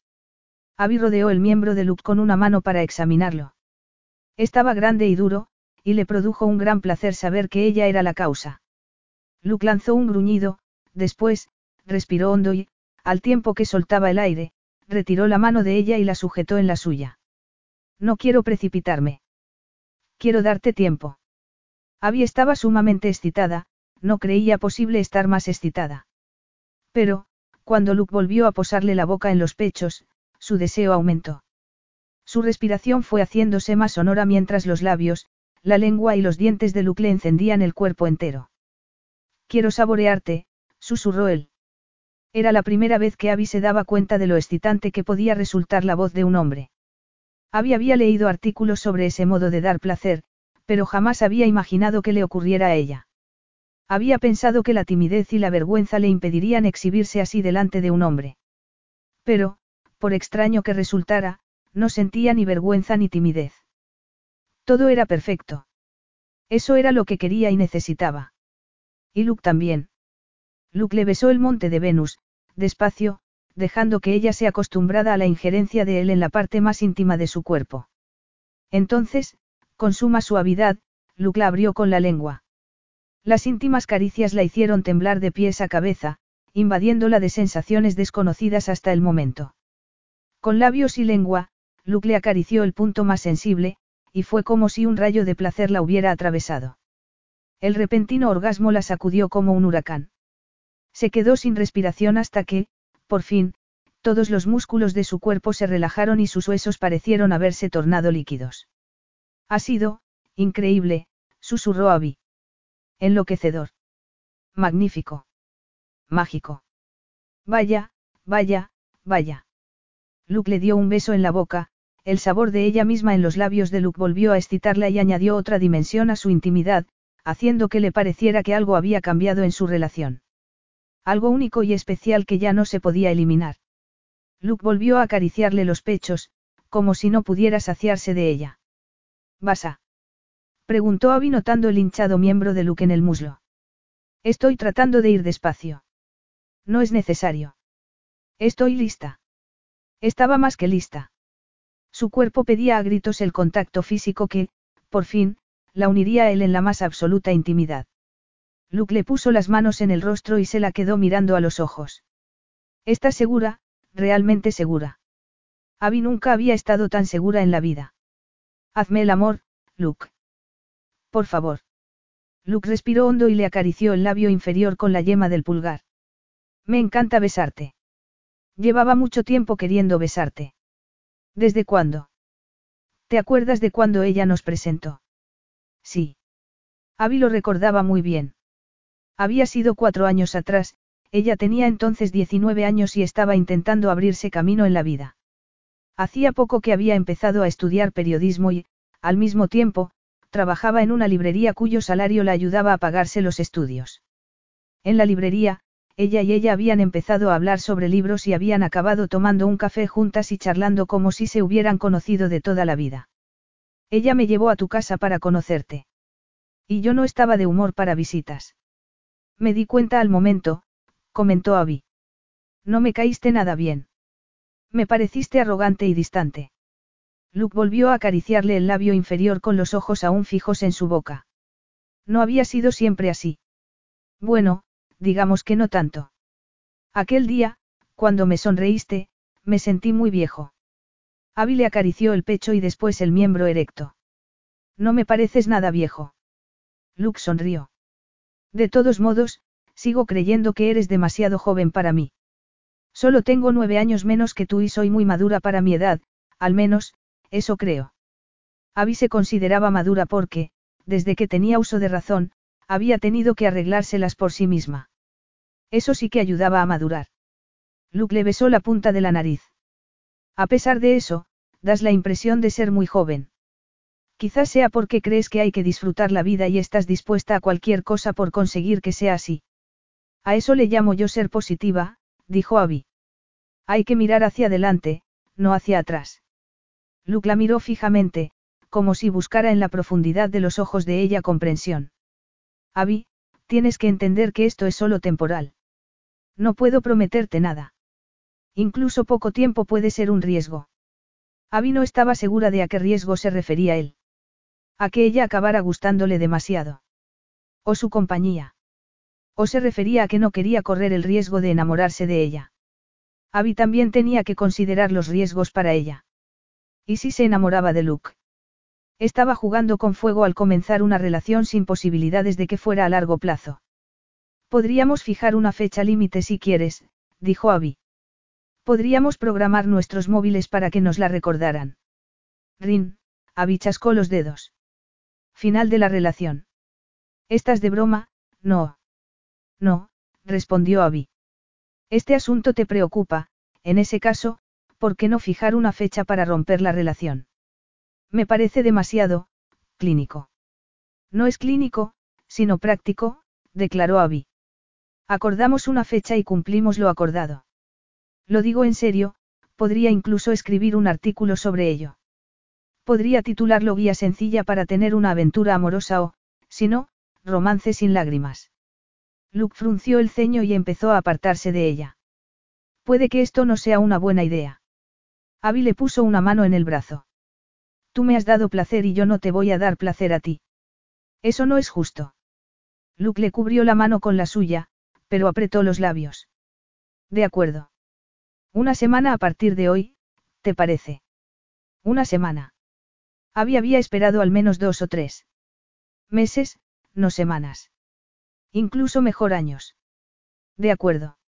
Abby rodeó el miembro de Luke con una mano para examinarlo. Estaba grande y duro, y le produjo un gran placer saber que ella era la causa. Luke lanzó un gruñido, después, respiró hondo y, al tiempo que soltaba el aire, retiró la mano de ella y la sujetó en la suya. No quiero precipitarme. Quiero darte tiempo. Abby estaba sumamente excitada, no creía posible estar más excitada. Pero, cuando Luke volvió a posarle la boca en los pechos, su deseo aumentó. Su respiración fue haciéndose más sonora mientras los labios, la lengua y los dientes de Luke le encendían el cuerpo entero. Quiero saborearte, susurró él. Era la primera vez que Abby se daba cuenta de lo excitante que podía resultar la voz de un hombre. Abby había leído artículos sobre ese modo de dar placer, pero jamás había imaginado que le ocurriera a ella. Había pensado que la timidez y la vergüenza le impedirían exhibirse así delante de un hombre. Pero, por extraño que resultara, no sentía ni vergüenza ni timidez. Todo era perfecto. Eso era lo que quería y necesitaba. Y Luke también. Luke le besó el monte de Venus, despacio, dejando que ella se acostumbrara a la injerencia de él en la parte más íntima de su cuerpo. Entonces, con suma suavidad, Luke la abrió con la lengua. Las íntimas caricias la hicieron temblar de pies a cabeza, invadiéndola de sensaciones desconocidas hasta el momento. Con labios y lengua, Luke le acarició el punto más sensible, y fue como si un rayo de placer la hubiera atravesado. El repentino orgasmo la sacudió como un huracán. Se quedó sin respiración hasta que, por fin, todos los músculos de su cuerpo se relajaron y sus huesos parecieron haberse tornado líquidos. Ha sido, increíble, susurró Abby. Enloquecedor. Magnífico. Mágico. Vaya, vaya, vaya. Luke le dio un beso en la boca, el sabor de ella misma en los labios de Luke volvió a excitarla y añadió otra dimensión a su intimidad, haciendo que le pareciera que algo había cambiado en su relación. Algo único y especial que ya no se podía eliminar. Luke volvió a acariciarle los pechos, como si no pudiera saciarse de ella. ¿Vas a? Preguntó Abby notando el hinchado miembro de Luke en el muslo. Estoy tratando de ir despacio. No es necesario. Estoy lista. Estaba más que lista. Su cuerpo pedía a gritos el contacto físico que, por fin, la uniría a él en la más absoluta intimidad. Luke le puso las manos en el rostro y se la quedó mirando a los ojos. ¿Estás segura, realmente segura? Abby nunca había estado tan segura en la vida. Hazme el amor, Luke. Por favor. Luke respiró hondo y le acarició el labio inferior con la yema del pulgar. Me encanta besarte. Llevaba mucho tiempo queriendo besarte. ¿Desde cuándo? ¿Te acuerdas de cuando ella nos presentó? Sí. Abby lo recordaba muy bien. Había sido cuatro años atrás, ella tenía entonces 19 años y estaba intentando abrirse camino en la vida. Hacía poco que había empezado a estudiar periodismo y, al mismo tiempo, trabajaba en una librería cuyo salario la ayudaba a pagarse los estudios. En la librería, ella y ella habían empezado a hablar sobre libros y habían acabado tomando un café juntas y charlando como si se hubieran conocido de toda la vida. Ella me llevó a tu casa para conocerte. Y yo no estaba de humor para visitas. Me di cuenta al momento, comentó Abby. No me caíste nada bien. Me pareciste arrogante y distante. Luke volvió a acariciarle el labio inferior con los ojos aún fijos en su boca. No había sido siempre así. Bueno, digamos que no tanto. Aquel día, cuando me sonreíste, me sentí muy viejo. Abby le acarició el pecho y después el miembro erecto. No me pareces nada viejo. Luke sonrió. De todos modos, sigo creyendo que eres demasiado joven para mí. Solo tengo nueve años menos que tú y soy muy madura para mi edad, al menos, eso creo. Abby se consideraba madura porque, desde que tenía uso de razón, había tenido que arreglárselas por sí misma. Eso sí que ayudaba a madurar. Luke le besó la punta de la nariz. A pesar de eso, das la impresión de ser muy joven. Quizás sea porque crees que hay que disfrutar la vida y estás dispuesta a cualquier cosa por conseguir que sea así. A eso le llamo yo ser positiva, dijo Abby. Hay que mirar hacia adelante, no hacia atrás. Luke la miró fijamente, como si buscara en la profundidad de los ojos de ella comprensión. Abby, tienes que entender que esto es solo temporal. No puedo prometerte nada. Incluso poco tiempo puede ser un riesgo. Abby no estaba segura de a qué riesgo se refería él. A que ella acabara gustándole demasiado. O su compañía. O se refería a que no quería correr el riesgo de enamorarse de ella. Abby también tenía que considerar los riesgos para ella. ¿Y si se enamoraba de Luke? Estaba jugando con fuego al comenzar una relación sin posibilidades de que fuera a largo plazo. Podríamos fijar una fecha límite si quieres, dijo Abby. Podríamos programar nuestros móviles para que nos la recordaran. Rin, Abby chascó los dedos. Final de la relación. ¿Estás de broma? No. No, respondió Abby. Este asunto te preocupa, en ese caso, ¿por qué no fijar una fecha para romper la relación? Me parece demasiado, clínico. No es clínico, sino práctico, declaró Abby. Acordamos una fecha y cumplimos lo acordado. Lo digo en serio, podría incluso escribir un artículo sobre ello. Podría titularlo Guía sencilla para tener una aventura amorosa o, si no, romance sin lágrimas. Luke frunció el ceño y empezó a apartarse de ella. Puede que esto no sea una buena idea. Abby le puso una mano en el brazo. Tú me has dado placer y yo no te voy a dar placer a ti. Eso no es justo. Luke le cubrió la mano con la suya, pero apretó los labios. De acuerdo. Una semana a partir de hoy, ¿te parece? Una semana. Abby había esperado al menos dos o tres. Meses, no semanas. Incluso mejor años. De acuerdo.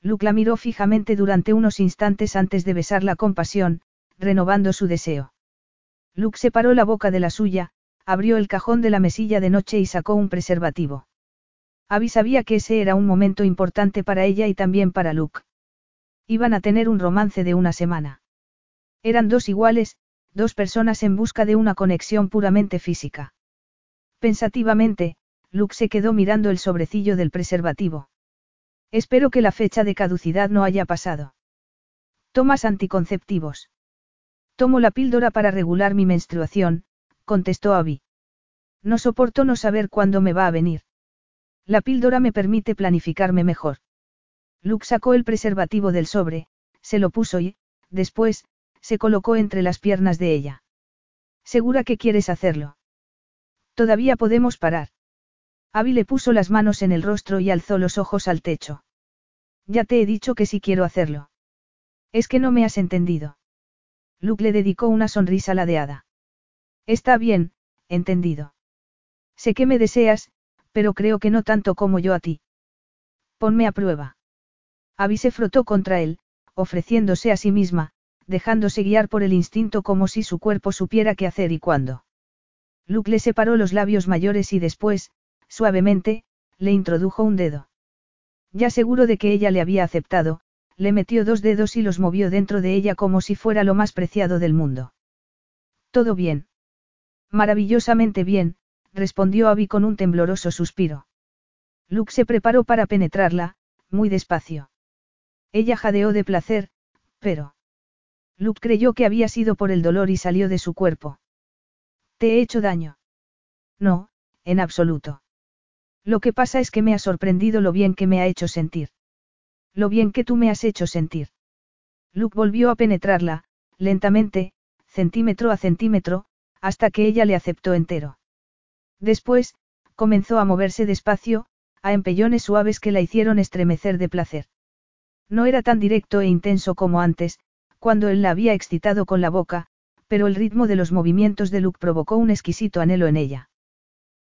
Luke la miró fijamente durante unos instantes antes de besarla con pasión, renovando su deseo. Luke separó la boca de la suya, abrió el cajón de la mesilla de noche y sacó un preservativo. Abby sabía que ese era un momento importante para ella y también para Luke. Iban a tener un romance de una semana. Eran dos iguales, dos personas en busca de una conexión puramente física. Pensativamente, Luke se quedó mirando el sobrecillo del preservativo. Espero que la fecha de caducidad no haya pasado. ¿Tomas anticonceptivos? Tomo la píldora para regular mi menstruación, contestó Abby. No soporto no saber cuándo me va a venir. La píldora me permite planificarme mejor. Luke sacó el preservativo del sobre, se lo puso y, después, se colocó entre las piernas de ella. ¿Segura que quieres hacerlo? Todavía podemos parar. Abby le puso las manos en el rostro y alzó los ojos al techo. Ya te he dicho que sí quiero hacerlo. Es que no me has entendido. Luke le dedicó una sonrisa ladeada. Está bien, entendido. Sé que me deseas, pero creo que no tanto como yo a ti. Ponme a prueba. Abby se frotó contra él, ofreciéndose a sí misma, dejándose guiar por el instinto como si su cuerpo supiera qué hacer y cuándo. Luke le separó los labios mayores y después, suavemente, le introdujo un dedo. Ya seguro de que ella le había aceptado, le metió dos dedos y los movió dentro de ella como si fuera lo más preciado del mundo. ¿Todo bien? Maravillosamente bien, respondió Abby con un tembloroso suspiro. Luke se preparó para penetrarla, muy despacio. Ella jadeó de placer, pero... Luke creyó que había sido por el dolor y salió de su cuerpo. ¿Te he hecho daño? No, en absoluto. Lo que pasa es que me ha sorprendido lo bien que me ha hecho sentir. Lo bien que tú me has hecho sentir. Luke volvió a penetrarla, lentamente, centímetro a centímetro, hasta que ella le aceptó entero. Después, comenzó a moverse despacio, a empellones suaves que la hicieron estremecer de placer. No era tan directo e intenso como antes, cuando él la había excitado con la boca, pero el ritmo de los movimientos de Luke provocó un exquisito anhelo en ella.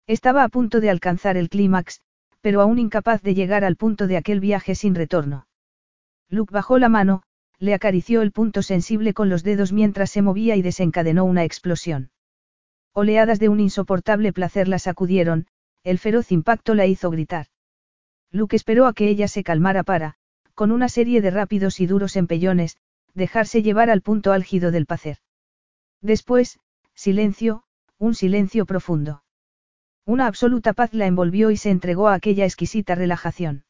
Estaba a punto de alcanzar el clímax, pero aún incapaz de llegar al punto de aquel viaje sin retorno. Luke bajó la mano, le acarició el punto sensible con los dedos mientras se movía y desencadenó una explosión. Oleadas de un insoportable placer la sacudieron, el feroz impacto la hizo gritar. Luke esperó a que ella se calmara para, con una serie de rápidos y duros empellones, dejarse llevar al punto álgido del placer. Después, silencio, un silencio profundo. Una absoluta paz la envolvió y se entregó a aquella exquisita relajación.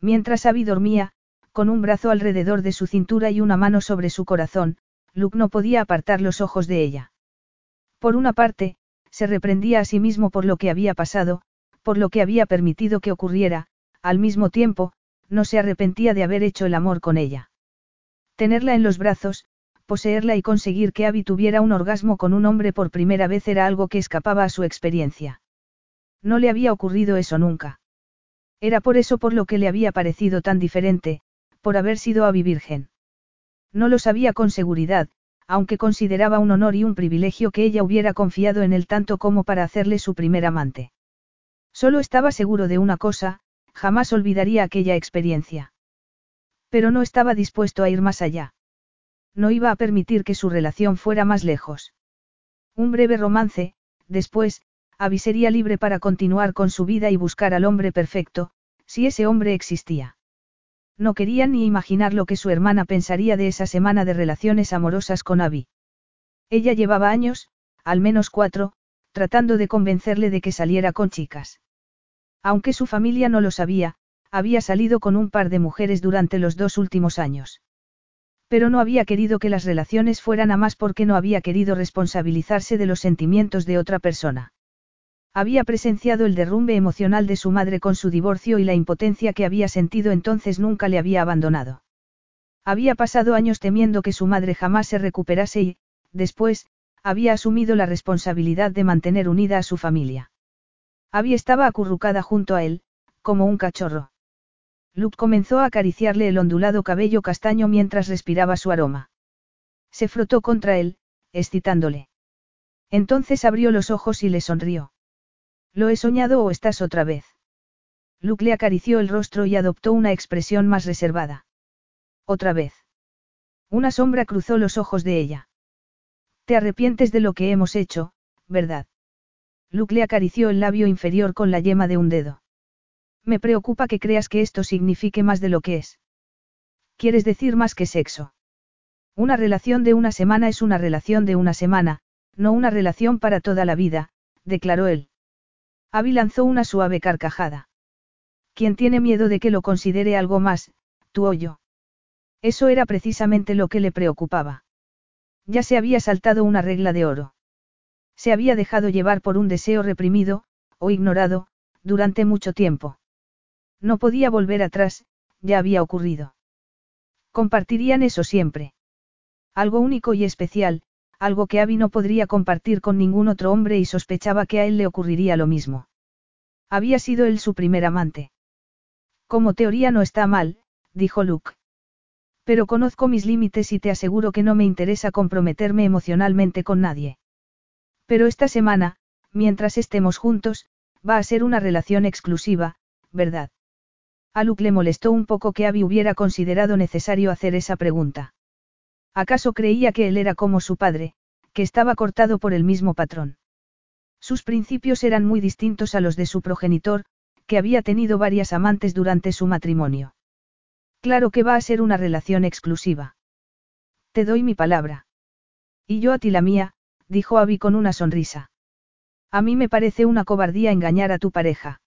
Mientras Abby dormía, con un brazo alrededor de su cintura y una mano sobre su corazón, Luke no podía apartar los ojos de ella. Por una parte, se reprendía a sí mismo por lo que había pasado, por lo que había permitido que ocurriera, al mismo tiempo, no se arrepentía de haber hecho el amor con ella. Tenerla en los brazos, poseerla y conseguir que Abby tuviera un orgasmo con un hombre por primera vez era algo que escapaba a su experiencia. No le había ocurrido eso nunca. Era por eso por lo que le había parecido tan diferente, por haber sido Abby virgen. No lo sabía con seguridad, aunque consideraba un honor y un privilegio que ella hubiera confiado en él tanto como para hacerle su primer amante. Solo estaba seguro de una cosa, jamás olvidaría aquella experiencia. Pero no estaba dispuesto a ir más allá. No iba a permitir que su relación fuera más lejos. Un breve romance, después, Abby sería libre para continuar con su vida y buscar al hombre perfecto, si ese hombre existía. No quería ni imaginar lo que su hermana pensaría de esa semana de relaciones amorosas con Abby. Ella llevaba años, al menos cuatro, tratando de convencerle de que saliera con chicas. Aunque su familia no lo sabía, había salido con un par de mujeres durante los dos últimos años. Pero no había querido que las relaciones fueran a más porque no había querido responsabilizarse de los sentimientos de otra persona. Había presenciado el derrumbe emocional de su madre con su divorcio y la impotencia que había sentido entonces nunca le había abandonado. Había pasado años temiendo que su madre jamás se recuperase y, después, había asumido la responsabilidad de mantener unida a su familia. Abby estaba acurrucada junto a él, como un cachorro. Luke comenzó a acariciarle el ondulado cabello castaño mientras respiraba su aroma. Se frotó contra él, excitándole. Entonces abrió los ojos y le sonrió. ¿Lo he soñado o estás otra vez? Luke le acarició el rostro y adoptó una expresión más reservada. Otra vez. Una sombra cruzó los ojos de ella. Te arrepientes de lo que hemos hecho, ¿verdad? Luke le acarició el labio inferior con la yema de un dedo. Me preocupa que creas que esto signifique más de lo que es. ¿Quieres decir más que sexo? Una relación de una semana es una relación de una semana, no una relación para toda la vida, declaró él. Abby lanzó una suave carcajada. ¿Quién tiene miedo de que lo considere algo más, tú o yo? Eso era precisamente lo que le preocupaba. Ya se había saltado una regla de oro. Se había dejado llevar por un deseo reprimido, o ignorado, durante mucho tiempo. No podía volver atrás, ya había ocurrido. Compartirían eso siempre. Algo único y especial, algo que Abby no podría compartir con ningún otro hombre y sospechaba que a él le ocurriría lo mismo. Había sido él su primer amante. Como teoría no está mal, dijo Luke. Pero conozco mis límites y te aseguro que no me interesa comprometerme emocionalmente con nadie. Pero esta semana, mientras estemos juntos, va a ser una relación exclusiva, ¿verdad? A Luke le molestó un poco que Abby hubiera considerado necesario hacer esa pregunta. ¿Acaso creía que él era como su padre, que estaba cortado por el mismo patrón? Sus principios eran muy distintos a los de su progenitor, que había tenido varias amantes durante su matrimonio. Claro que va a ser una relación exclusiva. Te doy mi palabra. Y yo a ti la mía, dijo Abby con una sonrisa. A mí me parece una cobardía engañar a tu pareja.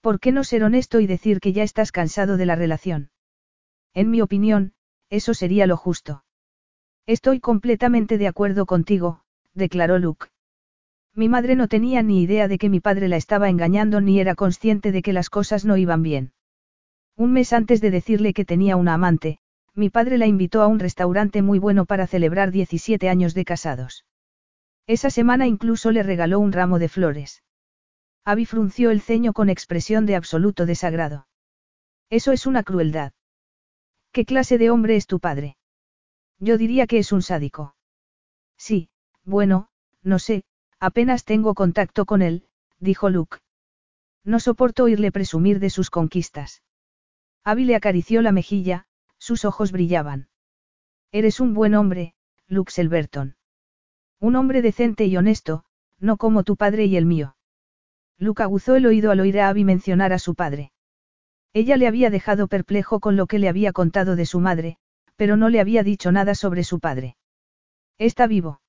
¿Por qué no ser honesto y decir que ya estás cansado de la relación? En mi opinión, eso sería lo justo. Estoy completamente de acuerdo contigo, declaró Luke. Mi madre no tenía ni idea de que mi padre la estaba engañando ni era consciente de que las cosas no iban bien. Un mes antes de decirle que tenía una amante, mi padre la invitó a un restaurante muy bueno para celebrar 17 años de casados. Esa semana incluso le regaló un ramo de flores. Abby frunció el ceño con expresión de absoluto desagrado. Eso es una crueldad. ¿Qué clase de hombre es tu padre? Yo diría que es un sádico. Sí, bueno, no sé, apenas tengo contacto con él, dijo Luke. No soporto oírle presumir de sus conquistas. Abby le acarició la mejilla, sus ojos brillaban. Eres un buen hombre, Luke Selberton. Un hombre decente y honesto, no como tu padre y el mío. Luke aguzó el oído al oír a Abby mencionar a su padre. Ella le había dejado perplejo con lo que le había contado de su madre, pero no le había dicho nada sobre su padre. Está vivo.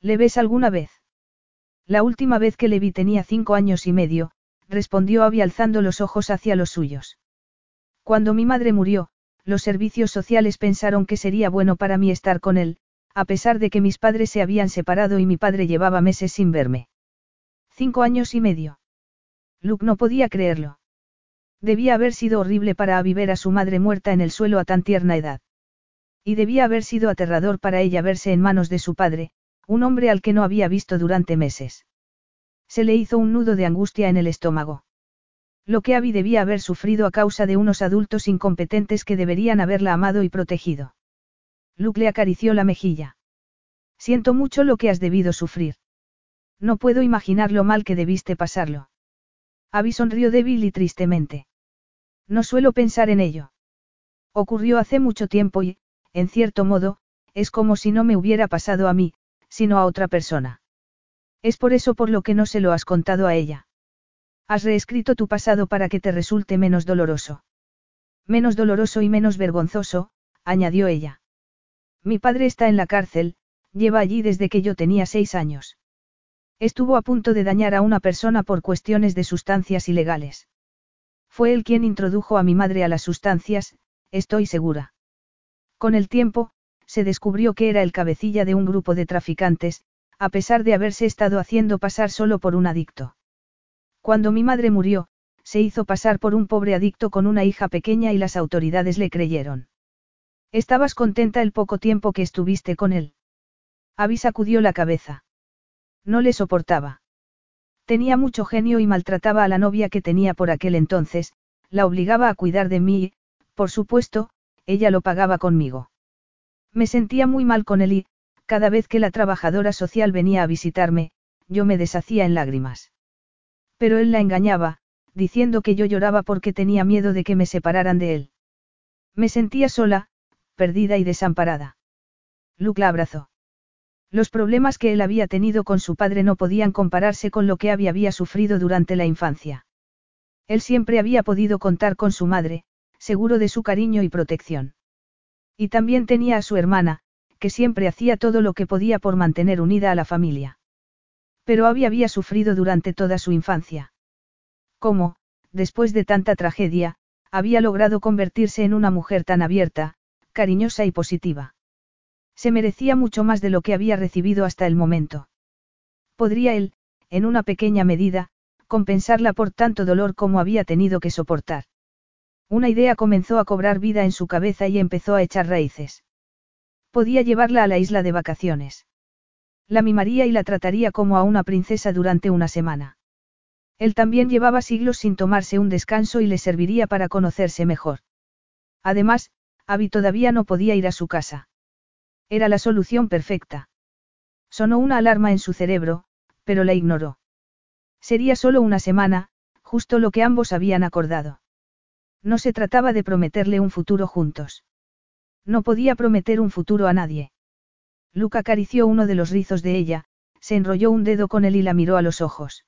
¿Le ves alguna vez? La última vez que le vi tenía cinco años y medio, respondió Abby alzando los ojos hacia los suyos. Cuando mi madre murió, los servicios sociales pensaron que sería bueno para mí estar con él, a pesar de que mis padres se habían separado y mi padre llevaba meses sin verme. Cinco años y medio. Luke no podía creerlo. Debía haber sido horrible para Abby ver a su madre muerta en el suelo a tan tierna edad. Y debía haber sido aterrador para ella verse en manos de su padre, un hombre al que no había visto durante meses. Se le hizo un nudo de angustia en el estómago. Lo que Abby debía haber sufrido a causa de unos adultos incompetentes que deberían haberla amado y protegido. Luke le acarició la mejilla. Siento mucho lo que has debido sufrir. No puedo imaginar lo mal que debiste pasarlo. Abby sonrió débil y tristemente. No suelo pensar en ello. Ocurrió hace mucho tiempo y, en cierto modo, es como si no me hubiera pasado a mí, sino a otra persona. Es por eso por lo que no se lo has contado a ella. Has reescrito tu pasado para que te resulte menos doloroso. Menos doloroso y menos vergonzoso, añadió ella. Mi padre está en la cárcel, lleva allí desde que yo tenía seis años. Estuvo a punto de dañar a una persona por cuestiones de sustancias ilegales. Fue él quien introdujo a mi madre a las sustancias, estoy segura. Con el tiempo, se descubrió que era el cabecilla de un grupo de traficantes, a pesar de haberse estado haciendo pasar solo por un adicto. Cuando mi madre murió, se hizo pasar por un pobre adicto con una hija pequeña y las autoridades le creyeron. ¿Estabas contenta el poco tiempo que estuviste con él? Abby sacudió la cabeza. No le soportaba. Tenía mucho genio y maltrataba a la novia que tenía por aquel entonces, la obligaba a cuidar de mí y, por supuesto, ella lo pagaba conmigo. Me sentía muy mal con él y, cada vez que la trabajadora social venía a visitarme, yo me deshacía en lágrimas. Pero él la engañaba, diciendo que yo lloraba porque tenía miedo de que me separaran de él. Me sentía sola, perdida y desamparada. Luke la abrazó. Los problemas que él había tenido con su padre no podían compararse con lo que Abby había sufrido durante la infancia. Él siempre había podido contar con su madre, seguro de su cariño y protección. Y también tenía a su hermana, que siempre hacía todo lo que podía por mantener unida a la familia. Pero había sufrido durante toda su infancia. ¿Cómo, después de tanta tragedia, había logrado convertirse en una mujer tan abierta, cariñosa y positiva? Se merecía mucho más de lo que había recibido hasta el momento. Podría él, en una pequeña medida, compensarla por tanto dolor como había tenido que soportar. Una idea comenzó a cobrar vida en su cabeza y empezó a echar raíces. Podía llevarla a la isla de vacaciones. La mimaría y la trataría como a una princesa durante una semana. Él también llevaba siglos sin tomarse un descanso y le serviría para conocerse mejor. Además, Abby todavía no podía ir a su casa. Era la solución perfecta. Sonó una alarma en su cerebro, pero la ignoró. Sería solo una semana, justo lo que ambos habían acordado. No se trataba de prometerle un futuro juntos. No podía prometer un futuro a nadie. Luca acarició uno de los rizos de ella, se enrolló un dedo con él y la miró a los ojos.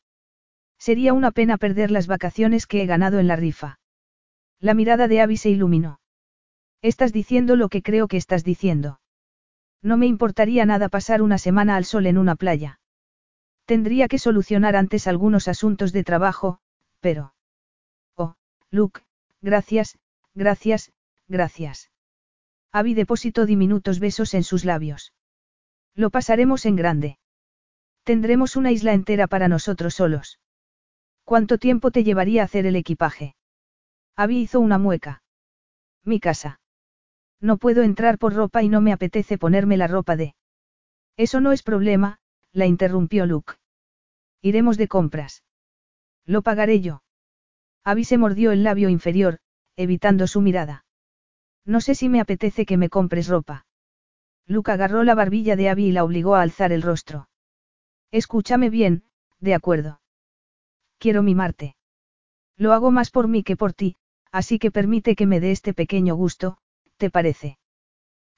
Sería una pena perder las vacaciones que he ganado en la rifa. La mirada de Abby se iluminó. Estás diciendo lo que creo que estás diciendo. No me importaría nada pasar una semana al sol en una playa. Tendría que solucionar antes algunos asuntos de trabajo, pero... Oh, Luke, gracias, gracias, gracias. Abby depositó diminutos besos en sus labios. Lo pasaremos en grande. Tendremos una isla entera para nosotros solos. ¿Cuánto tiempo te llevaría hacer el equipaje? Abby hizo una mueca. Mi casa. No puedo entrar por ropa y no me apetece ponerme la ropa de... Eso no es problema, la interrumpió Luke. Iremos de compras. Lo pagaré yo. Abby se mordió el labio inferior, evitando su mirada. No sé si me apetece que me compres ropa. Luke agarró la barbilla de Abby y la obligó a alzar el rostro. Escúchame bien, de acuerdo. Quiero mimarte. Lo hago más por mí que por ti, así que permite que me dé este pequeño gusto, ¿te parece?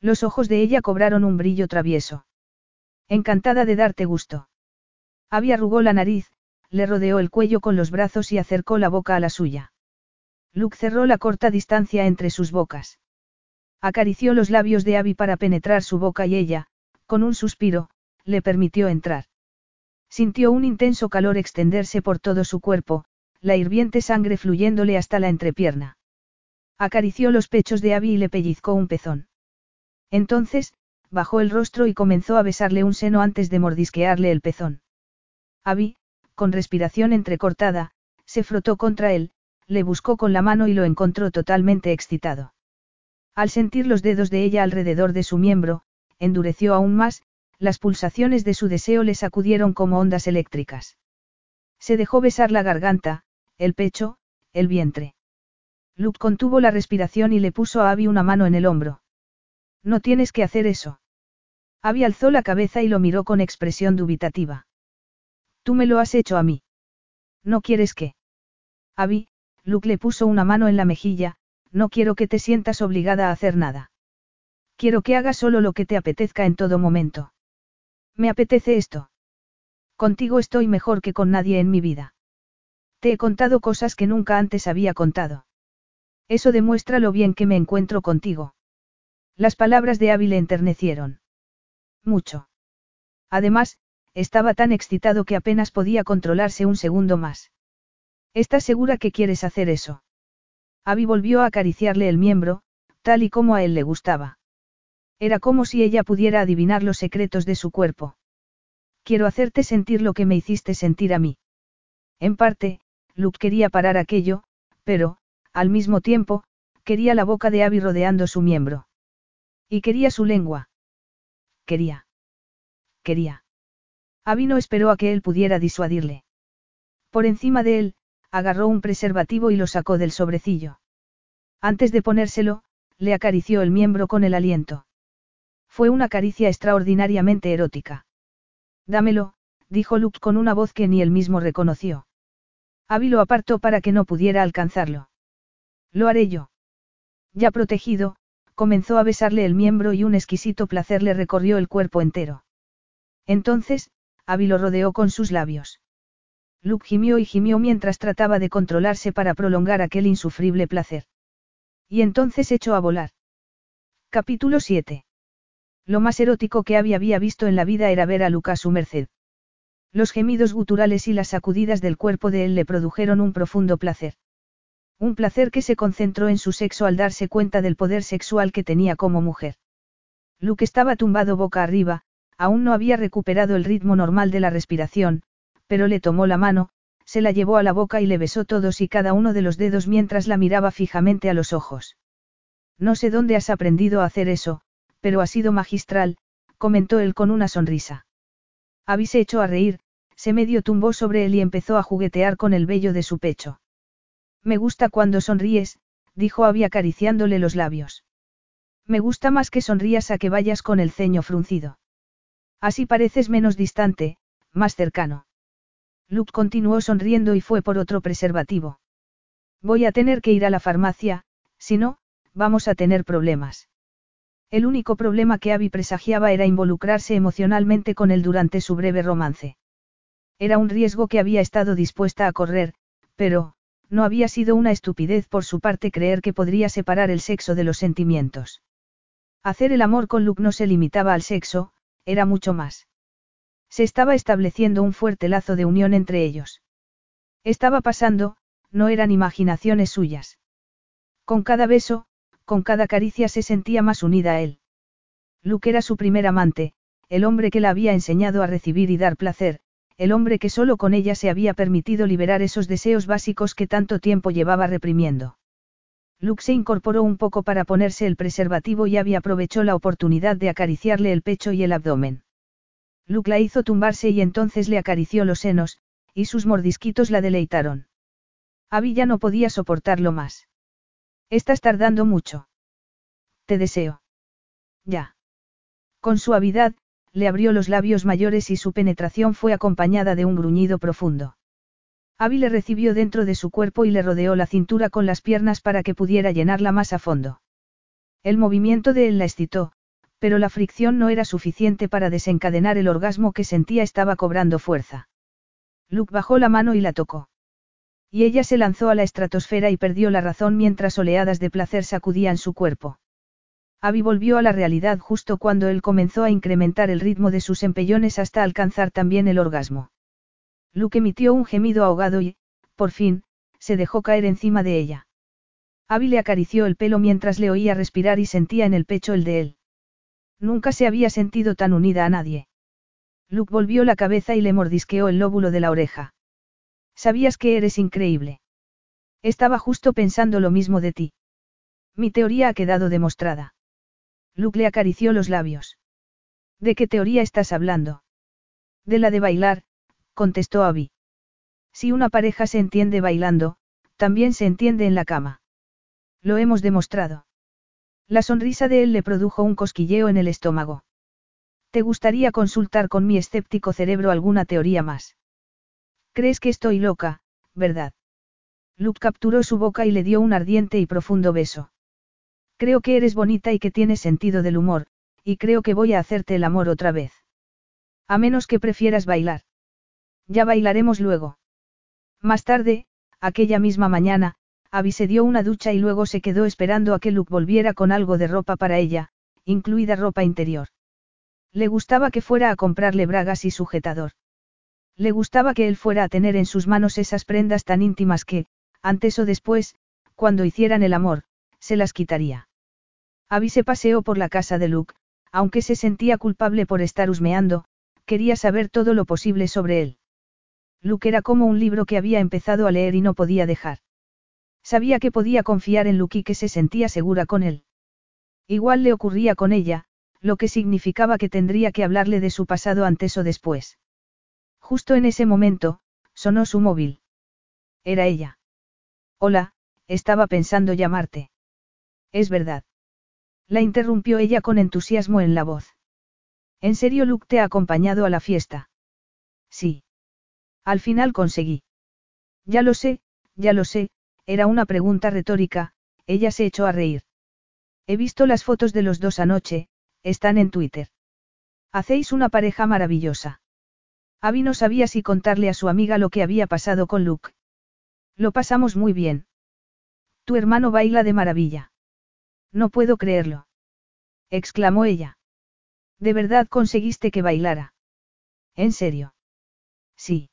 Los ojos de ella cobraron un brillo travieso. Encantada de darte gusto. Abby arrugó la nariz, le rodeó el cuello con los brazos y acercó la boca a la suya. Luke cerró la corta distancia entre sus bocas. Acarició los labios de Abby para penetrar su boca y ella, con un suspiro, le permitió entrar. Sintió un intenso calor extenderse por todo su cuerpo, la hirviente sangre fluyéndole hasta la entrepierna. Acarició los pechos de Abby y le pellizcó un pezón. Entonces, bajó el rostro y comenzó a besarle un seno antes de mordisquearle el pezón. Abby, con respiración entrecortada, se frotó contra él, le buscó con la mano y lo encontró totalmente excitado. Al sentir los dedos de ella alrededor de su miembro, endureció aún más, las pulsaciones de su deseo le sacudieron como ondas eléctricas. Se dejó besar la garganta, el pecho, el vientre. Luke contuvo la respiración y le puso a Abby una mano en el hombro. No tienes que hacer eso. Abby alzó la cabeza y lo miró con expresión dubitativa. Tú me lo has hecho a mí. ¿No quieres que? Abby, Luke le puso una mano en la mejilla, no quiero que te sientas obligada a hacer nada. Quiero que hagas solo lo que te apetezca en todo momento. Me apetece esto. Contigo estoy mejor que con nadie en mi vida. Te he contado cosas que nunca antes había contado. Eso demuestra lo bien que me encuentro contigo. Las palabras de Abby le enternecieron. Mucho. Además, estaba tan excitado que apenas podía controlarse un segundo más. ¿Estás segura que quieres hacer eso? Abby volvió a acariciarle el miembro, tal y como a él le gustaba. Era como si ella pudiera adivinar los secretos de su cuerpo. Quiero hacerte sentir lo que me hiciste sentir a mí. En parte, Luke quería parar aquello, pero, al mismo tiempo, quería la boca de Abby rodeando su miembro. Y quería su lengua. Quería. Quería. Abby no esperó a que él pudiera disuadirle. Por encima de él, agarró un preservativo y lo sacó del sobrecillo. Antes de ponérselo, le acarició el miembro con el aliento. Fue una caricia extraordinariamente erótica. Dámelo, dijo Luke con una voz que ni él mismo reconoció. Abby lo apartó para que no pudiera alcanzarlo. Lo haré yo. Ya protegido, comenzó a besarle el miembro y un exquisito placer le recorrió el cuerpo entero. Entonces, Abby lo rodeó con sus labios. Luke gimió y gimió mientras trataba de controlarse para prolongar aquel insufrible placer. Y entonces echó a volar. Capítulo 7. Lo más erótico que había, había visto en la vida era ver a Luca a su merced. Los gemidos guturales y las sacudidas del cuerpo de él le produjeron un profundo placer. Un placer que se concentró en su sexo al darse cuenta del poder sexual que tenía como mujer. Luke estaba tumbado boca arriba, aún no había recuperado el ritmo normal de la respiración, pero le tomó la mano, se la llevó a la boca y le besó todos y cada uno de los dedos mientras la miraba fijamente a los ojos. No sé dónde has aprendido a hacer eso, pero ha sido magistral, comentó él con una sonrisa. Abby se echó a reír, se medio tumbó sobre él y empezó a juguetear con el vello de su pecho. Me gusta cuando sonríes, dijo Abby acariciándole los labios. Me gusta más que sonrías a que vayas con el ceño fruncido. Así pareces menos distante, más cercano. Luke continuó sonriendo y fue por otro preservativo. Voy a tener que ir a la farmacia, si no, vamos a tener problemas. El único problema que Abby presagiaba era involucrarse emocionalmente con él durante su breve romance. Era un riesgo que había estado dispuesta a correr, pero, no había sido una estupidez por su parte creer que podría separar el sexo de los sentimientos. Hacer el amor con Luke no se limitaba al sexo, era mucho más. Se estaba estableciendo un fuerte lazo de unión entre ellos. Estaba pasando, no eran imaginaciones suyas. Con cada beso, con cada caricia se sentía más unida a él. Luke era su primer amante, el hombre que la había enseñado a recibir y dar placer, el hombre que solo con ella se había permitido liberar esos deseos básicos que tanto tiempo llevaba reprimiendo. Luke se incorporó un poco para ponerse el preservativo y Abby aprovechó la oportunidad de acariciarle el pecho y el abdomen. Luke la hizo tumbarse y entonces le acarició los senos, y sus mordisquitos la deleitaron. Abby ya no podía soportarlo más. Estás tardando mucho. Te deseo. Ya. Con suavidad, le abrió los labios mayores y su penetración fue acompañada de un gruñido profundo. Abby le recibió dentro de su cuerpo y le rodeó la cintura con las piernas para que pudiera llenarla más a fondo. El movimiento de él la excitó, pero la fricción no era suficiente para desencadenar el orgasmo que sentía estaba cobrando fuerza. Luke bajó la mano y la tocó. Y ella se lanzó a la estratosfera y perdió la razón mientras oleadas de placer sacudían su cuerpo. Abby volvió a la realidad justo cuando él comenzó a incrementar el ritmo de sus empellones hasta alcanzar también el orgasmo. Luke emitió un gemido ahogado y, por fin, se dejó caer encima de ella. Abby le acarició el pelo mientras le oía respirar y sentía en el pecho el de él. Nunca se había sentido tan unida a nadie. Luke volvió la cabeza y le mordisqueó el lóbulo de la oreja. Sabías que eres increíble. Estaba justo pensando lo mismo de ti. Mi teoría ha quedado demostrada. Luke le acarició los labios. ¿De qué teoría estás hablando? De la de bailar, contestó Abby. Si una pareja se entiende bailando, también se entiende en la cama. Lo hemos demostrado. La sonrisa de él le produjo un cosquilleo en el estómago. ¿Te gustaría consultar con mi escéptico cerebro alguna teoría más? Crees que estoy loca, ¿verdad? Luke capturó su boca y le dio un ardiente y profundo beso. Creo que eres bonita y que tienes sentido del humor, y creo que voy a hacerte el amor otra vez. A menos que prefieras bailar. Ya bailaremos luego. Más tarde, aquella misma mañana, Abby se dio una ducha y luego se quedó esperando a que Luke volviera con algo de ropa para ella, incluida ropa interior. Le gustaba que fuera a comprarle bragas y sujetador. Le gustaba que él fuera a tener en sus manos esas prendas tan íntimas que, antes o después, cuando hicieran el amor, se las quitaría. Abby se paseó por la casa de Luke, aunque se sentía culpable por estar husmeando, quería saber todo lo posible sobre él. Luke era como un libro que había empezado a leer y no podía dejar. Sabía que podía confiar en Luke y que se sentía segura con él. Igual le ocurría con ella, lo que significaba que tendría que hablarle de su pasado antes o después. Justo en ese momento, sonó su móvil. Era ella. Hola, estaba pensando llamarte. Es verdad. La interrumpió ella con entusiasmo en la voz. ¿En serio Luke te ha acompañado a la fiesta? Sí. Al final conseguí. Ya lo sé, ya lo sé, era una pregunta retórica, ella se echó a reír. He visto las fotos de los dos anoche, están en Twitter. Hacéis una pareja maravillosa. Abby no sabía si contarle a su amiga lo que había pasado con Luke. Lo pasamos muy bien. Tu hermano baila de maravilla. No puedo creerlo. exclamó ella. ¿De verdad conseguiste que bailara? ¿En serio? Sí.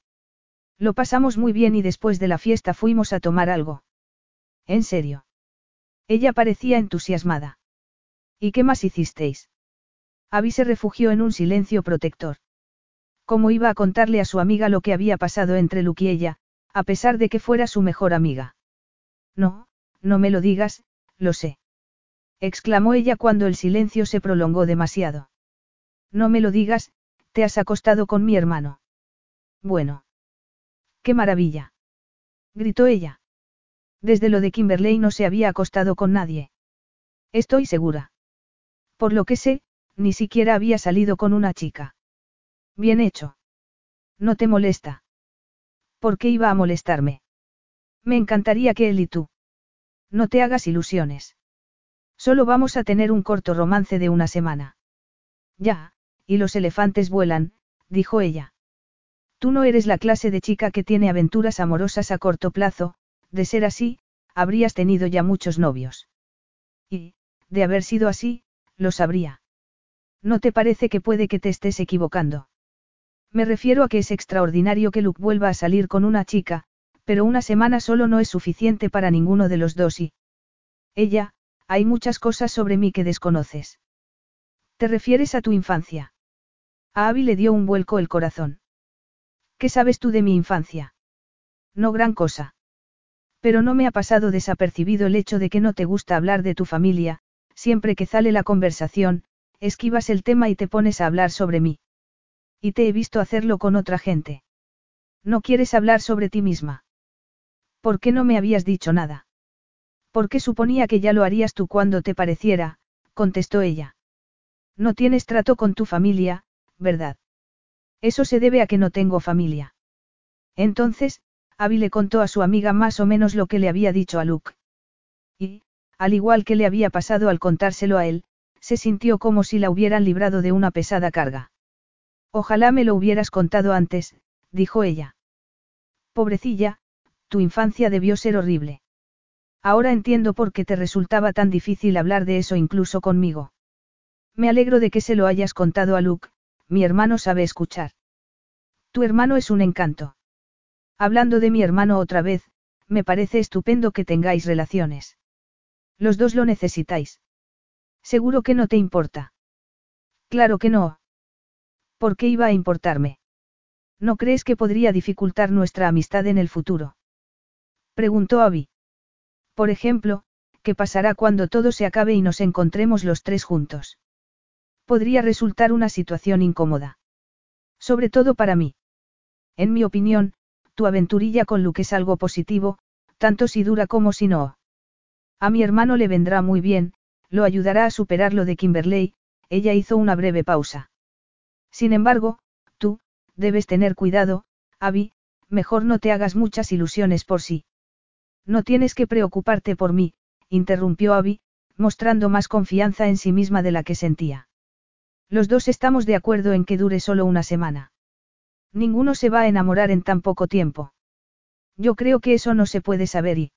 Lo pasamos muy bien y después de la fiesta fuimos a tomar algo. ¿En serio? Ella parecía entusiasmada. ¿Y qué más hicisteis? Abby se refugió en un silencio protector. ¿Cómo iba a contarle a su amiga lo que había pasado entre Luke y ella, a pesar de que fuera su mejor amiga? No, no me lo digas, lo sé. Exclamó ella cuando el silencio se prolongó demasiado. No me lo digas, te has acostado con mi hermano. Bueno. ¡Qué maravilla! gritó ella. Desde lo de Kimberley no se había acostado con nadie. Estoy segura. Por lo que sé, ni siquiera había salido con una chica. Bien hecho. No te molesta. ¿Por qué iba a molestarme? Me encantaría que él y tú. No te hagas ilusiones. Solo vamos a tener un corto romance de una semana. Ya, y los elefantes vuelan, dijo ella. Tú no eres la clase de chica que tiene aventuras amorosas a corto plazo, de ser así, habrías tenido ya muchos novios. Y, de haber sido así, lo sabría. ¿No te parece que puede que te estés equivocando? Me refiero a que es extraordinario que Luke vuelva a salir con una chica, pero una semana solo no es suficiente para ninguno de los dos y... Ella, hay muchas cosas sobre mí que desconoces. ¿Te refieres a tu infancia? A Abby le dio un vuelco el corazón. ¿Qué sabes tú de mi infancia? No gran cosa. Pero no me ha pasado desapercibido el hecho de que no te gusta hablar de tu familia, siempre que sale la conversación, esquivas el tema y te pones a hablar sobre mí. Y te he visto hacerlo con otra gente. ¿No quieres hablar sobre ti misma? ¿Por qué no me habías dicho nada? Porque suponía que ya lo harías tú cuando te pareciera, contestó ella. No tienes trato con tu familia, ¿verdad? Eso se debe a que no tengo familia. Entonces, Abby le contó a su amiga más o menos lo que le había dicho a Luke. Y, al igual que le había pasado al contárselo a él, se sintió como si la hubieran librado de una pesada carga. Ojalá me lo hubieras contado antes, dijo ella. Pobrecilla, tu infancia debió ser horrible. Ahora entiendo por qué te resultaba tan difícil hablar de eso incluso conmigo. Me alegro de que se lo hayas contado a Luke, mi hermano sabe escuchar. Tu hermano es un encanto. Hablando de mi hermano otra vez, me parece estupendo que tengáis relaciones. Los dos lo necesitáis. Seguro que no te importa. Claro que no. ¿Por qué iba a importarme? ¿No crees que podría dificultar nuestra amistad en el futuro? Preguntó Abby. Por ejemplo, ¿qué pasará cuando todo se acabe y nos encontremos los tres juntos? Podría resultar una situación incómoda. Sobre todo para mí. En mi opinión, tu aventurilla con Luke es algo positivo, tanto si dura como si no. A mi hermano le vendrá muy bien, lo ayudará a superar lo de Kimberley, ella hizo una breve pausa. Sin embargo, tú, debes tener cuidado, Abby, mejor no te hagas muchas ilusiones por sí. No tienes que preocuparte por mí, interrumpió Abby, mostrando más confianza en sí misma de la que sentía. Los dos estamos de acuerdo en que dure solo una semana. Ninguno se va a enamorar en tan poco tiempo. Yo creo que eso no se puede saber y...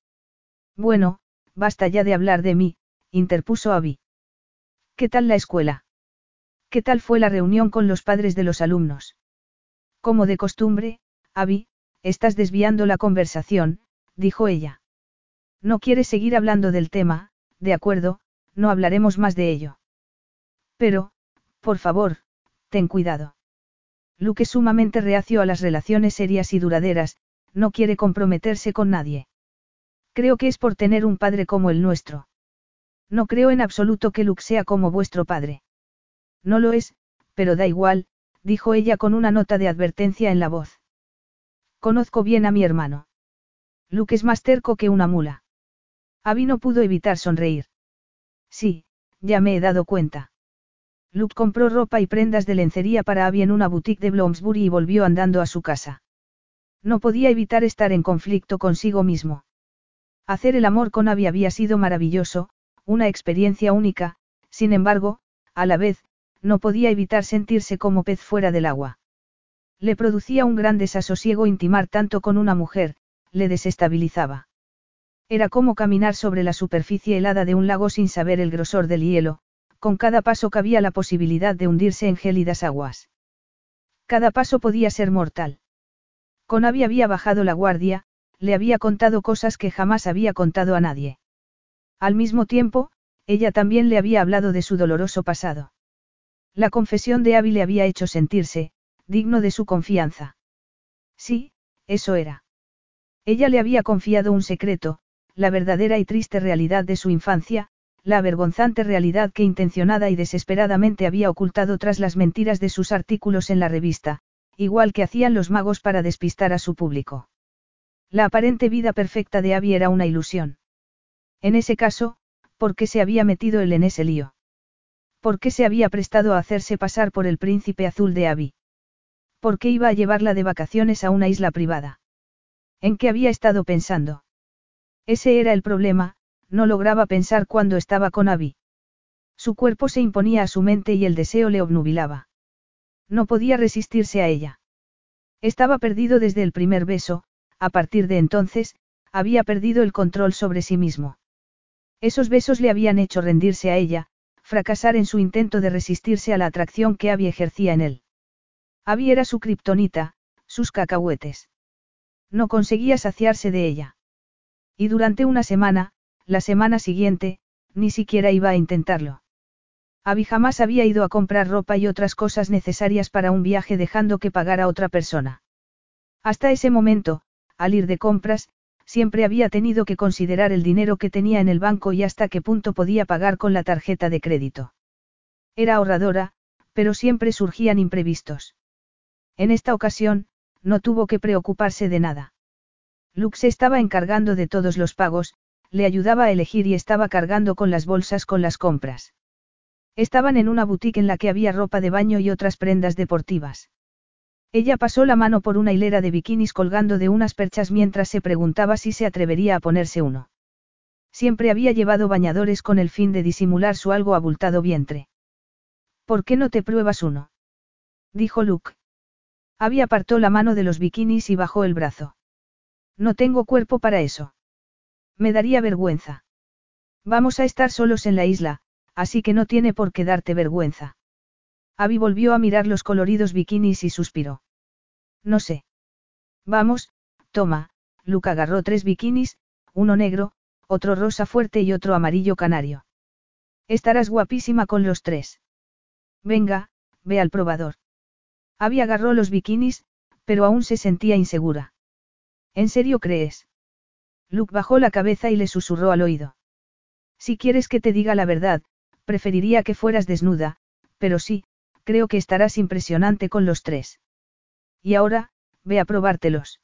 Bueno, basta ya de hablar de mí, interpuso Abby. ¿Qué tal la escuela? ¿Qué tal fue la reunión con los padres de los alumnos? Como de costumbre, Abby, estás desviando la conversación, dijo ella. No quieres seguir hablando del tema, de acuerdo, no hablaremos más de ello. Pero, por favor, ten cuidado. Luke es sumamente reacio a las relaciones serias y duraderas, no quiere comprometerse con nadie. Creo que es por tener un padre como el nuestro. No creo en absoluto que Luke sea como vuestro padre. No lo es, pero da igual, dijo ella con una nota de advertencia en la voz. Conozco bien a mi hermano. Luke es más terco que una mula. Abby no pudo evitar sonreír. Sí, ya me he dado cuenta. Luke compró ropa y prendas de lencería para Abby en una boutique de Bloomsbury y volvió andando a su casa. No podía evitar estar en conflicto consigo mismo. Hacer el amor con Abby había sido maravilloso, una experiencia única, sin embargo, a la vez, no podía evitar sentirse como pez fuera del agua. Le producía un gran desasosiego intimar tanto con una mujer, le desestabilizaba. Era como caminar sobre la superficie helada de un lago sin saber el grosor del hielo, con cada paso cabía la posibilidad de hundirse en gélidas aguas. Cada paso podía ser mortal. Con Abby había bajado la guardia, le había contado cosas que jamás había contado a nadie. Al mismo tiempo, ella también le había hablado de su doloroso pasado. La confesión de Abby le había hecho sentirse, digno de su confianza. Sí, eso era. Ella le había confiado un secreto, la verdadera y triste realidad de su infancia, la avergonzante realidad que intencionada y desesperadamente había ocultado tras las mentiras de sus artículos en la revista, igual que hacían los magos para despistar a su público. La aparente vida perfecta de Abby era una ilusión. En ese caso, ¿por qué se había metido él en ese lío? ¿Por qué se había prestado a hacerse pasar por el príncipe azul de Abby? ¿Por qué iba a llevarla de vacaciones a una isla privada? ¿En qué había estado pensando? Ese era el problema, no lograba pensar cuando estaba con Abby. Su cuerpo se imponía a su mente y el deseo le obnubilaba. No podía resistirse a ella. Estaba perdido desde el primer beso, a partir de entonces, había perdido el control sobre sí mismo. Esos besos le habían hecho rendirse a ella, fracasar en su intento de resistirse a la atracción que Abby ejercía en él. Abby era su kriptonita, sus cacahuetes. No conseguía saciarse de ella. Y durante una semana, la semana siguiente, ni siquiera iba a intentarlo. Abby jamás había ido a comprar ropa y otras cosas necesarias para un viaje dejando que pagara otra persona. Hasta ese momento, al ir de compras, siempre había tenido que considerar el dinero que tenía en el banco y hasta qué punto podía pagar con la tarjeta de crédito. Era ahorradora, pero siempre surgían imprevistos. En esta ocasión, no tuvo que preocuparse de nada. Lux se estaba encargando de todos los pagos, le ayudaba a elegir y estaba cargando con las bolsas con las compras. Estaban en una boutique en la que había ropa de baño y otras prendas deportivas. Ella pasó la mano por una hilera de bikinis colgando de unas perchas mientras se preguntaba si se atrevería a ponerse uno. Siempre había llevado bañadores con el fin de disimular su algo abultado vientre. ¿Por qué no te pruebas uno? dijo Luke. Había apartó la mano de los bikinis y bajó el brazo. No tengo cuerpo para eso. Me daría vergüenza. Vamos a estar solos en la isla, así que no tiene por qué darte vergüenza. Abby volvió a mirar los coloridos bikinis y suspiró. No sé. Vamos, toma, Luke agarró tres bikinis, uno negro, otro rosa fuerte y otro amarillo canario. Estarás guapísima con los tres. Venga, ve al probador. Abby agarró los bikinis, pero aún se sentía insegura. ¿En serio crees? Luke bajó la cabeza y le susurró al oído. Si quieres que te diga la verdad, preferiría que fueras desnuda, pero sí, creo que estarás impresionante con los tres. Y ahora, ve a probártelos.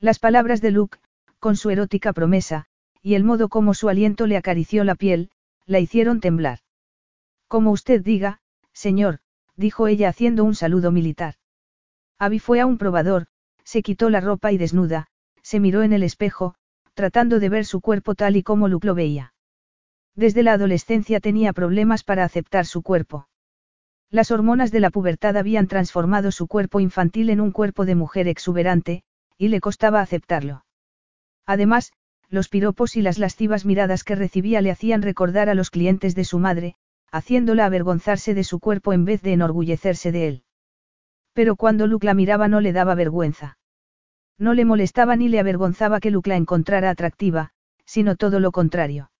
Las palabras de Luke, con su erótica promesa, y el modo como su aliento le acarició la piel, la hicieron temblar. Como usted diga, señor, dijo ella haciendo un saludo militar. Abby fue a un probador, se quitó la ropa y desnuda, se miró en el espejo, tratando de ver su cuerpo tal y como Luke lo veía. Desde la adolescencia tenía problemas para aceptar su cuerpo. Las hormonas de la pubertad habían transformado su cuerpo infantil en un cuerpo de mujer exuberante, y le costaba aceptarlo. Además, los piropos y las lascivas miradas que recibía le hacían recordar a los clientes de su madre, haciéndola avergonzarse de su cuerpo en vez de enorgullecerse de él. Pero cuando Luke la miraba no le daba vergüenza. No le molestaba ni le avergonzaba que Luke la encontrara atractiva, sino todo lo contrario.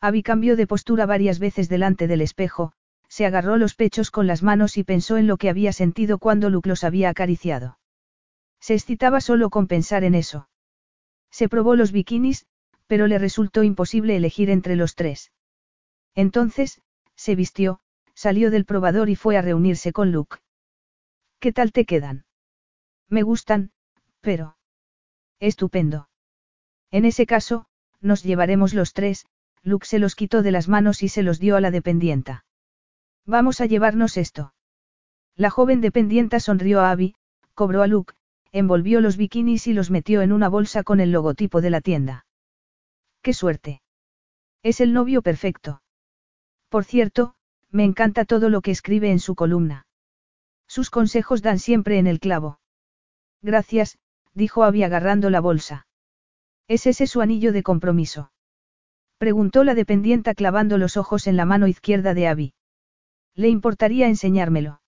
Abby cambió de postura varias veces delante del espejo, se agarró los pechos con las manos y pensó en lo que había sentido cuando Luke los había acariciado. Se excitaba solo con pensar en eso. Se probó los bikinis, pero le resultó imposible elegir entre los tres. Entonces, se vistió, salió del probador y fue a reunirse con Luke. ¿Qué tal te quedan? Me gustan, pero... Estupendo. En ese caso, nos llevaremos los tres, Luke se los quitó de las manos y se los dio a la dependienta. Vamos a llevarnos esto. La joven dependienta sonrió a Abby, cobró a Luke, envolvió los bikinis y los metió en una bolsa con el logotipo de la tienda. ¡Qué suerte! Es el novio perfecto. Por cierto, me encanta todo lo que escribe en su columna. Sus consejos dan siempre en el clavo. Gracias, dijo Abby agarrando la bolsa. ¿Es ese su anillo de compromiso? Preguntó la dependienta clavando los ojos en la mano izquierda de Abby. ¿Le importaría enseñármelo?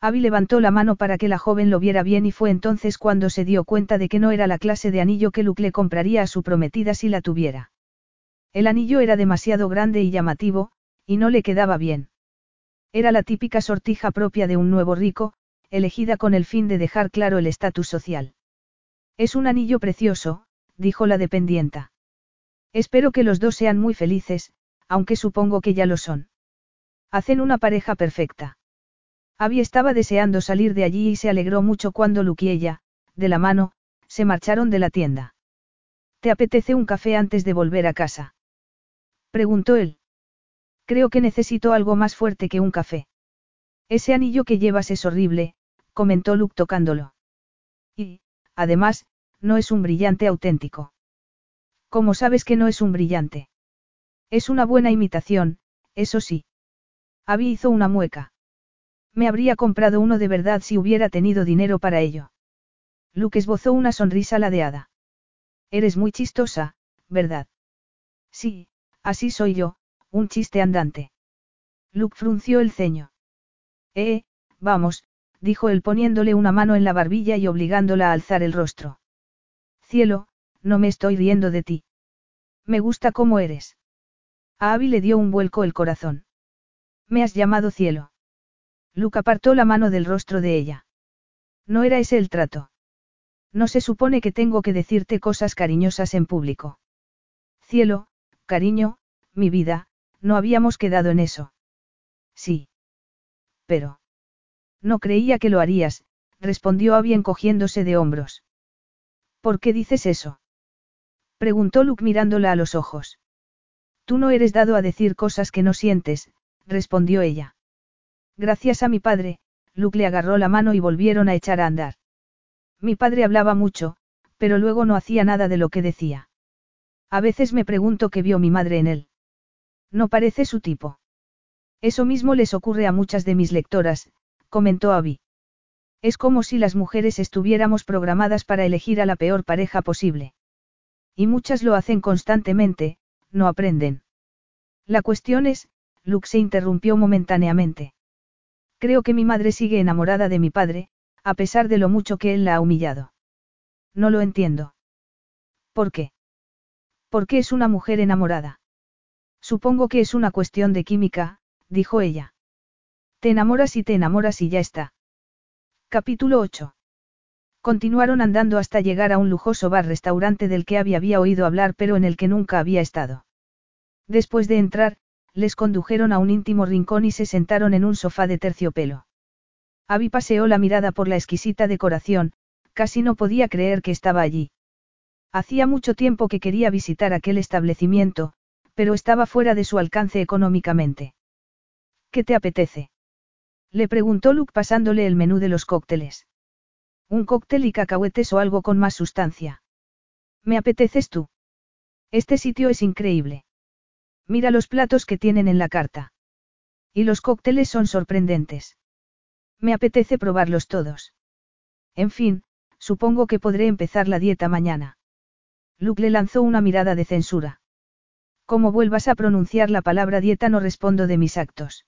Abby levantó la mano para que la joven lo viera bien y fue entonces cuando se dio cuenta de que no era la clase de anillo que Luke le compraría a su prometida si la tuviera. El anillo era demasiado grande y llamativo, y no le quedaba bien. Era la típica sortija propia de un nuevo rico, elegida con el fin de dejar claro el estatus social. Es un anillo precioso, dijo la dependienta. Espero que los dos sean muy felices, aunque supongo que ya lo son. Hacen una pareja perfecta. Abby estaba deseando salir de allí y se alegró mucho cuando Luke y ella, de la mano, se marcharon de la tienda. ¿Te apetece un café antes de volver a casa? Preguntó él. Creo que necesito algo más fuerte que un café. Ese anillo que llevas es horrible, comentó Luke tocándolo. Y, además, no es un brillante auténtico. ¿Cómo sabes que no es un brillante? Es una buena imitación, eso sí. Abby hizo una mueca. Me habría comprado uno de verdad si hubiera tenido dinero para ello. Luke esbozó una sonrisa ladeada. Eres muy chistosa, ¿verdad? Sí, así soy yo, un chiste andante. Luke frunció el ceño. Eh, vamos, dijo él poniéndole una mano en la barbilla y obligándola a alzar el rostro. Cielo, no me estoy riendo de ti. Me gusta cómo eres. A Abby le dio un vuelco el corazón. Me has llamado cielo. Luke apartó la mano del rostro de ella. No era ese el trato. No se supone que tengo que decirte cosas cariñosas en público. Cielo, cariño, mi vida, no habíamos quedado en eso. Sí. Pero. No creía que lo harías, respondió Abby encogiéndose de hombros. ¿Por qué dices eso? Preguntó Luke mirándola a los ojos. Tú no eres dado a decir cosas que no sientes, respondió ella. Gracias a mi padre, Luke le agarró la mano y volvieron a echar a andar. Mi padre hablaba mucho, pero luego no hacía nada de lo que decía. A veces me pregunto qué vio mi madre en él. No parece su tipo. Eso mismo les ocurre a muchas de mis lectoras, comentó Abby. Es como si las mujeres estuviéramos programadas para elegir a la peor pareja posible. Y muchas lo hacen constantemente, no aprenden. La cuestión es, Luke se interrumpió momentáneamente. Creo que mi madre sigue enamorada de mi padre, a pesar de lo mucho que él la ha humillado. No lo entiendo. ¿Por qué? Porque es una mujer enamorada. Supongo que es una cuestión de química, dijo ella. Te enamoras y te enamoras y ya está. Capítulo 8. Continuaron andando hasta llegar a un lujoso bar-restaurante del que Abby había oído hablar pero en el que nunca había estado. Después de entrar, les condujeron a un íntimo rincón y se sentaron en un sofá de terciopelo. Abby paseó la mirada por la exquisita decoración, casi no podía creer que estaba allí. Hacía mucho tiempo que quería visitar aquel establecimiento, pero estaba fuera de su alcance económicamente. ¿Qué te apetece? Le preguntó Luke pasándole el menú de los cócteles. Un cóctel y cacahuetes o algo con más sustancia. ¿Me apeteces tú? Este sitio es increíble. Mira los platos que tienen en la carta. Y los cócteles son sorprendentes. Me apetece probarlos todos. En fin, supongo que podré empezar la dieta mañana. Luke le lanzó una mirada de censura. Como vuelvas a pronunciar la palabra dieta no respondo de mis actos.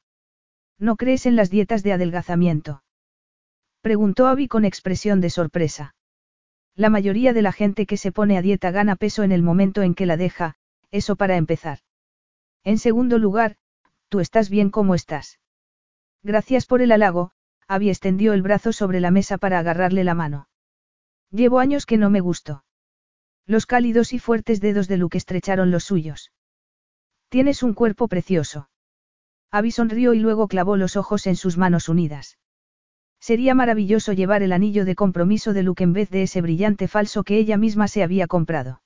¿No crees en las dietas de adelgazamiento? Preguntó Abby con expresión de sorpresa. La mayoría de la gente que se pone a dieta gana peso en el momento en que la deja, eso para empezar. En segundo lugar, tú estás bien como estás. Gracias por el halago, Abby extendió el brazo sobre la mesa para agarrarle la mano. Llevo años que no me gustó. Los cálidos y fuertes dedos de Luke estrecharon los suyos. Tienes un cuerpo precioso. Abby sonrió y luego clavó los ojos en sus manos unidas. Sería maravilloso llevar el anillo de compromiso de Luke en vez de ese brillante falso que ella misma se había comprado.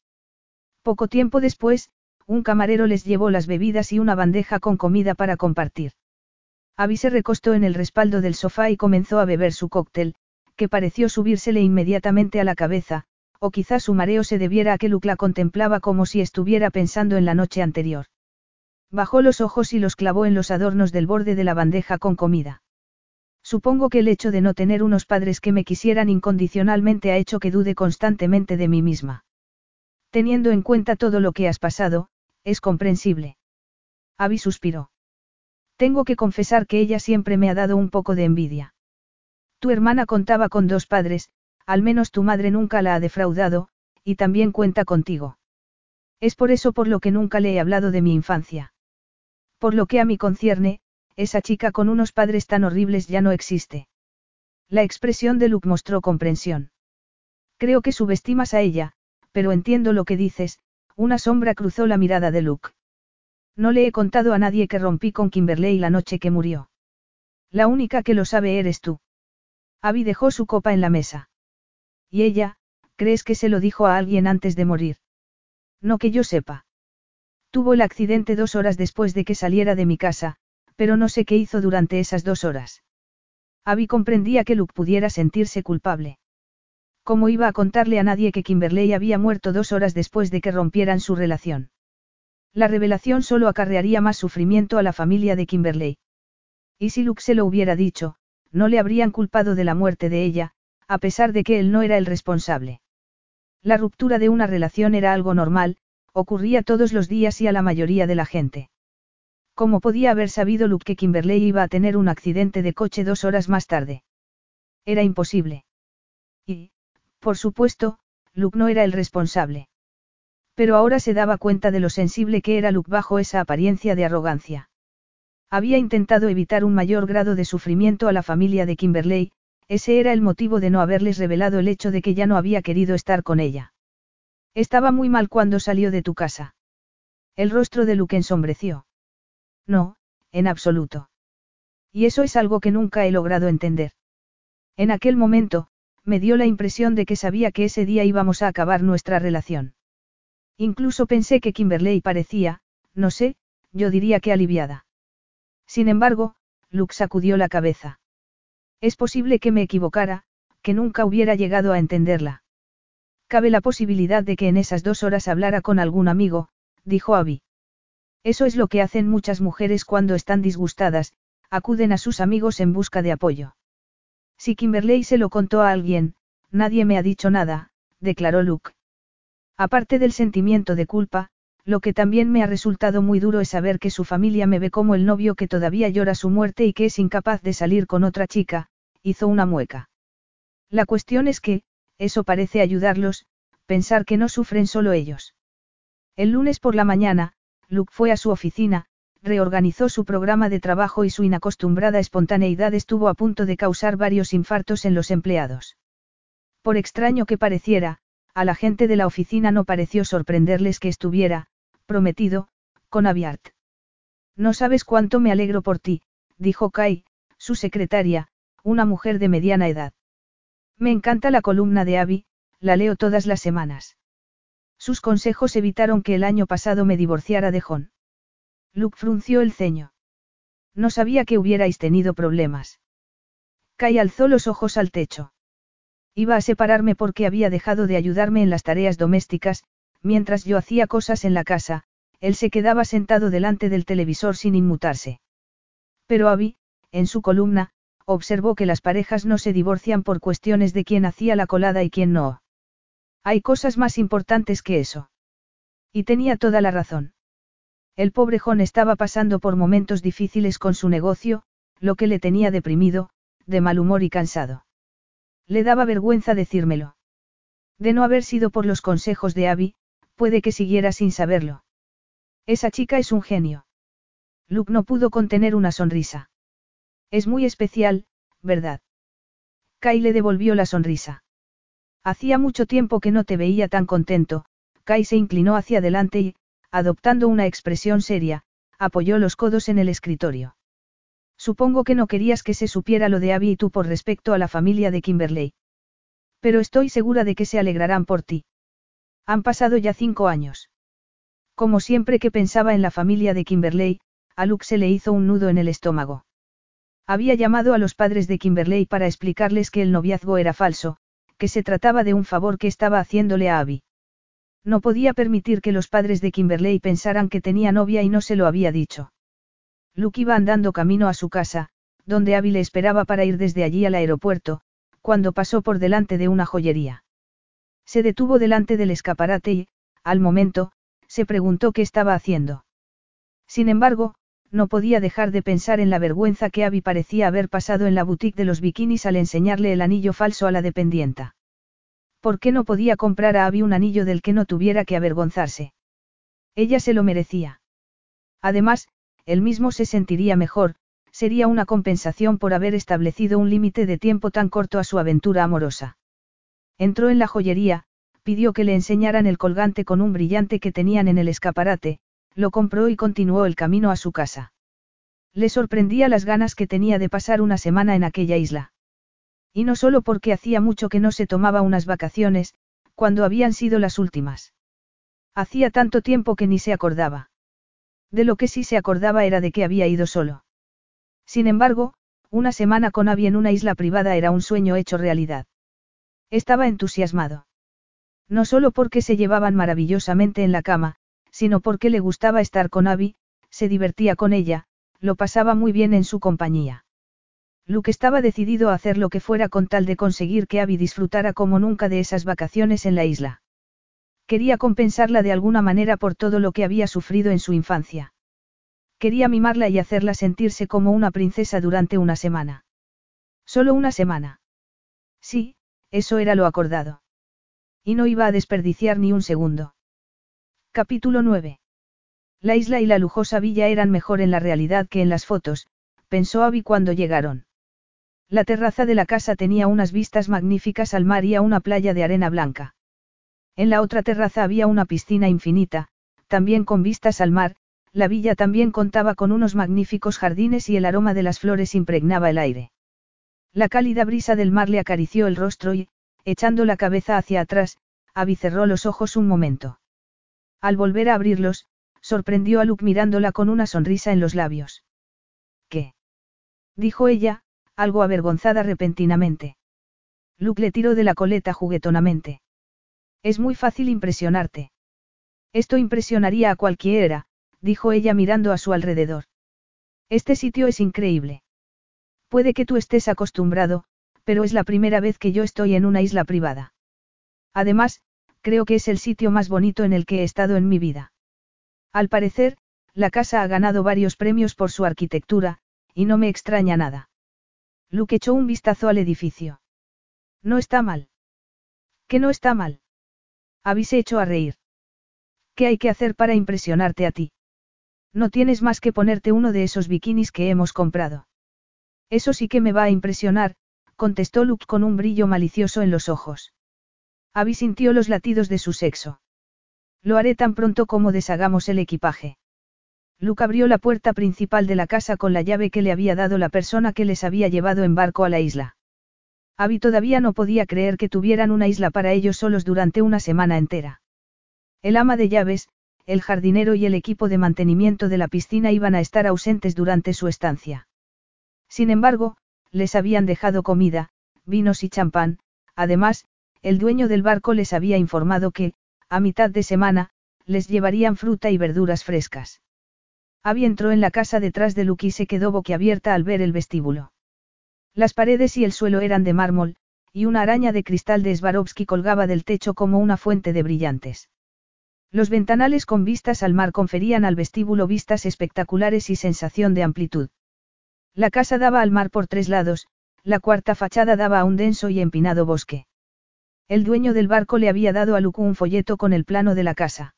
Poco tiempo después, un camarero les llevó las bebidas y una bandeja con comida para compartir. Abby se recostó en el respaldo del sofá y comenzó a beber su cóctel, que pareció subírsele inmediatamente a la cabeza, o quizás su mareo se debiera a que Luke la contemplaba como si estuviera pensando en la noche anterior. Bajó los ojos y los clavó en los adornos del borde de la bandeja con comida. Supongo que el hecho de no tener unos padres que me quisieran incondicionalmente ha hecho que dude constantemente de mí misma. Teniendo en cuenta todo lo que has pasado, es comprensible. Abby suspiró. Tengo que confesar que ella siempre me ha dado un poco de envidia. Tu hermana contaba con dos padres, al menos tu madre nunca la ha defraudado, y también cuenta contigo. Es por eso por lo que nunca le he hablado de mi infancia. Por lo que a mí concierne, esa chica con unos padres tan horribles ya no existe. La expresión de Luke mostró comprensión. Creo que subestimas a ella, pero entiendo lo que dices, una sombra cruzó la mirada de Luke. No le he contado a nadie que rompí con Kimberley la noche que murió. La única que lo sabe eres tú. Abby dejó su copa en la mesa. ¿Y ella, crees que se lo dijo a alguien antes de morir? No que yo sepa. Tuvo el accidente dos horas después de que saliera de mi casa, pero no sé qué hizo durante esas dos horas. Abby comprendía que Luke pudiera sentirse culpable. ¿Cómo iba a contarle a nadie que Kimberley había muerto dos horas después de que rompieran su relación? La revelación solo acarrearía más sufrimiento a la familia de Kimberley. Y si Luke se lo hubiera dicho, no le habrían culpado de la muerte de ella, a pesar de que él no era el responsable. La ruptura de una relación era algo normal, ocurría todos los días y a la mayoría de la gente. ¿Cómo podía haber sabido Luke que Kimberley iba a tener un accidente de coche dos horas más tarde? Era imposible. Y, por supuesto, Luke no era el responsable. Pero ahora se daba cuenta de lo sensible que era Luke bajo esa apariencia de arrogancia. Había intentado evitar un mayor grado de sufrimiento a la familia de Kimberley, ese era el motivo de no haberles revelado el hecho de que ya no había querido estar con ella. Estaba muy mal cuando salió de tu casa. El rostro de Luke ensombreció. No, en absoluto. Y eso es algo que nunca he logrado entender. En aquel momento, me dio la impresión de que sabía que ese día íbamos a acabar nuestra relación. Incluso pensé que Kimberley parecía, no sé, yo diría que aliviada. Sin embargo, Luke sacudió la cabeza. Es posible que me equivocara, que nunca hubiera llegado a entenderla. Cabe la posibilidad de que en esas dos horas hablara con algún amigo, dijo Abby. Eso es lo que hacen muchas mujeres cuando están disgustadas, acuden a sus amigos en busca de apoyo. Si Kimberley se lo contó a alguien, nadie me ha dicho nada, declaró Luke. Aparte del sentimiento de culpa, lo que también me ha resultado muy duro es saber que su familia me ve como el novio que todavía llora su muerte y que es incapaz de salir con otra chica, hizo una mueca. La cuestión es que, eso parece ayudarlos, pensar que no sufren solo ellos. El lunes por la mañana, Luke fue a su oficina, reorganizó su programa de trabajo y su inacostumbrada espontaneidad estuvo a punto de causar varios infartos en los empleados. Por extraño que pareciera, a la gente de la oficina no pareció sorprenderles que estuviera, prometido, con Aviart. No sabes cuánto me alegro por ti, dijo Kai, su secretaria, una mujer de mediana edad. Me encanta la columna de Abby, la leo todas las semanas. Sus consejos evitaron que el año pasado me divorciara de John. Luke frunció el ceño. No sabía que hubierais tenido problemas. Kai alzó los ojos al techo. Iba a separarme porque había dejado de ayudarme en las tareas domésticas, mientras yo hacía cosas en la casa, él se quedaba sentado delante del televisor sin inmutarse. Pero Abby, en su columna, observó que las parejas no se divorcian por cuestiones de quién hacía la colada y quién no. Hay cosas más importantes que eso. Y tenía toda la razón. El pobre John estaba pasando por momentos difíciles con su negocio, lo que le tenía deprimido, de mal humor y cansado. Le daba vergüenza decírmelo. De no haber sido por los consejos de Abby, puede que siguiera sin saberlo. Esa chica es un genio. Luke no pudo contener una sonrisa. Es muy especial, ¿verdad? Kai le devolvió la sonrisa. Hacía mucho tiempo que no te veía tan contento, Kai se inclinó hacia adelante y, adoptando una expresión seria, apoyó los codos en el escritorio. Supongo que no querías que se supiera lo de Abby y tú por respecto a la familia de Kimberley. Pero estoy segura de que se alegrarán por ti. Han pasado ya cinco años. Como siempre que pensaba en la familia de Kimberley, a Luke se le hizo un nudo en el estómago. Había llamado a los padres de Kimberley para explicarles que el noviazgo era falso, que se trataba de un favor que estaba haciéndole a Abby. No podía permitir que los padres de Kimberley pensaran que tenía novia y no se lo había dicho. Luke iba andando camino a su casa, donde Abby le esperaba para ir desde allí al aeropuerto, cuando pasó por delante de una joyería. Se detuvo delante del escaparate y, al momento, se preguntó qué estaba haciendo. Sin embargo, no podía dejar de pensar en la vergüenza que Abby parecía haber pasado en la boutique de los bikinis al enseñarle el anillo falso a la dependienta. ¿Por qué no podía comprar a Abby un anillo del que no tuviera que avergonzarse? Ella se lo merecía. Además, él mismo se sentiría mejor, sería una compensación por haber establecido un límite de tiempo tan corto a su aventura amorosa. Entró en la joyería, pidió que le enseñaran el colgante con un brillante que tenían en el escaparate, lo compró y continuó el camino a su casa. Le sorprendía las ganas que tenía de pasar una semana en aquella isla. Y no solo porque hacía mucho que no se tomaba unas vacaciones, cuando habían sido las últimas. Hacía tanto tiempo que ni se acordaba. De lo que sí se acordaba era de que había ido solo. Sin embargo, una semana con Abby en una isla privada era un sueño hecho realidad. Estaba entusiasmado. No solo porque se llevaban maravillosamente en la cama, sino porque le gustaba estar con Abby, se divertía con ella, lo pasaba muy bien en su compañía. Luke estaba decidido a hacer lo que fuera con tal de conseguir que Abby disfrutara como nunca de esas vacaciones en la isla. Quería compensarla de alguna manera por todo lo que había sufrido en su infancia. Quería mimarla y hacerla sentirse como una princesa durante una semana. Solo una semana. Sí, eso era lo acordado. Y no iba a desperdiciar ni un segundo. Capítulo 9. La isla y la lujosa villa eran mejor en la realidad que en las fotos, pensó Abby cuando llegaron. La terraza de la casa tenía unas vistas magníficas al mar y a una playa de arena blanca. En la otra terraza había una piscina infinita, también con vistas al mar, la villa también contaba con unos magníficos jardines y el aroma de las flores impregnaba el aire. La cálida brisa del mar le acarició el rostro y, echando la cabeza hacia atrás, Abby cerró los ojos un momento. Al volver a abrirlos, sorprendió a Luke mirándola con una sonrisa en los labios. ¿Qué? dijo ella, algo avergonzada repentinamente. Luke le tiró de la coleta juguetonamente. Es muy fácil impresionarte. Esto impresionaría a cualquiera, dijo ella mirando a su alrededor. Este sitio es increíble. Puede que tú estés acostumbrado, pero es la primera vez que yo estoy en una isla privada. Además, creo que es el sitio más bonito en el que he estado en mi vida. Al parecer, la casa ha ganado varios premios por su arquitectura, y no me extraña nada. Luke echó un vistazo al edificio. No está mal. ¿Qué no está mal? Habéis hecho a reír. ¿Qué hay que hacer para impresionarte a ti? No tienes más que ponerte uno de esos bikinis que hemos comprado. Eso sí que me va a impresionar, contestó Luke con un brillo malicioso en los ojos. Abby sintió los latidos de su sexo. Lo haré tan pronto como deshagamos el equipaje. Luke abrió la puerta principal de la casa con la llave que le había dado la persona que les había llevado en barco a la isla. Abby todavía no podía creer que tuvieran una isla para ellos solos durante una semana entera. El ama de llaves, el jardinero y el equipo de mantenimiento de la piscina iban a estar ausentes durante su estancia. Sin embargo, les habían dejado comida, vinos y champán, además, el dueño del barco les había informado que, a mitad de semana, les llevarían fruta y verduras frescas. Abby entró en la casa detrás de Luke y se quedó boquiabierta al ver el vestíbulo. Las paredes y el suelo eran de mármol, y una araña de cristal de Swarovski colgaba del techo como una fuente de brillantes. Los ventanales con vistas al mar conferían al vestíbulo vistas espectaculares y sensación de amplitud. La casa daba al mar por tres lados, la cuarta fachada daba a un denso y empinado bosque. El dueño del barco le había dado a Luke un folleto con el plano de la casa.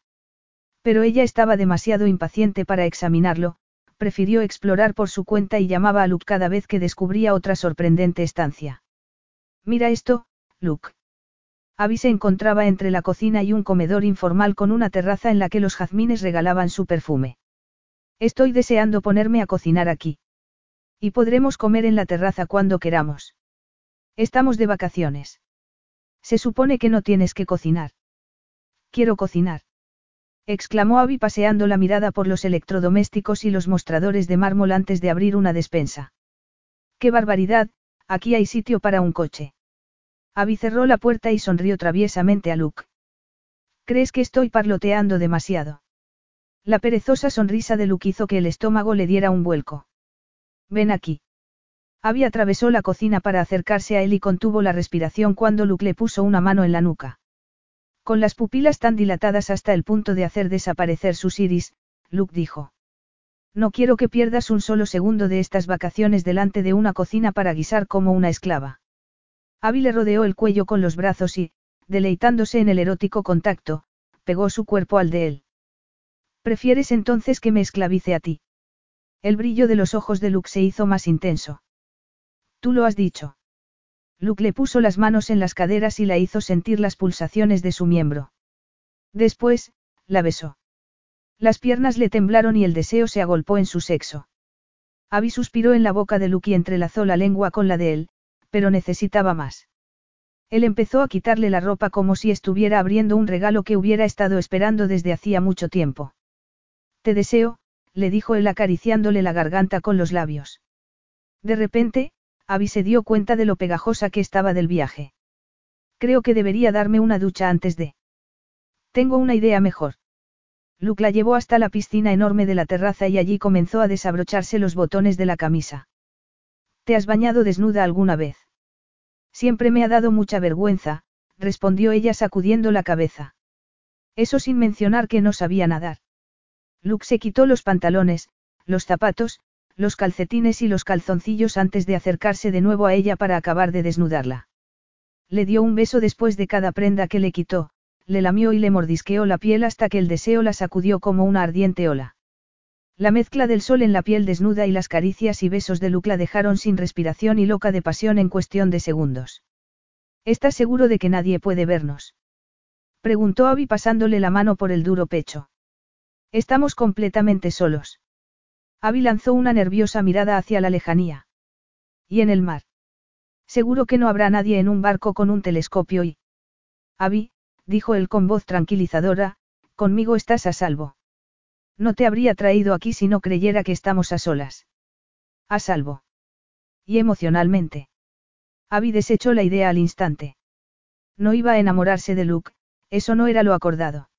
Pero ella estaba demasiado impaciente para examinarlo, prefirió explorar por su cuenta y llamaba a Luke cada vez que descubría otra sorprendente estancia. Mira esto, Luke. Abby se encontraba entre la cocina y un comedor informal con una terraza en la que los jazmines regalaban su perfume. Estoy deseando ponerme a cocinar aquí. Y podremos comer en la terraza cuando queramos. Estamos de vacaciones. Se supone que no tienes que cocinar. Quiero cocinar exclamó Abby paseando la mirada por los electrodomésticos y los mostradores de mármol antes de abrir una despensa. ¡Qué barbaridad! Aquí hay sitio para un coche. Abby cerró la puerta y sonrió traviesamente a Luke. ¿Crees que estoy parloteando demasiado? La perezosa sonrisa de Luke hizo que el estómago le diera un vuelco. Ven aquí. Abby atravesó la cocina para acercarse a él y contuvo la respiración cuando Luke le puso una mano en la nuca. Con las pupilas tan dilatadas hasta el punto de hacer desaparecer sus iris, Luke dijo. No quiero que pierdas un solo segundo de estas vacaciones delante de una cocina para guisar como una esclava. Abby le rodeó el cuello con los brazos y, deleitándose en el erótico contacto, pegó su cuerpo al de él. ¿Prefieres entonces que me esclavice a ti? El brillo de los ojos de Luke se hizo más intenso. Tú lo has dicho. Luke le puso las manos en las caderas y la hizo sentir las pulsaciones de su miembro. Después, la besó. Las piernas le temblaron y el deseo se agolpó en su sexo. Abby suspiró en la boca de Luke y entrelazó la lengua con la de él, pero necesitaba más. Él empezó a quitarle la ropa como si estuviera abriendo un regalo que hubiera estado esperando desde hacía mucho tiempo. Te deseo, le dijo él acariciándole la garganta con los labios. De repente, Abby se dio cuenta de lo pegajosa que estaba del viaje. Creo que debería darme una ducha antes de. Tengo una idea mejor. Luke la llevó hasta la piscina enorme de la terraza y allí comenzó a desabrocharse los botones de la camisa. ¿Te has bañado desnuda alguna vez? Siempre me ha dado mucha vergüenza, respondió ella sacudiendo la cabeza. Eso sin mencionar que no sabía nadar. Luke se quitó los pantalones, los zapatos, los calcetines y los calzoncillos antes de acercarse de nuevo a ella para acabar de desnudarla. Le dio un beso después de cada prenda que le quitó, le lamió y le mordisqueó la piel hasta que el deseo la sacudió como una ardiente ola. La mezcla del sol en la piel desnuda y las caricias y besos de Luke la dejaron sin respiración y loca de pasión en cuestión de segundos. ¿Estás seguro de que nadie puede vernos? Preguntó Abby pasándole la mano por el duro pecho. Estamos completamente solos. Abby lanzó una nerviosa mirada hacia la lejanía. ¿Y en el mar? Seguro que no habrá nadie en un barco con un telescopio y... Abby, dijo él con voz tranquilizadora, conmigo estás a salvo. No te habría traído aquí si no creyera que estamos a solas. A salvo. Y emocionalmente. Abby desechó la idea al instante. No iba a enamorarse de Luke, eso no era lo acordado.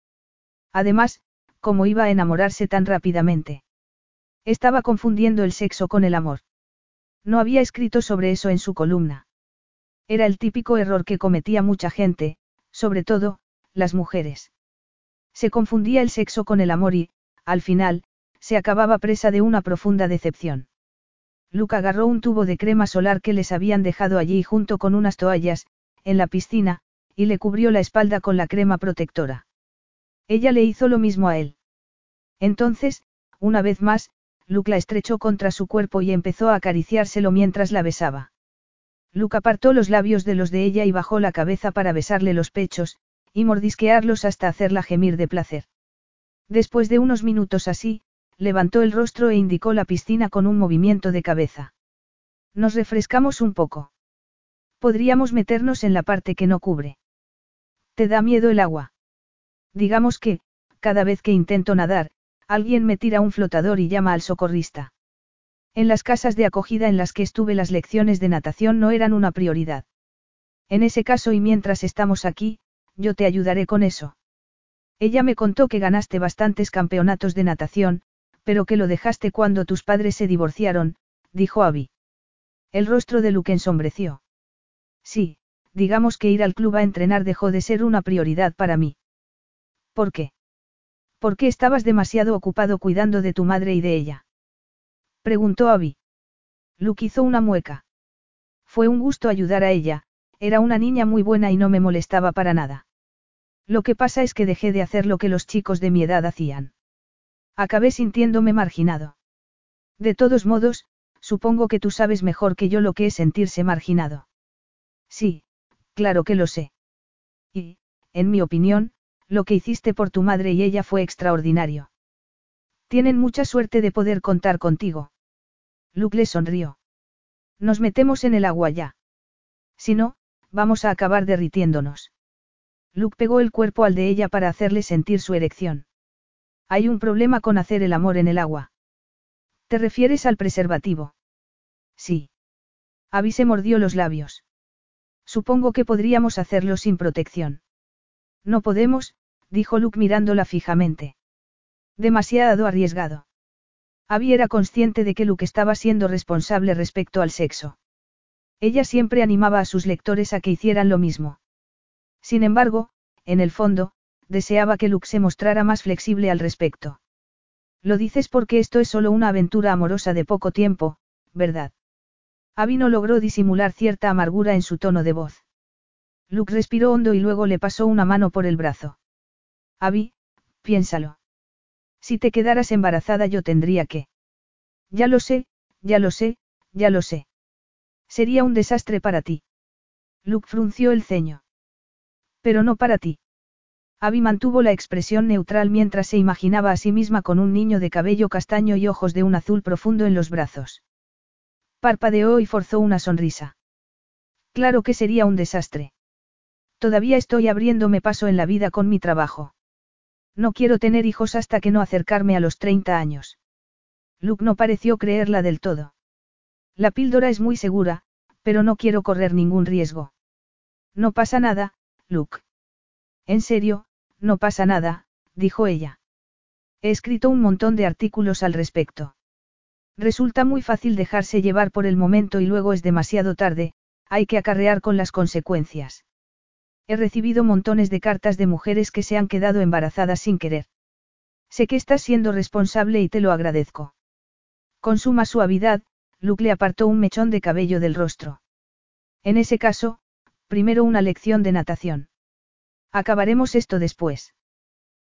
Además, ¿cómo iba a enamorarse tan rápidamente? Estaba confundiendo el sexo con el amor. No había escrito sobre eso en su columna. Era el típico error que cometía mucha gente, sobre todo, las mujeres. Se confundía el sexo con el amor y, al final, se acababa presa de una profunda decepción. Luke agarró un tubo de crema solar que les habían dejado allí junto con unas toallas, en la piscina, y le cubrió la espalda con la crema protectora. Ella le hizo lo mismo a él. Entonces, una vez más, Luke la estrechó contra su cuerpo y empezó a acariciárselo mientras la besaba. Luke apartó los labios de los de ella y bajó la cabeza para besarle los pechos, y mordisquearlos hasta hacerla gemir de placer. Después de unos minutos así, levantó el rostro e indicó la piscina con un movimiento de cabeza. Nos refrescamos un poco. Podríamos meternos en la parte que no cubre. ¿Te da miedo el agua? Digamos que, cada vez que intento nadar, Alguien me tira un flotador y llama al socorrista. En las casas de acogida en las que estuve las lecciones de natación no eran una prioridad. En ese caso y mientras estamos aquí, yo te ayudaré con eso. Ella me contó que ganaste bastantes campeonatos de natación, pero que lo dejaste cuando tus padres se divorciaron, dijo Abby. El rostro de Luke ensombreció. Sí, digamos que ir al club a entrenar dejó de ser una prioridad para mí. ¿Por qué? Porque estabas demasiado ocupado cuidando de tu madre y de ella. Preguntó Abby. Luke hizo una mueca. Fue un gusto ayudar a ella, era una niña muy buena y no me molestaba para nada. Lo que pasa es que dejé de hacer lo que los chicos de mi edad hacían. Acabé sintiéndome marginado. De todos modos, supongo que tú sabes mejor que yo lo que es sentirse marginado. Sí, claro que lo sé. Y, en mi opinión, lo que hiciste por tu madre y ella fue extraordinario. Tienen mucha suerte de poder contar contigo. Luke le sonrió. Nos metemos en el agua ya. Si no, vamos a acabar derritiéndonos. Luke pegó el cuerpo al de ella para hacerle sentir su erección. Hay un problema con hacer el amor en el agua. ¿Te refieres al preservativo? Sí. Abby se mordió los labios. Supongo que podríamos hacerlo sin protección. No podemos, dijo Luke mirándola fijamente. Demasiado arriesgado. Abby era consciente de que Luke estaba siendo responsable respecto al sexo. Ella siempre animaba a sus lectores a que hicieran lo mismo. Sin embargo, en el fondo, deseaba que Luke se mostrara más flexible al respecto. Lo dices porque esto es solo una aventura amorosa de poco tiempo, ¿verdad? Abby no logró disimular cierta amargura en su tono de voz. Luke respiró hondo y luego le pasó una mano por el brazo. Abby, piénsalo. Si te quedaras embarazada yo tendría que. Ya lo sé, ya lo sé, ya lo sé. Sería un desastre para ti. Luke frunció el ceño. Pero no para ti. Abby mantuvo la expresión neutral mientras se imaginaba a sí misma con un niño de cabello castaño y ojos de un azul profundo en los brazos. Parpadeó y forzó una sonrisa. Claro que sería un desastre. Todavía estoy abriéndome paso en la vida con mi trabajo. No quiero tener hijos hasta que no acercarme a los 30 años. Luke no pareció creerla del todo. La píldora es muy segura, pero no quiero correr ningún riesgo. No pasa nada, Luke. En serio, no pasa nada, dijo ella. He escrito un montón de artículos al respecto. Resulta muy fácil dejarse llevar por el momento y luego es demasiado tarde, hay que acarrear con las consecuencias. He recibido montones de cartas de mujeres que se han quedado embarazadas sin querer. Sé que estás siendo responsable y te lo agradezco. Con suma suavidad, Luke le apartó un mechón de cabello del rostro. En ese caso, primero una lección de natación. Acabaremos esto después.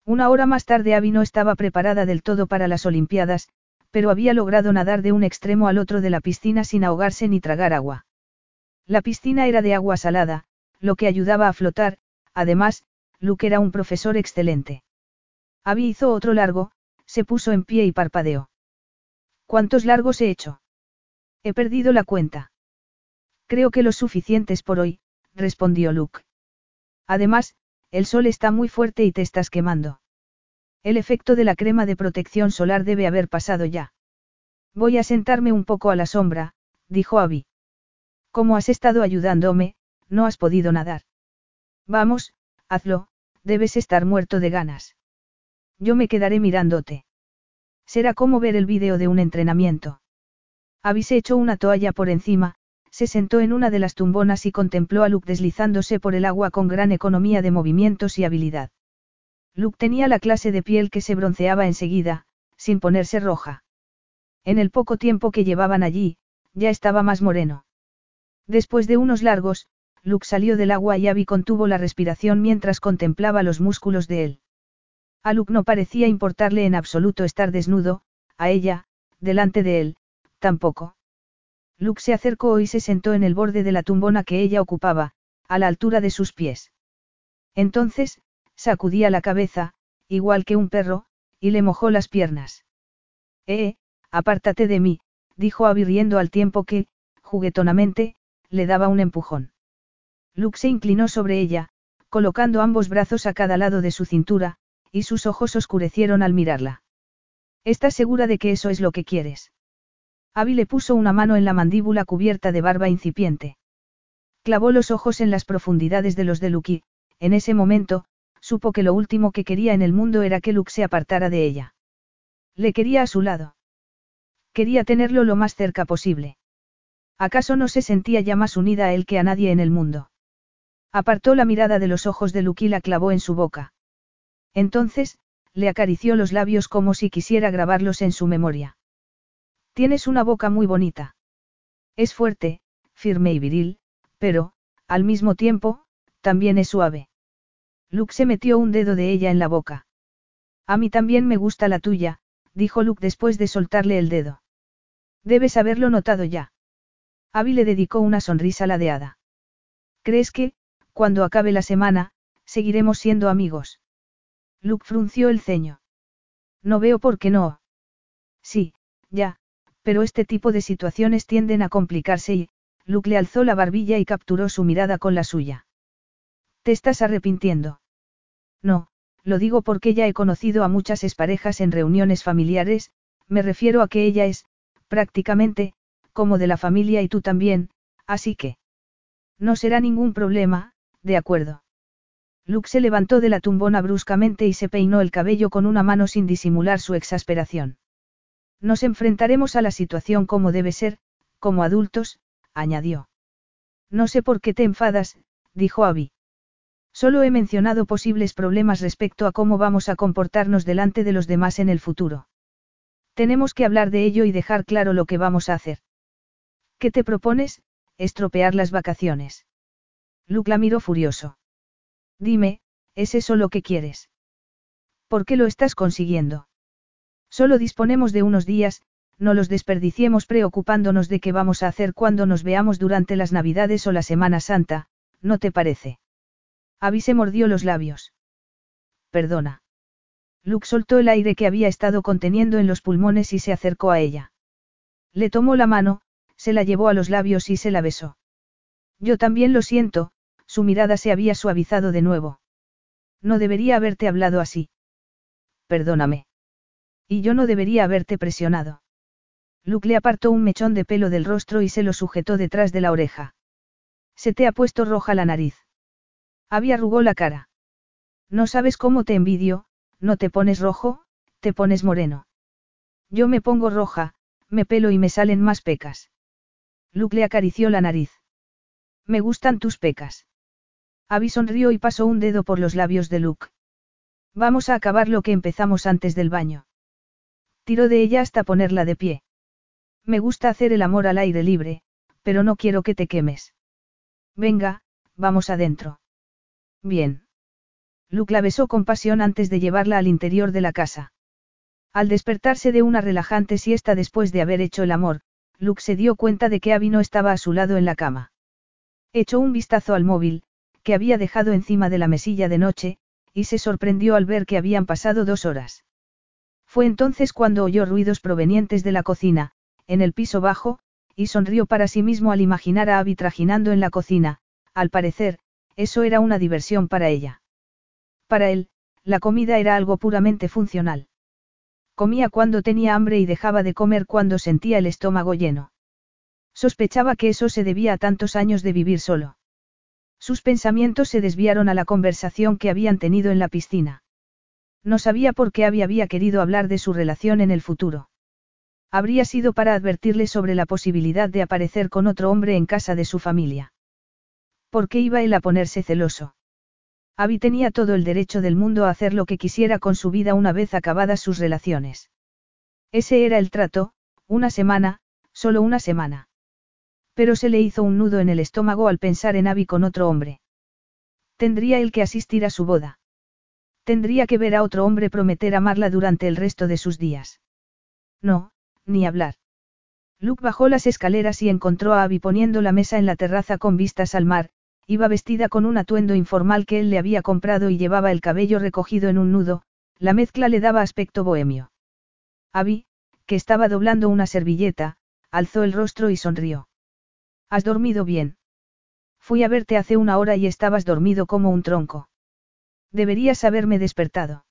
Una hora más tarde Abby no estaba preparada del todo para las Olimpiadas, pero había logrado nadar de un extremo al otro de la piscina sin ahogarse ni tragar agua. La piscina era de agua salada, lo que ayudaba a flotar, además, Luke era un profesor excelente. Abby hizo otro largo, se puso en pie y parpadeó. ¿Cuántos largos he hecho? He perdido la cuenta. Creo que los suficientes por hoy, respondió Luke. Además, el sol está muy fuerte y te estás quemando. El efecto de la crema de protección solar debe haber pasado ya. Voy a sentarme un poco a la sombra, dijo Abby. Como has estado ayudándome, no has podido nadar. Vamos, hazlo, debes estar muerto de ganas. Yo me quedaré mirándote. Será como ver el vídeo de un entrenamiento. Abby se echó una toalla por encima, se sentó en una de las tumbonas y contempló a Luke deslizándose por el agua con gran economía de movimientos y habilidad. Luke tenía la clase de piel que se bronceaba enseguida, sin ponerse roja. En el poco tiempo que llevaban allí, ya estaba más moreno. Después de unos largos, Luke salió del agua y Abby contuvo la respiración mientras contemplaba los músculos de él. A Luke no parecía importarle en absoluto estar desnudo, a ella, delante de él, tampoco. Luke se acercó y se sentó en el borde de la tumbona que ella ocupaba, a la altura de sus pies. Entonces, sacudía la cabeza, igual que un perro, y le mojó las piernas. Eh, apártate de mí, dijo Abby riendo al tiempo que, juguetonamente, le daba un empujón. Luke se inclinó sobre ella, colocando ambos brazos a cada lado de su cintura, y sus ojos oscurecieron al mirarla. ¿Estás segura de que eso es lo que quieres? Abby le puso una mano en la mandíbula cubierta de barba incipiente. Clavó los ojos en las profundidades de los de Luke en ese momento, supo que lo último que quería en el mundo era que Luke se apartara de ella. Le quería a su lado. Quería tenerlo lo más cerca posible. ¿Acaso no se sentía ya más unida a él que a nadie en el mundo? Apartó la mirada de los ojos de Luke y la clavó en su boca. Entonces, le acarició los labios como si quisiera grabarlos en su memoria. Tienes una boca muy bonita. Es fuerte, firme y viril, pero, al mismo tiempo, también es suave. Luke se metió un dedo de ella en la boca. A mí también me gusta la tuya, dijo Luke después de soltarle el dedo. Debes haberlo notado ya. Abby le dedicó una sonrisa ladeada. ¿Crees que, cuando acabe la semana, seguiremos siendo amigos? Luke frunció el ceño. No veo por qué no. Sí, ya, pero este tipo de situaciones tienden a complicarse y, Luke le alzó la barbilla y capturó su mirada con la suya. ¿Te estás arrepintiendo? No, lo digo porque ya he conocido a muchas exparejas en reuniones familiares, me refiero a que ella es, prácticamente, como de la familia y tú también, así que... No será ningún problema, de acuerdo. Luke se levantó de la tumbona bruscamente y se peinó el cabello con una mano sin disimular su exasperación. Nos enfrentaremos a la situación como debe ser, como adultos, añadió. No sé por qué te enfadas, dijo Abby. Solo he mencionado posibles problemas respecto a cómo vamos a comportarnos delante de los demás en el futuro. Tenemos que hablar de ello y dejar claro lo que vamos a hacer. ¿Qué te propones? Estropear las vacaciones. Luke la miró furioso. Dime, ¿es eso lo que quieres? ¿Por qué lo estás consiguiendo? Solo disponemos de unos días, no los desperdiciemos preocupándonos de qué vamos a hacer cuando nos veamos durante las Navidades o la Semana Santa, ¿no te parece? Abby se mordió los labios. Perdona. Luke soltó el aire que había estado conteniendo en los pulmones y se acercó a ella. Le tomó la mano, se la llevó a los labios y se la besó. Yo también lo siento, su mirada se había suavizado de nuevo. No debería haberte hablado así. Perdóname. Y yo no debería haberte presionado. Luke le apartó un mechón de pelo del rostro y se lo sujetó detrás de la oreja. Se te ha puesto roja la nariz. Había arrugó la cara. No sabes cómo te envidio, no te pones rojo, te pones moreno. Yo me pongo roja, me pelo y me salen más pecas. Luke le acarició la nariz. Me gustan tus pecas. Abby sonrió y pasó un dedo por los labios de Luke. Vamos a acabar lo que empezamos antes del baño. Tiró de ella hasta ponerla de pie. Me gusta hacer el amor al aire libre, pero no quiero que te quemes. Venga, vamos adentro. Bien. Luke la besó con pasión antes de llevarla al interior de la casa. Al despertarse de una relajante siesta después de haber hecho el amor, Luke se dio cuenta de que Abby no estaba a su lado en la cama. Echó un vistazo al móvil, que había dejado encima de la mesilla de noche, y se sorprendió al ver que habían pasado dos horas. Fue entonces cuando oyó ruidos provenientes de la cocina, en el piso bajo, y sonrió para sí mismo al imaginar a Abby trajinando en la cocina, al parecer, eso era una diversión para ella. Para él, la comida era algo puramente funcional. Comía cuando tenía hambre y dejaba de comer cuando sentía el estómago lleno. Sospechaba que eso se debía a tantos años de vivir solo. Sus pensamientos se desviaron a la conversación que habían tenido en la piscina. No sabía por qué Abby había querido hablar de su relación en el futuro. Habría sido para advertirle sobre la posibilidad de aparecer con otro hombre en casa de su familia. ¿Por qué iba él a ponerse celoso? Abby tenía todo el derecho del mundo a hacer lo que quisiera con su vida una vez acabadas sus relaciones. Ese era el trato, una semana, solo una semana. Pero se le hizo un nudo en el estómago al pensar en Abby con otro hombre. Tendría él que asistir a su boda. Tendría que ver a otro hombre prometer amarla durante el resto de sus días. No, ni hablar. Luke bajó las escaleras y encontró a Abby poniendo la mesa en la terraza con vistas al mar, iba vestida con un atuendo informal que él le había comprado y llevaba el cabello recogido en un nudo, la mezcla le daba aspecto bohemio. Abby, que estaba doblando una servilleta, alzó el rostro y sonrió. ¿Has dormido bien? Fui a verte hace una hora y estabas dormido como un tronco. Deberías haberme despertado.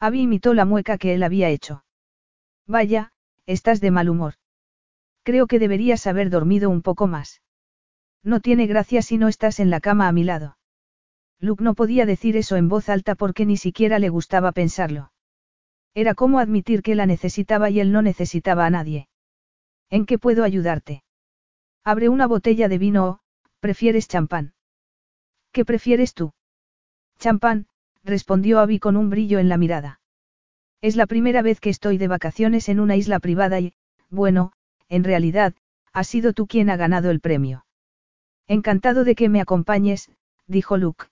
Abby imitó la mueca que él había hecho. Vaya, estás de mal humor. Creo que deberías haber dormido un poco más. No tiene gracia si no estás en la cama a mi lado. Luke no podía decir eso en voz alta porque ni siquiera le gustaba pensarlo. Era como admitir que la necesitaba y él no necesitaba a nadie. ¿En qué puedo ayudarte? Abre una botella de vino o, prefieres champán. ¿Qué prefieres tú? Champán, respondió Abby con un brillo en la mirada. Es la primera vez que estoy de vacaciones en una isla privada y, bueno, en realidad, has sido tú quien ha ganado el premio. Encantado de que me acompañes, dijo Luke.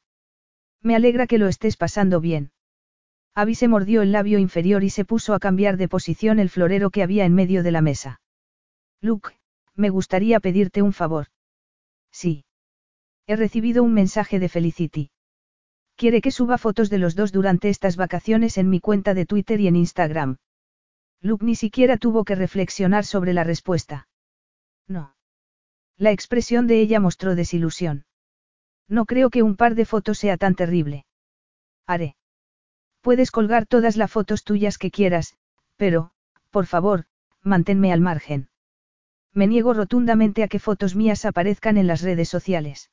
Me alegra que lo estés pasando bien. Abby se mordió el labio inferior y se puso a cambiar de posición el florero que había en medio de la mesa. Luke, me gustaría pedirte un favor. Sí. He recibido un mensaje de Felicity. Quiere que suba fotos de los dos durante estas vacaciones en mi cuenta de Twitter y en Instagram. Luke ni siquiera tuvo que reflexionar sobre la respuesta. No. La expresión de ella mostró desilusión. No creo que un par de fotos sea tan terrible. Haré. Puedes colgar todas las fotos tuyas que quieras, pero, por favor, manténme al margen. Me niego rotundamente a que fotos mías aparezcan en las redes sociales.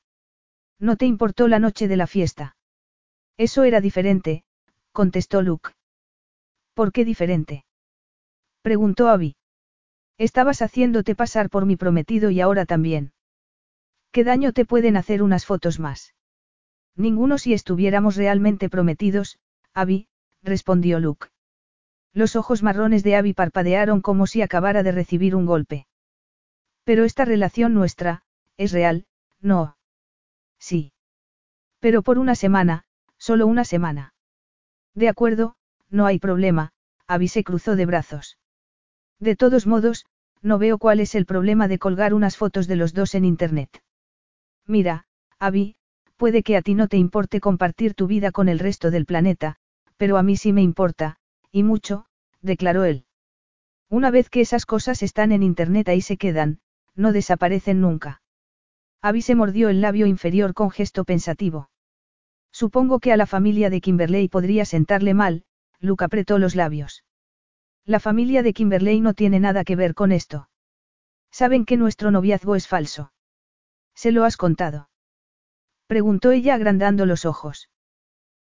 ¿No te importó la noche de la fiesta? Eso era diferente, contestó Luke. ¿Por qué diferente? preguntó Abby. Estabas haciéndote pasar por mi prometido y ahora también. ¿Qué daño te pueden hacer unas fotos más? Ninguno si estuviéramos realmente prometidos, Abby, respondió Luke. Los ojos marrones de Abby parpadearon como si acabara de recibir un golpe. Pero esta relación nuestra, es real, no. Sí. Pero por una semana, solo una semana. De acuerdo, no hay problema, Abby se cruzó de brazos. De todos modos, no veo cuál es el problema de colgar unas fotos de los dos en Internet. Mira, Abby, puede que a ti no te importe compartir tu vida con el resto del planeta, pero a mí sí me importa, y mucho, declaró él. Una vez que esas cosas están en Internet ahí se quedan, no desaparecen nunca. Abby se mordió el labio inferior con gesto pensativo. Supongo que a la familia de Kimberley podría sentarle mal, Luke apretó los labios. La familia de Kimberley no tiene nada que ver con esto. Saben que nuestro noviazgo es falso. ¿Se lo has contado? Preguntó ella agrandando los ojos.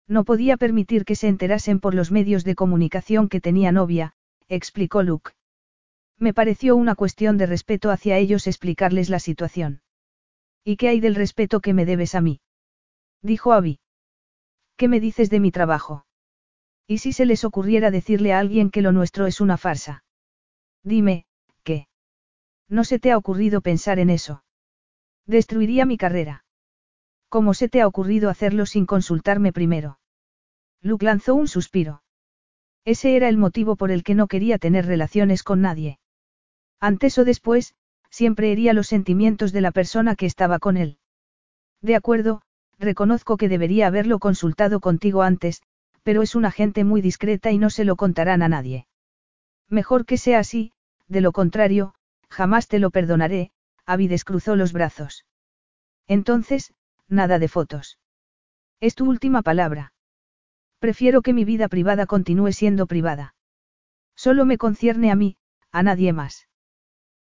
No podía permitir que se enterasen por los medios de comunicación que tenía novia, explicó Luke. Me pareció una cuestión de respeto hacia ellos explicarles la situación. ¿Y qué hay del respeto que me debes a mí? Dijo Abby. ¿Qué me dices de mi trabajo? ¿Y si se les ocurriera decirle a alguien que lo nuestro es una farsa? Dime, ¿qué? ¿No se te ha ocurrido pensar en eso? Destruiría mi carrera. ¿Cómo se te ha ocurrido hacerlo sin consultarme primero? Luke lanzó un suspiro. Ese era el motivo por el que no quería tener relaciones con nadie. Antes o después, siempre hería los sentimientos de la persona que estaba con él. De acuerdo, reconozco que debería haberlo consultado contigo antes, pero es una gente muy discreta y no se lo contarán a nadie. Mejor que sea así, de lo contrario, jamás te lo perdonaré, Abby descruzó los brazos. Entonces, nada de fotos. Es tu última palabra. Prefiero que mi vida privada continúe siendo privada. Solo me concierne a mí, a nadie más.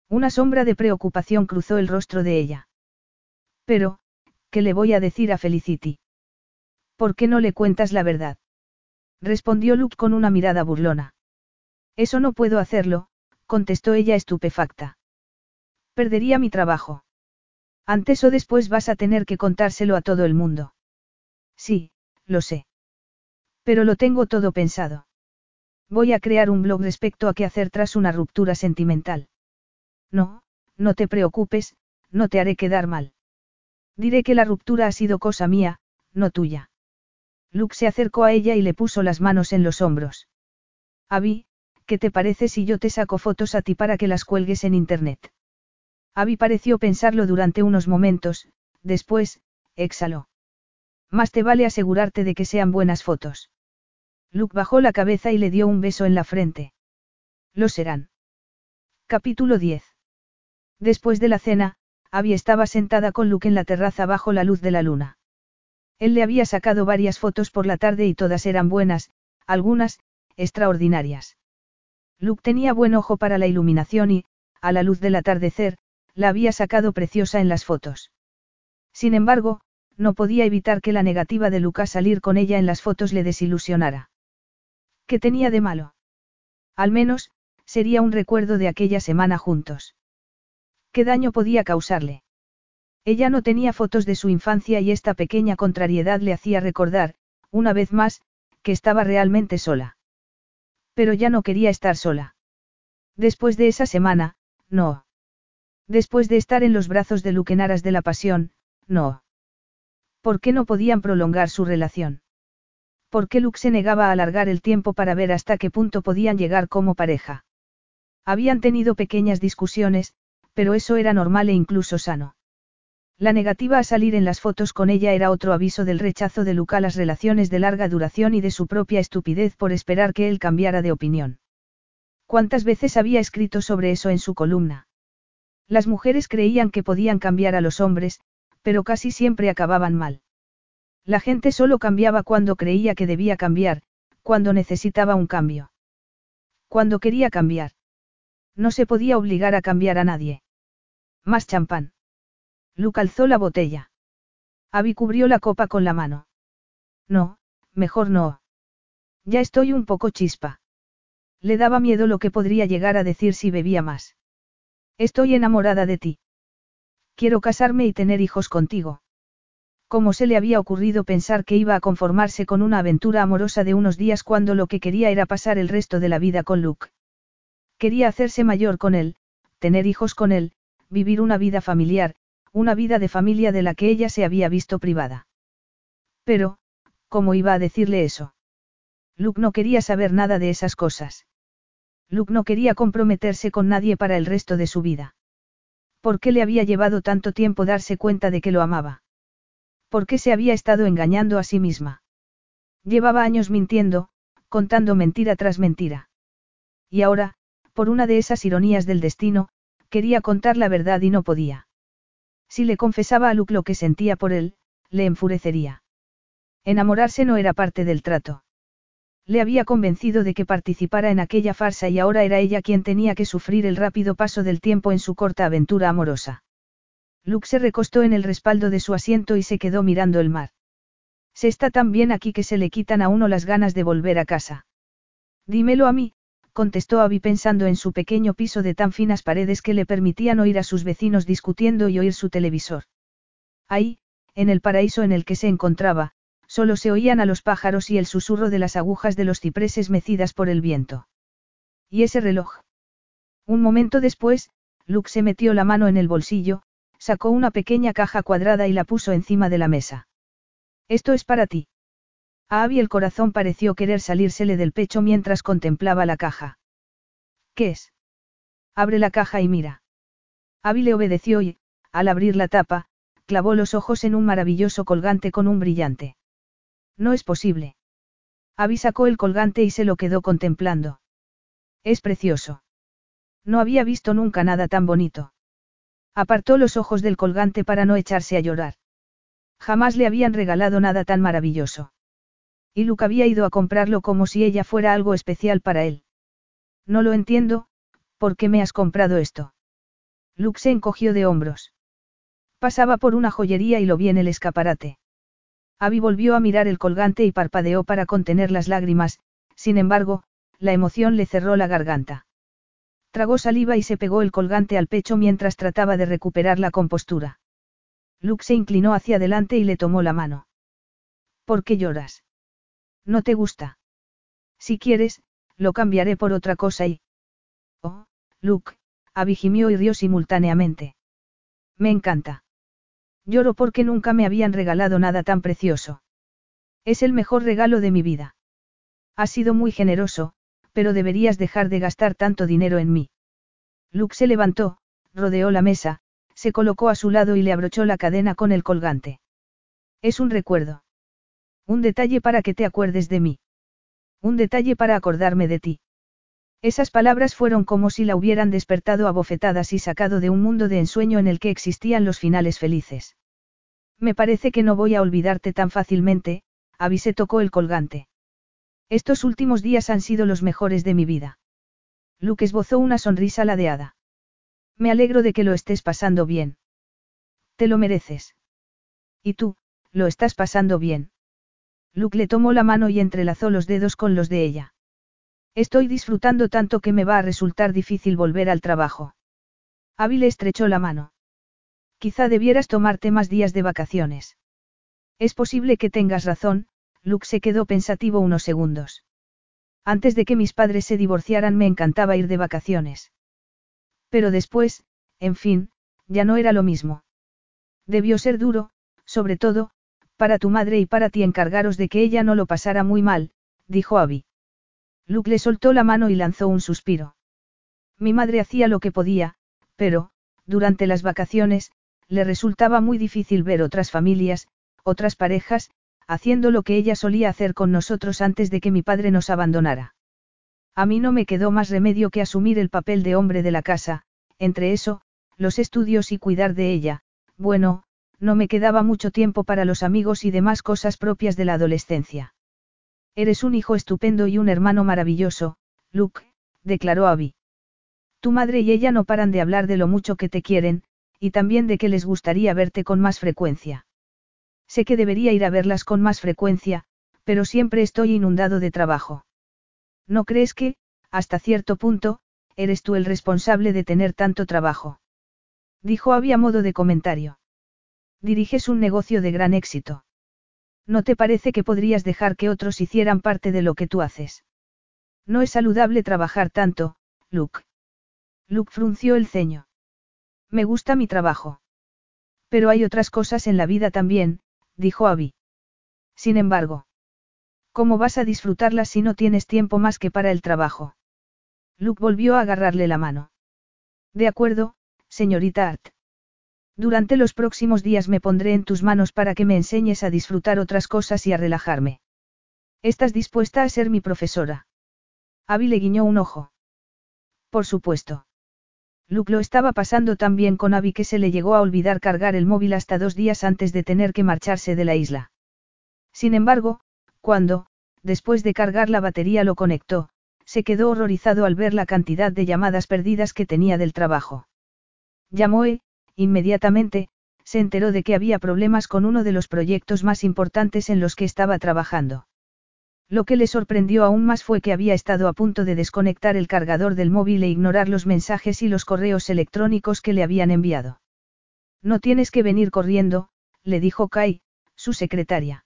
Una sombra de preocupación cruzó el rostro de ella. Pero, ¿qué le voy a decir a Felicity? ¿Por qué no le cuentas la verdad? Respondió Luke con una mirada burlona. Eso no puedo hacerlo, contestó ella estupefacta. Perdería mi trabajo. Antes o después vas a tener que contárselo a todo el mundo. Sí, lo sé. Pero lo tengo todo pensado. Voy a crear un blog respecto a qué hacer tras una ruptura sentimental. No, no te preocupes, no te haré quedar mal. Diré que la ruptura ha sido cosa mía, no tuya. Luke se acercó a ella y le puso las manos en los hombros. Abby, ¿qué te parece si yo te saco fotos a ti para que las cuelgues en internet? Abby pareció pensarlo durante unos momentos, después, exhaló. Más te vale asegurarte de que sean buenas fotos. Luke bajó la cabeza y le dio un beso en la frente. Lo serán. Capítulo 10. Después de la cena, Abby estaba sentada con Luke en la terraza bajo la luz de la luna. Él le había sacado varias fotos por la tarde y todas eran buenas, algunas, extraordinarias. Luke tenía buen ojo para la iluminación y, a la luz del atardecer, la había sacado preciosa en las fotos. Sin embargo, no podía evitar que la negativa de Luke a salir con ella en las fotos le desilusionara. ¿Qué tenía de malo? Al menos, sería un recuerdo de aquella semana juntos. ¿Qué daño podía causarle? Ella no tenía fotos de su infancia y esta pequeña contrariedad le hacía recordar, una vez más, que estaba realmente sola. Pero ya no quería estar sola. Después de esa semana, no. Después de estar en los brazos de Luke en aras de la pasión, no. ¿Por qué no podían prolongar su relación? ¿Por qué Luke se negaba a alargar el tiempo para ver hasta qué punto podían llegar como pareja? Habían tenido pequeñas discusiones, pero eso era normal e incluso sano. La negativa a salir en las fotos con ella era otro aviso del rechazo de Luke a las relaciones de larga duración y de su propia estupidez por esperar que él cambiara de opinión. ¿Cuántas veces había escrito sobre eso en su columna? Las mujeres creían que podían cambiar a los hombres, pero casi siempre acababan mal. La gente solo cambiaba cuando creía que debía cambiar, cuando necesitaba un cambio. Cuando quería cambiar. No se podía obligar a cambiar a nadie. Más champán. Luke alzó la botella. Abby cubrió la copa con la mano. No, mejor no. Ya estoy un poco chispa. Le daba miedo lo que podría llegar a decir si bebía más. Estoy enamorada de ti. Quiero casarme y tener hijos contigo. ¿Cómo se le había ocurrido pensar que iba a conformarse con una aventura amorosa de unos días cuando lo que quería era pasar el resto de la vida con Luke? Quería hacerse mayor con él, tener hijos con él, vivir una vida familiar, una vida de familia de la que ella se había visto privada. Pero, ¿cómo iba a decirle eso? Luke no quería saber nada de esas cosas. Luke no quería comprometerse con nadie para el resto de su vida. ¿Por qué le había llevado tanto tiempo darse cuenta de que lo amaba? ¿Por qué se había estado engañando a sí misma? Llevaba años mintiendo, contando mentira tras mentira. Y ahora, por una de esas ironías del destino, quería contar la verdad y no podía. Si le confesaba a Luke lo que sentía por él, le enfurecería. Enamorarse no era parte del trato. Le había convencido de que participara en aquella farsa y ahora era ella quien tenía que sufrir el rápido paso del tiempo en su corta aventura amorosa. Luke se recostó en el respaldo de su asiento y se quedó mirando el mar. Se está tan bien aquí que se le quitan a uno las ganas de volver a casa. Dímelo a mí, contestó Abby pensando en su pequeño piso de tan finas paredes que le permitían oír a sus vecinos discutiendo y oír su televisor. Ahí, en el paraíso en el que se encontraba, Solo se oían a los pájaros y el susurro de las agujas de los cipreses mecidas por el viento. ¿Y ese reloj? Un momento después, Luke se metió la mano en el bolsillo, sacó una pequeña caja cuadrada y la puso encima de la mesa. Esto es para ti. A Abby el corazón pareció querer salírsele del pecho mientras contemplaba la caja. ¿Qué es? Abre la caja y mira. Abby le obedeció y, al abrir la tapa, clavó los ojos en un maravilloso colgante con un brillante. No es posible. Abby sacó el colgante y se lo quedó contemplando. Es precioso. No había visto nunca nada tan bonito. Apartó los ojos del colgante para no echarse a llorar. Jamás le habían regalado nada tan maravilloso. Y Luke había ido a comprarlo como si ella fuera algo especial para él. No lo entiendo, ¿por qué me has comprado esto? Luke se encogió de hombros. Pasaba por una joyería y lo vi en el escaparate. Abby volvió a mirar el colgante y parpadeó para contener las lágrimas, sin embargo, la emoción le cerró la garganta. Tragó saliva y se pegó el colgante al pecho mientras trataba de recuperar la compostura. Luke se inclinó hacia adelante y le tomó la mano. ¿Por qué lloras? ¿No te gusta? Si quieres, lo cambiaré por otra cosa y... Oh, Luke, Abby gimió y rió simultáneamente. Me encanta. Lloro porque nunca me habían regalado nada tan precioso. Es el mejor regalo de mi vida. Has sido muy generoso, pero deberías dejar de gastar tanto dinero en mí. Luke se levantó, rodeó la mesa, se colocó a su lado y le abrochó la cadena con el colgante. Es un recuerdo. Un detalle para que te acuerdes de mí. Un detalle para acordarme de ti. Esas palabras fueron como si la hubieran despertado a bofetadas y sacado de un mundo de ensueño en el que existían los finales felices. Me parece que no voy a olvidarte tan fácilmente, Avisé tocó el colgante. Estos últimos días han sido los mejores de mi vida. Luke esbozó una sonrisa ladeada. Me alegro de que lo estés pasando bien. Te lo mereces. Y tú, lo estás pasando bien. Luke le tomó la mano y entrelazó los dedos con los de ella. Estoy disfrutando tanto que me va a resultar difícil volver al trabajo. Abby le estrechó la mano. Quizá debieras tomarte más días de vacaciones. Es posible que tengas razón, Luke se quedó pensativo unos segundos. Antes de que mis padres se divorciaran me encantaba ir de vacaciones. Pero después, en fin, ya no era lo mismo. Debió ser duro, sobre todo, para tu madre y para ti encargaros de que ella no lo pasara muy mal, dijo Abby. Luke le soltó la mano y lanzó un suspiro. Mi madre hacía lo que podía, pero, durante las vacaciones, le resultaba muy difícil ver otras familias, otras parejas, haciendo lo que ella solía hacer con nosotros antes de que mi padre nos abandonara. A mí no me quedó más remedio que asumir el papel de hombre de la casa, entre eso, los estudios y cuidar de ella, bueno, no me quedaba mucho tiempo para los amigos y demás cosas propias de la adolescencia. Eres un hijo estupendo y un hermano maravilloso, Luke, declaró Abby. Tu madre y ella no paran de hablar de lo mucho que te quieren, y también de que les gustaría verte con más frecuencia. Sé que debería ir a verlas con más frecuencia, pero siempre estoy inundado de trabajo. ¿No crees que, hasta cierto punto, eres tú el responsable de tener tanto trabajo? Dijo Abby a modo de comentario. Diriges un negocio de gran éxito. ¿No te parece que podrías dejar que otros hicieran parte de lo que tú haces? No es saludable trabajar tanto, Luke. Luke frunció el ceño. Me gusta mi trabajo. Pero hay otras cosas en la vida también, dijo Abby. Sin embargo. ¿Cómo vas a disfrutarlas si no tienes tiempo más que para el trabajo? Luke volvió a agarrarle la mano. De acuerdo, señorita Art. Durante los próximos días me pondré en tus manos para que me enseñes a disfrutar otras cosas y a relajarme. ¿Estás dispuesta a ser mi profesora? Abby le guiñó un ojo. Por supuesto. Luke lo estaba pasando tan bien con Abby que se le llegó a olvidar cargar el móvil hasta dos días antes de tener que marcharse de la isla. Sin embargo, cuando, después de cargar la batería lo conectó, se quedó horrorizado al ver la cantidad de llamadas perdidas que tenía del trabajo. Llamó e, inmediatamente, se enteró de que había problemas con uno de los proyectos más importantes en los que estaba trabajando. Lo que le sorprendió aún más fue que había estado a punto de desconectar el cargador del móvil e ignorar los mensajes y los correos electrónicos que le habían enviado. No tienes que venir corriendo, le dijo Kai, su secretaria.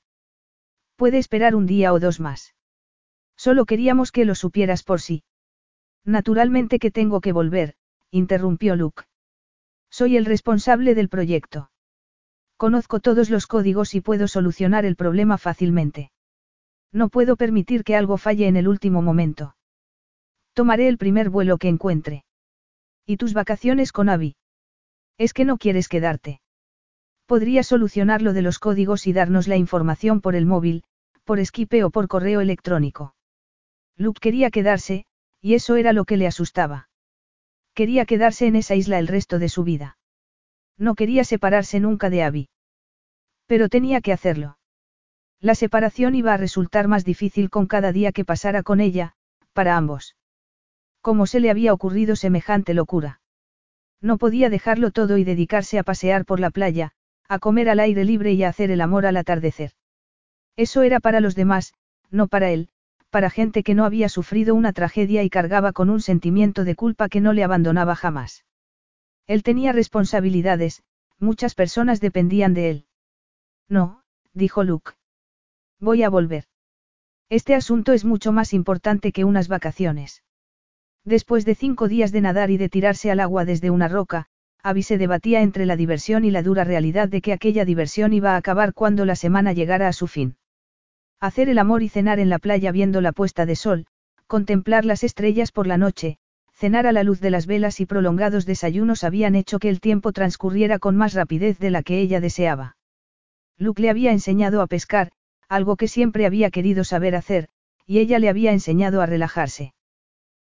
Puede esperar un día o dos más. Solo queríamos que lo supieras por sí. Naturalmente que tengo que volver, interrumpió Luke. Soy el responsable del proyecto. Conozco todos los códigos y puedo solucionar el problema fácilmente. No puedo permitir que algo falle en el último momento. Tomaré el primer vuelo que encuentre. ¿Y tus vacaciones con Abby? Es que no quieres quedarte. Podría solucionar lo de los códigos y darnos la información por el móvil, por Skype o por correo electrónico. Luke quería quedarse, y eso era lo que le asustaba. Quería quedarse en esa isla el resto de su vida. No quería separarse nunca de Abby. Pero tenía que hacerlo. La separación iba a resultar más difícil con cada día que pasara con ella, para ambos. ¿Cómo se le había ocurrido semejante locura? No podía dejarlo todo y dedicarse a pasear por la playa, a comer al aire libre y a hacer el amor al atardecer. Eso era para los demás, no para él, para gente que no había sufrido una tragedia y cargaba con un sentimiento de culpa que no le abandonaba jamás. Él tenía responsabilidades, muchas personas dependían de él. No, dijo Luke. Voy a volver. Este asunto es mucho más importante que unas vacaciones. Después de cinco días de nadar y de tirarse al agua desde una roca, Abby se debatía entre la diversión y la dura realidad de que aquella diversión iba a acabar cuando la semana llegara a su fin. Hacer el amor y cenar en la playa viendo la puesta de sol, contemplar las estrellas por la noche, cenar a la luz de las velas y prolongados desayunos habían hecho que el tiempo transcurriera con más rapidez de la que ella deseaba. Luke le había enseñado a pescar, algo que siempre había querido saber hacer, y ella le había enseñado a relajarse.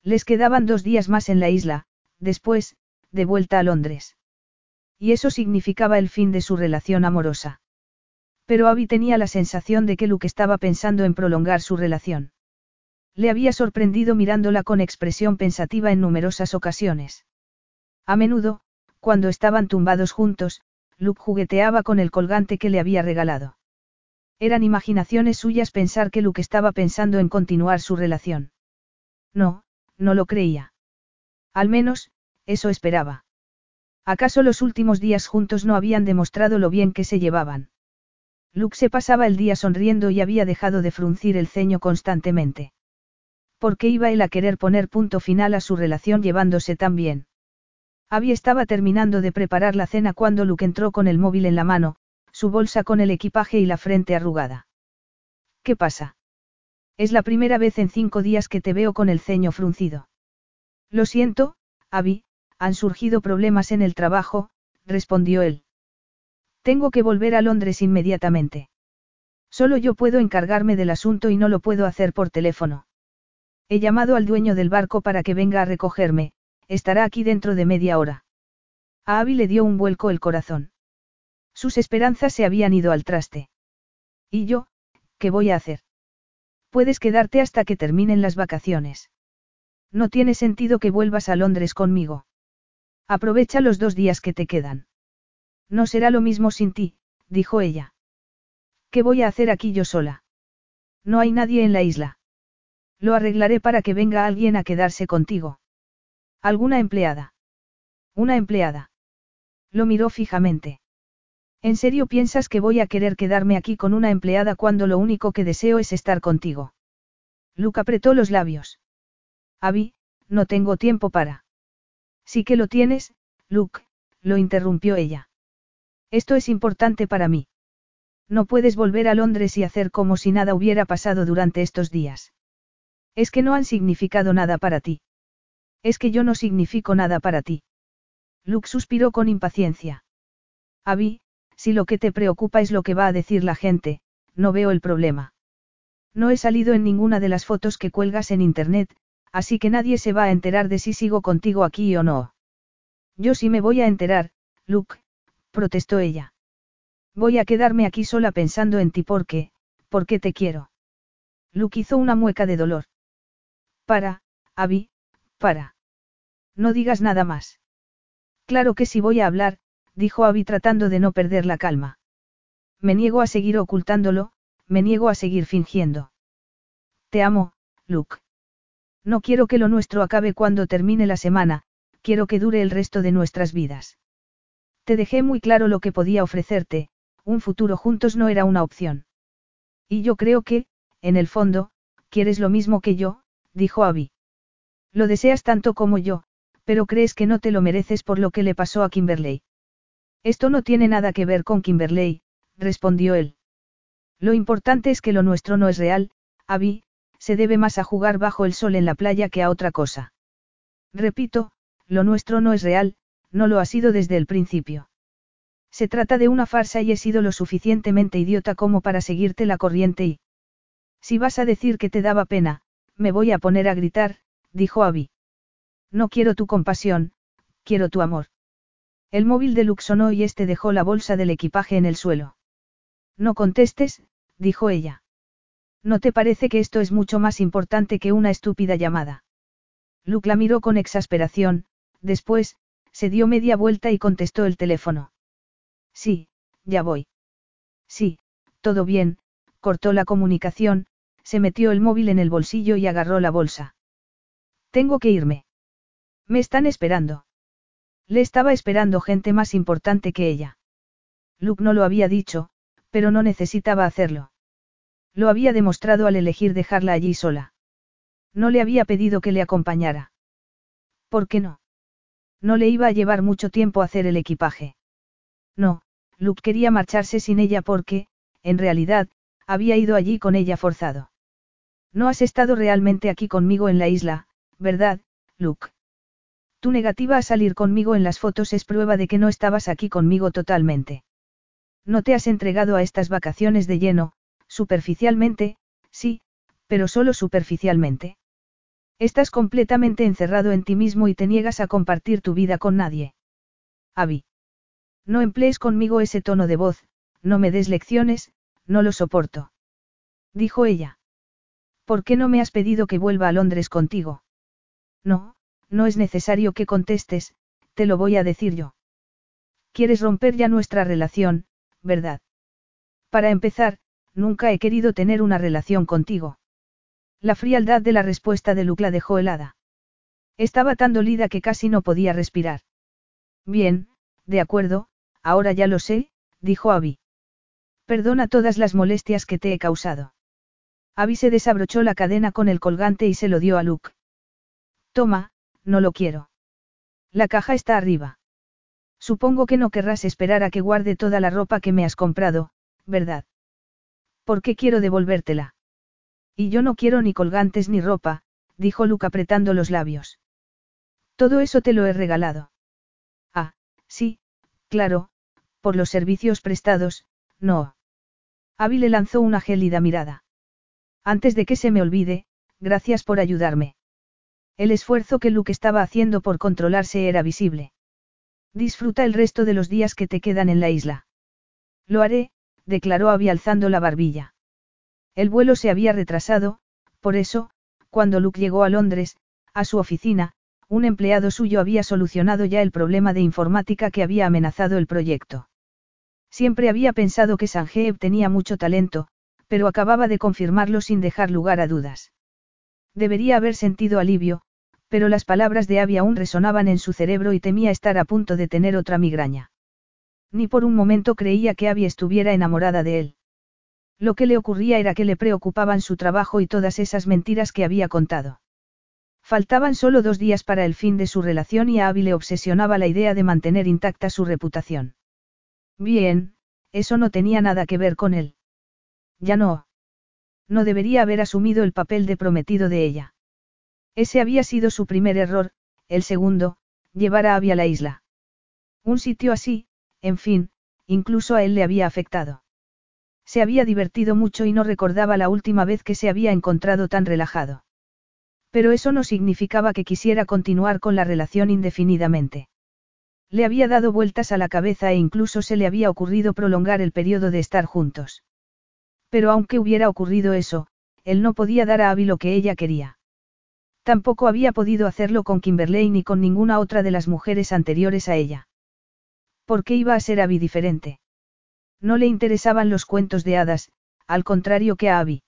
Les quedaban dos días más en la isla, después, de vuelta a Londres. Y eso significaba el fin de su relación amorosa. Pero Abby tenía la sensación de que Luke estaba pensando en prolongar su relación. Le había sorprendido mirándola con expresión pensativa en numerosas ocasiones. A menudo, cuando estaban tumbados juntos, Luke jugueteaba con el colgante que le había regalado. Eran imaginaciones suyas pensar que Luke estaba pensando en continuar su relación. No, no lo creía. Al menos, eso esperaba. ¿Acaso los últimos días juntos no habían demostrado lo bien que se llevaban? Luke se pasaba el día sonriendo y había dejado de fruncir el ceño constantemente. ¿Por qué iba él a querer poner punto final a su relación llevándose tan bien? Abby estaba terminando de preparar la cena cuando Luke entró con el móvil en la mano, su bolsa con el equipaje y la frente arrugada. ¿Qué pasa? Es la primera vez en cinco días que te veo con el ceño fruncido. Lo siento, Abby, han surgido problemas en el trabajo, respondió él. Tengo que volver a Londres inmediatamente. Solo yo puedo encargarme del asunto y no lo puedo hacer por teléfono. He llamado al dueño del barco para que venga a recogerme, estará aquí dentro de media hora. A Abby le dio un vuelco el corazón. Sus esperanzas se habían ido al traste. ¿Y yo, qué voy a hacer? Puedes quedarte hasta que terminen las vacaciones. No tiene sentido que vuelvas a Londres conmigo. Aprovecha los dos días que te quedan. No será lo mismo sin ti, dijo ella. ¿Qué voy a hacer aquí yo sola? No hay nadie en la isla. Lo arreglaré para que venga alguien a quedarse contigo. ¿Alguna empleada? Una empleada. Lo miró fijamente. ¿En serio piensas que voy a querer quedarme aquí con una empleada cuando lo único que deseo es estar contigo? Luke apretó los labios. Abby, no tengo tiempo para. Sí que lo tienes, Luke, lo interrumpió ella. Esto es importante para mí. No puedes volver a Londres y hacer como si nada hubiera pasado durante estos días. Es que no han significado nada para ti. Es que yo no significo nada para ti. Luke suspiró con impaciencia. Abby, si lo que te preocupa es lo que va a decir la gente, no veo el problema. No he salido en ninguna de las fotos que cuelgas en Internet, así que nadie se va a enterar de si sigo contigo aquí o no. Yo sí me voy a enterar, Luke, protestó ella. Voy a quedarme aquí sola pensando en ti porque, porque te quiero. Luke hizo una mueca de dolor. Para, Abby, para. No digas nada más. Claro que sí voy a hablar, dijo Abby tratando de no perder la calma. Me niego a seguir ocultándolo, me niego a seguir fingiendo. Te amo, Luke. No quiero que lo nuestro acabe cuando termine la semana, quiero que dure el resto de nuestras vidas. Te dejé muy claro lo que podía ofrecerte, un futuro juntos no era una opción. Y yo creo que, en el fondo, quieres lo mismo que yo, dijo Abby. Lo deseas tanto como yo, pero crees que no te lo mereces por lo que le pasó a Kimberley. Esto no tiene nada que ver con Kimberley, respondió él. Lo importante es que lo nuestro no es real, Abby, se debe más a jugar bajo el sol en la playa que a otra cosa. Repito, lo nuestro no es real, no lo ha sido desde el principio. Se trata de una farsa y he sido lo suficientemente idiota como para seguirte la corriente y... Si vas a decir que te daba pena, me voy a poner a gritar, dijo Abby. No quiero tu compasión, quiero tu amor. El móvil de Luke sonó y este dejó la bolsa del equipaje en el suelo. No contestes, dijo ella. ¿No te parece que esto es mucho más importante que una estúpida llamada? Luke la miró con exasperación, después, se dio media vuelta y contestó el teléfono. Sí, ya voy. Sí, todo bien, cortó la comunicación, se metió el móvil en el bolsillo y agarró la bolsa. Tengo que irme. Me están esperando. Le estaba esperando gente más importante que ella. Luke no lo había dicho, pero no necesitaba hacerlo. Lo había demostrado al elegir dejarla allí sola. No le había pedido que le acompañara. ¿Por qué no? No le iba a llevar mucho tiempo hacer el equipaje. No, Luke quería marcharse sin ella porque, en realidad, había ido allí con ella forzado. No has estado realmente aquí conmigo en la isla, ¿verdad, Luke? Tu negativa a salir conmigo en las fotos es prueba de que no estabas aquí conmigo totalmente. No te has entregado a estas vacaciones de lleno, Superficialmente, sí, pero solo superficialmente. Estás completamente encerrado en ti mismo y te niegas a compartir tu vida con nadie. Abby. No emplees conmigo ese tono de voz, no me des lecciones, no lo soporto. Dijo ella. ¿Por qué no me has pedido que vuelva a Londres contigo? No, no es necesario que contestes, te lo voy a decir yo. Quieres romper ya nuestra relación, ¿verdad? Para empezar, Nunca he querido tener una relación contigo. La frialdad de la respuesta de Luke la dejó helada. Estaba tan dolida que casi no podía respirar. Bien, De acuerdo, ahora ya lo sé, dijo Abby. Perdona todas las molestias que te he causado. Abby se desabrochó la cadena con el colgante y se lo dio a Luke. Toma, no lo quiero. La caja está arriba. Supongo que no querrás esperar a que guarde toda la ropa que me has comprado, ¿verdad? ¿Por qué quiero devolvértela? Y yo no quiero ni colgantes ni ropa, dijo Luke apretando los labios. Todo eso te lo he regalado. Ah, sí, claro, por los servicios prestados, no. Abby le lanzó una gélida mirada. Antes de que se me olvide, gracias por ayudarme. El esfuerzo que Luke estaba haciendo por controlarse era visible. Disfruta el resto de los días que te quedan en la isla. Lo haré, declaró Abby alzando la barbilla. El vuelo se había retrasado, por eso, cuando Luke llegó a Londres, a su oficina, un empleado suyo había solucionado ya el problema de informática que había amenazado el proyecto. Siempre había pensado que Sanjeev tenía mucho talento, pero acababa de confirmarlo sin dejar lugar a dudas. Debería haber sentido alivio, pero las palabras de Abby aún resonaban en su cerebro y temía estar a punto de tener otra migraña. Ni por un momento creía que Abby estuviera enamorada de él. Lo que le ocurría era que le preocupaban su trabajo y todas esas mentiras que había contado. Faltaban solo dos días para el fin de su relación y a Abby le obsesionaba la idea de mantener intacta su reputación. Bien, eso no tenía nada que ver con él. Ya no. No debería haber asumido el papel de prometido de ella. Ese había sido su primer error, el segundo, llevar a Abby a la isla. Un sitio así, en fin, incluso a él le había afectado. Se había divertido mucho y no recordaba la última vez que se había encontrado tan relajado. Pero eso no significaba que quisiera continuar con la relación indefinidamente. Le había dado vueltas a la cabeza e incluso se le había ocurrido prolongar el periodo de estar juntos. Pero aunque hubiera ocurrido eso, él no podía dar a Abby lo que ella quería. Tampoco había podido hacerlo con Kimberley ni con ninguna otra de las mujeres anteriores a ella. ¿Por qué iba a ser Abby diferente? No le interesaban los cuentos de hadas, al contrario que a Abby.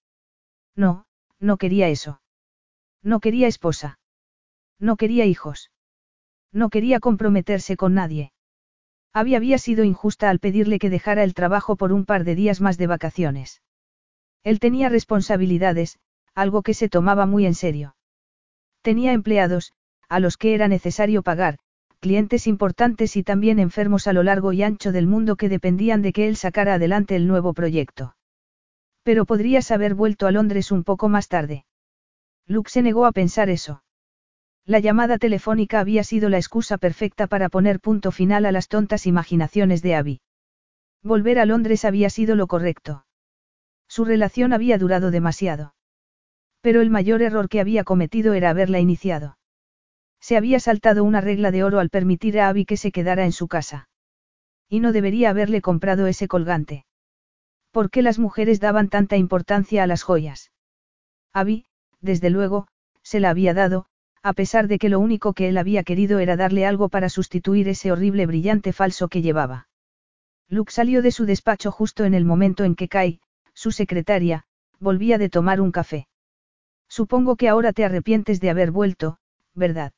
No, no quería eso. No quería esposa. No quería hijos. No quería comprometerse con nadie. Abby había sido injusta al pedirle que dejara el trabajo por un par de días más de vacaciones. Él tenía responsabilidades, algo que se tomaba muy en serio. Tenía empleados, a los que era necesario pagar, clientes importantes y también enfermos a lo largo y ancho del mundo que dependían de que él sacara adelante el nuevo proyecto. Pero podrías haber vuelto a Londres un poco más tarde. Luke se negó a pensar eso. La llamada telefónica había sido la excusa perfecta para poner punto final a las tontas imaginaciones de Abby. Volver a Londres había sido lo correcto. Su relación había durado demasiado. Pero el mayor error que había cometido era haberla iniciado. Se había saltado una regla de oro al permitir a Abby que se quedara en su casa. Y no debería haberle comprado ese colgante. ¿Por qué las mujeres daban tanta importancia a las joyas? Abby, desde luego, se la había dado, a pesar de que lo único que él había querido era darle algo para sustituir ese horrible brillante falso que llevaba. Luke salió de su despacho justo en el momento en que Kai, su secretaria, volvía de tomar un café. Supongo que ahora te arrepientes de haber vuelto, ¿verdad?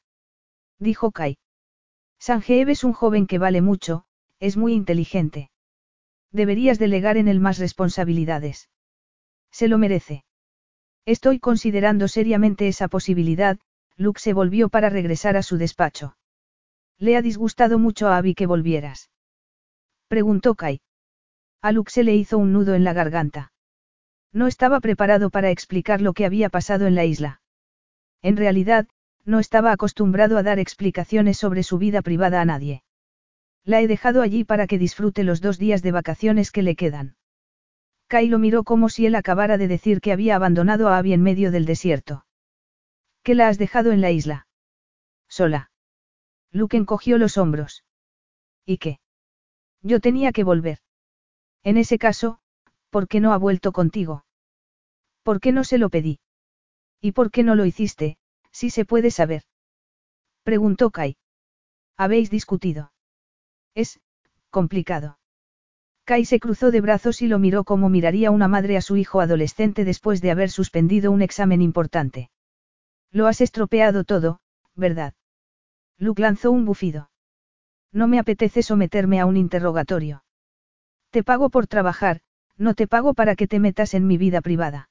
Dijo Kai. Sanjeev es un joven que vale mucho, es muy inteligente. Deberías delegar en él más responsabilidades. Se lo merece. Estoy considerando seriamente esa posibilidad, Luke se volvió para regresar a su despacho. ¿Le ha disgustado mucho a Abby que volvieras? Preguntó Kai. A Luke se le hizo un nudo en la garganta. No estaba preparado para explicar lo que había pasado en la isla. En realidad, no estaba acostumbrado a dar explicaciones sobre su vida privada a nadie. La he dejado allí para que disfrute los dos días de vacaciones que le quedan. Kai lo miró como si él acabara de decir que había abandonado a Abby en medio del desierto. ¿Qué la has dejado en la isla? Sola. Luke encogió los hombros. ¿Y qué? Yo tenía que volver. En ese caso, ¿Por qué no ha vuelto contigo? ¿Por qué no se lo pedí? ¿Y por qué no lo hiciste, si se puede saber? Preguntó Kai. ¿Habéis discutido? Es, complicado. Kai se cruzó de brazos y lo miró como miraría una madre a su hijo adolescente después de haber suspendido un examen importante. Lo has estropeado todo, ¿verdad? Luke lanzó un bufido. No me apetece someterme a un interrogatorio. Te pago por trabajar, no te pago para que te metas en mi vida privada.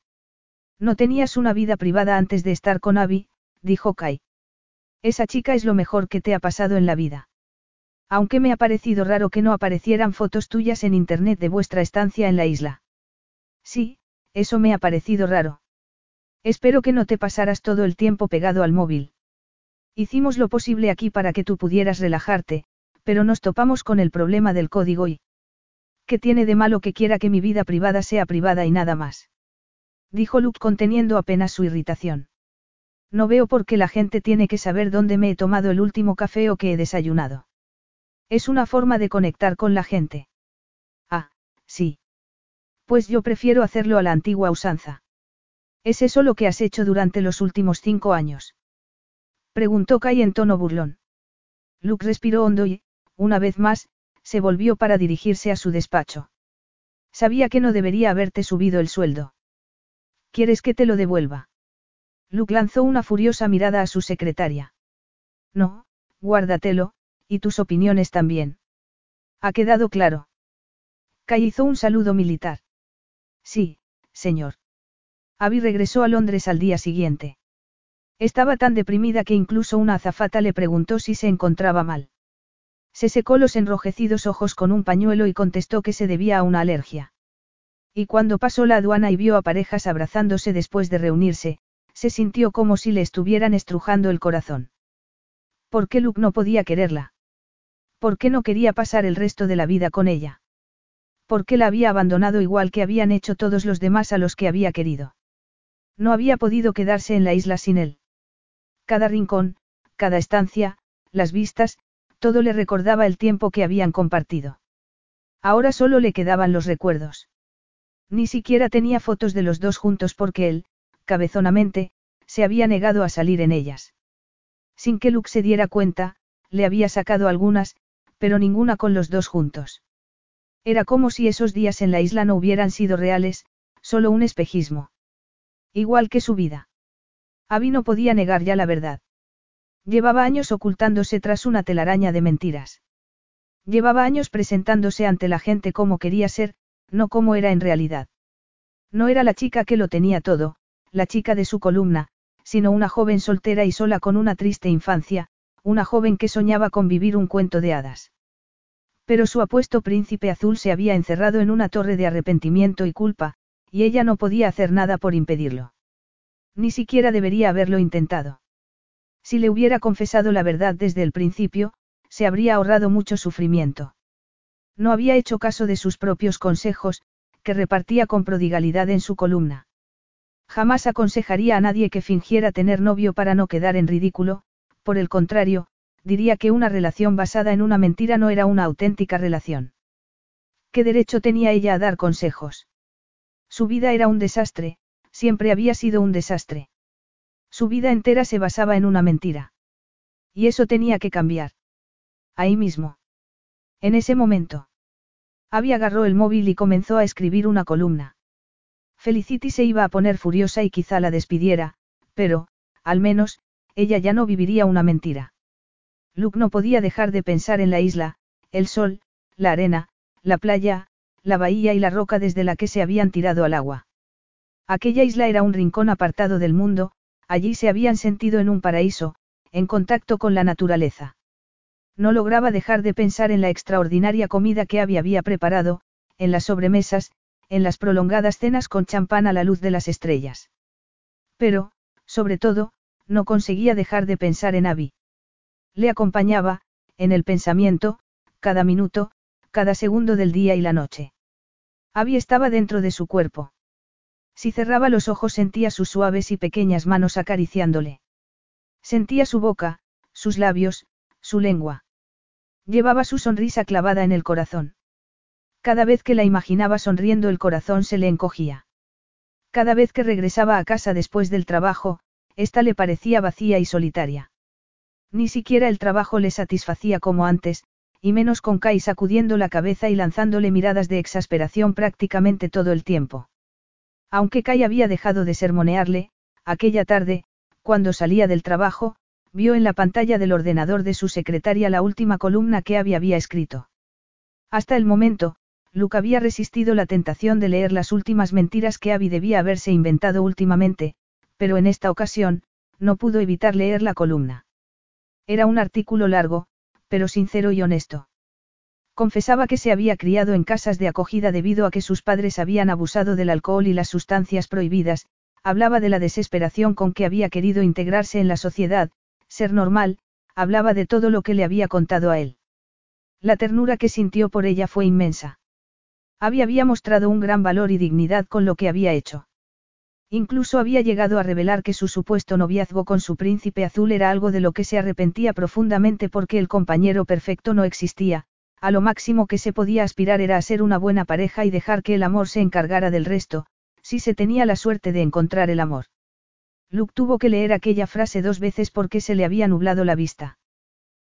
No tenías una vida privada antes de estar con Abby, dijo Kai. Esa chica es lo mejor que te ha pasado en la vida. Aunque me ha parecido raro que no aparecieran fotos tuyas en internet de vuestra estancia en la isla. Sí, eso me ha parecido raro. Espero que no te pasaras todo el tiempo pegado al móvil. Hicimos lo posible aquí para que tú pudieras relajarte, pero nos topamos con el problema del código y... ¿Qué tiene de malo que quiera que mi vida privada sea privada y nada más? Dijo Luke conteniendo apenas su irritación. No veo por qué la gente tiene que saber dónde me he tomado el último café o que he desayunado. Es una forma de conectar con la gente. Ah, sí. Pues yo prefiero hacerlo a la antigua usanza. ¿Es eso lo que has hecho durante los últimos cinco años? Preguntó Kai en tono burlón. Luke respiró hondo y, una vez más, se volvió para dirigirse a su despacho. Sabía que no debería haberte subido el sueldo. ¿Quieres que te lo devuelva? Luke lanzó una furiosa mirada a su secretaria. No, guárdatelo, y tus opiniones también. ¿Ha quedado claro? Kai hizo un saludo militar. Sí, señor. Abby regresó a Londres al día siguiente. Estaba tan deprimida que incluso una azafata le preguntó si se encontraba mal. Se secó los enrojecidos ojos con un pañuelo y contestó que se debía a una alergia. Y cuando pasó la aduana y vio a parejas abrazándose después de reunirse, se sintió como si le estuvieran estrujando el corazón. ¿Por qué Luke no podía quererla? ¿Por qué no quería pasar el resto de la vida con ella? ¿Por qué la había abandonado igual que habían hecho todos los demás a los que había querido? No había podido quedarse en la isla sin él. Cada rincón, cada estancia, las vistas, todo le recordaba el tiempo que habían compartido. Ahora solo le quedaban los recuerdos. Ni siquiera tenía fotos de los dos juntos porque él, cabezonamente, se había negado a salir en ellas. Sin que Luke se diera cuenta, le había sacado algunas, pero ninguna con los dos juntos. Era como si esos días en la isla no hubieran sido reales, solo un espejismo. Igual que su vida. Abby no podía negar ya la verdad. Llevaba años ocultándose tras una telaraña de mentiras. Llevaba años presentándose ante la gente como quería ser, no como era en realidad. No era la chica que lo tenía todo, la chica de su columna, sino una joven soltera y sola con una triste infancia, una joven que soñaba con vivir un cuento de hadas. Pero su apuesto príncipe azul se había encerrado en una torre de arrepentimiento y culpa, y ella no podía hacer nada por impedirlo. Ni siquiera debería haberlo intentado. Si le hubiera confesado la verdad desde el principio, se habría ahorrado mucho sufrimiento. No había hecho caso de sus propios consejos, que repartía con prodigalidad en su columna. Jamás aconsejaría a nadie que fingiera tener novio para no quedar en ridículo, por el contrario, diría que una relación basada en una mentira no era una auténtica relación. ¿Qué derecho tenía ella a dar consejos? Su vida era un desastre, siempre había sido un desastre. Su vida entera se basaba en una mentira. Y eso tenía que cambiar. Ahí mismo. En ese momento. Abby agarró el móvil y comenzó a escribir una columna. Felicity se iba a poner furiosa y quizá la despidiera, pero, al menos, ella ya no viviría una mentira. Luke no podía dejar de pensar en la isla, el sol, la arena, la playa, la bahía y la roca desde la que se habían tirado al agua. Aquella isla era un rincón apartado del mundo, allí se habían sentido en un paraíso, en contacto con la naturaleza. No lograba dejar de pensar en la extraordinaria comida que había, había preparado, en las sobremesas, en las prolongadas cenas con champán a la luz de las estrellas. Pero, sobre todo, no conseguía dejar de pensar en Abby. Le acompañaba, en el pensamiento, cada minuto, cada segundo del día y la noche. Abby estaba dentro de su cuerpo. Si cerraba los ojos sentía sus suaves y pequeñas manos acariciándole. Sentía su boca, sus labios, su lengua. Llevaba su sonrisa clavada en el corazón. Cada vez que la imaginaba sonriendo el corazón se le encogía. Cada vez que regresaba a casa después del trabajo, ésta le parecía vacía y solitaria. Ni siquiera el trabajo le satisfacía como antes, y menos con Kai sacudiendo la cabeza y lanzándole miradas de exasperación prácticamente todo el tiempo. Aunque Kai había dejado de sermonearle, aquella tarde, cuando salía del trabajo, vio en la pantalla del ordenador de su secretaria la última columna que Abby había escrito. Hasta el momento, Luke había resistido la tentación de leer las últimas mentiras que Abby debía haberse inventado últimamente, pero en esta ocasión, no pudo evitar leer la columna. Era un artículo largo, pero sincero y honesto. Confesaba que se había criado en casas de acogida debido a que sus padres habían abusado del alcohol y las sustancias prohibidas, hablaba de la desesperación con que había querido integrarse en la sociedad, ser normal, hablaba de todo lo que le había contado a él. La ternura que sintió por ella fue inmensa. Abby había mostrado un gran valor y dignidad con lo que había hecho. Incluso había llegado a revelar que su supuesto noviazgo con su príncipe azul era algo de lo que se arrepentía profundamente porque el compañero perfecto no existía, a lo máximo que se podía aspirar era a ser una buena pareja y dejar que el amor se encargara del resto, si se tenía la suerte de encontrar el amor. Luke tuvo que leer aquella frase dos veces porque se le había nublado la vista.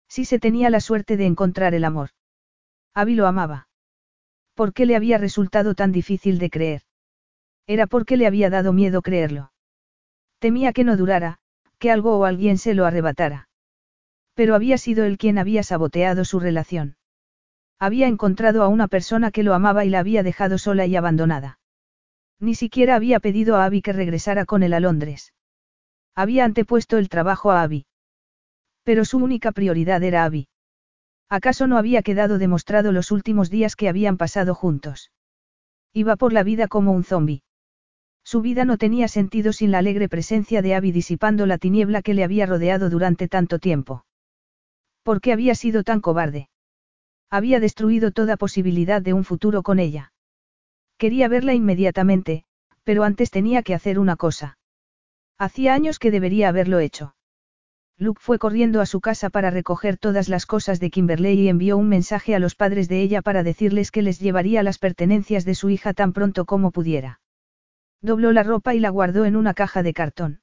Si se tenía la suerte de encontrar el amor. Abby lo amaba. ¿Por qué le había resultado tan difícil de creer? Era porque le había dado miedo creerlo. Temía que no durara, que algo o alguien se lo arrebatara. Pero había sido él quien había saboteado su relación. Había encontrado a una persona que lo amaba y la había dejado sola y abandonada. Ni siquiera había pedido a Abby que regresara con él a Londres. Había antepuesto el trabajo a Abby. Pero su única prioridad era Abby. ¿Acaso no había quedado demostrado los últimos días que habían pasado juntos? Iba por la vida como un zombi. Su vida no tenía sentido sin la alegre presencia de Abby disipando la tiniebla que le había rodeado durante tanto tiempo. ¿Por qué había sido tan cobarde? Había destruido toda posibilidad de un futuro con ella. Quería verla inmediatamente, pero antes tenía que hacer una cosa. Hacía años que debería haberlo hecho. Luke fue corriendo a su casa para recoger todas las cosas de Kimberley y envió un mensaje a los padres de ella para decirles que les llevaría las pertenencias de su hija tan pronto como pudiera. Dobló la ropa y la guardó en una caja de cartón.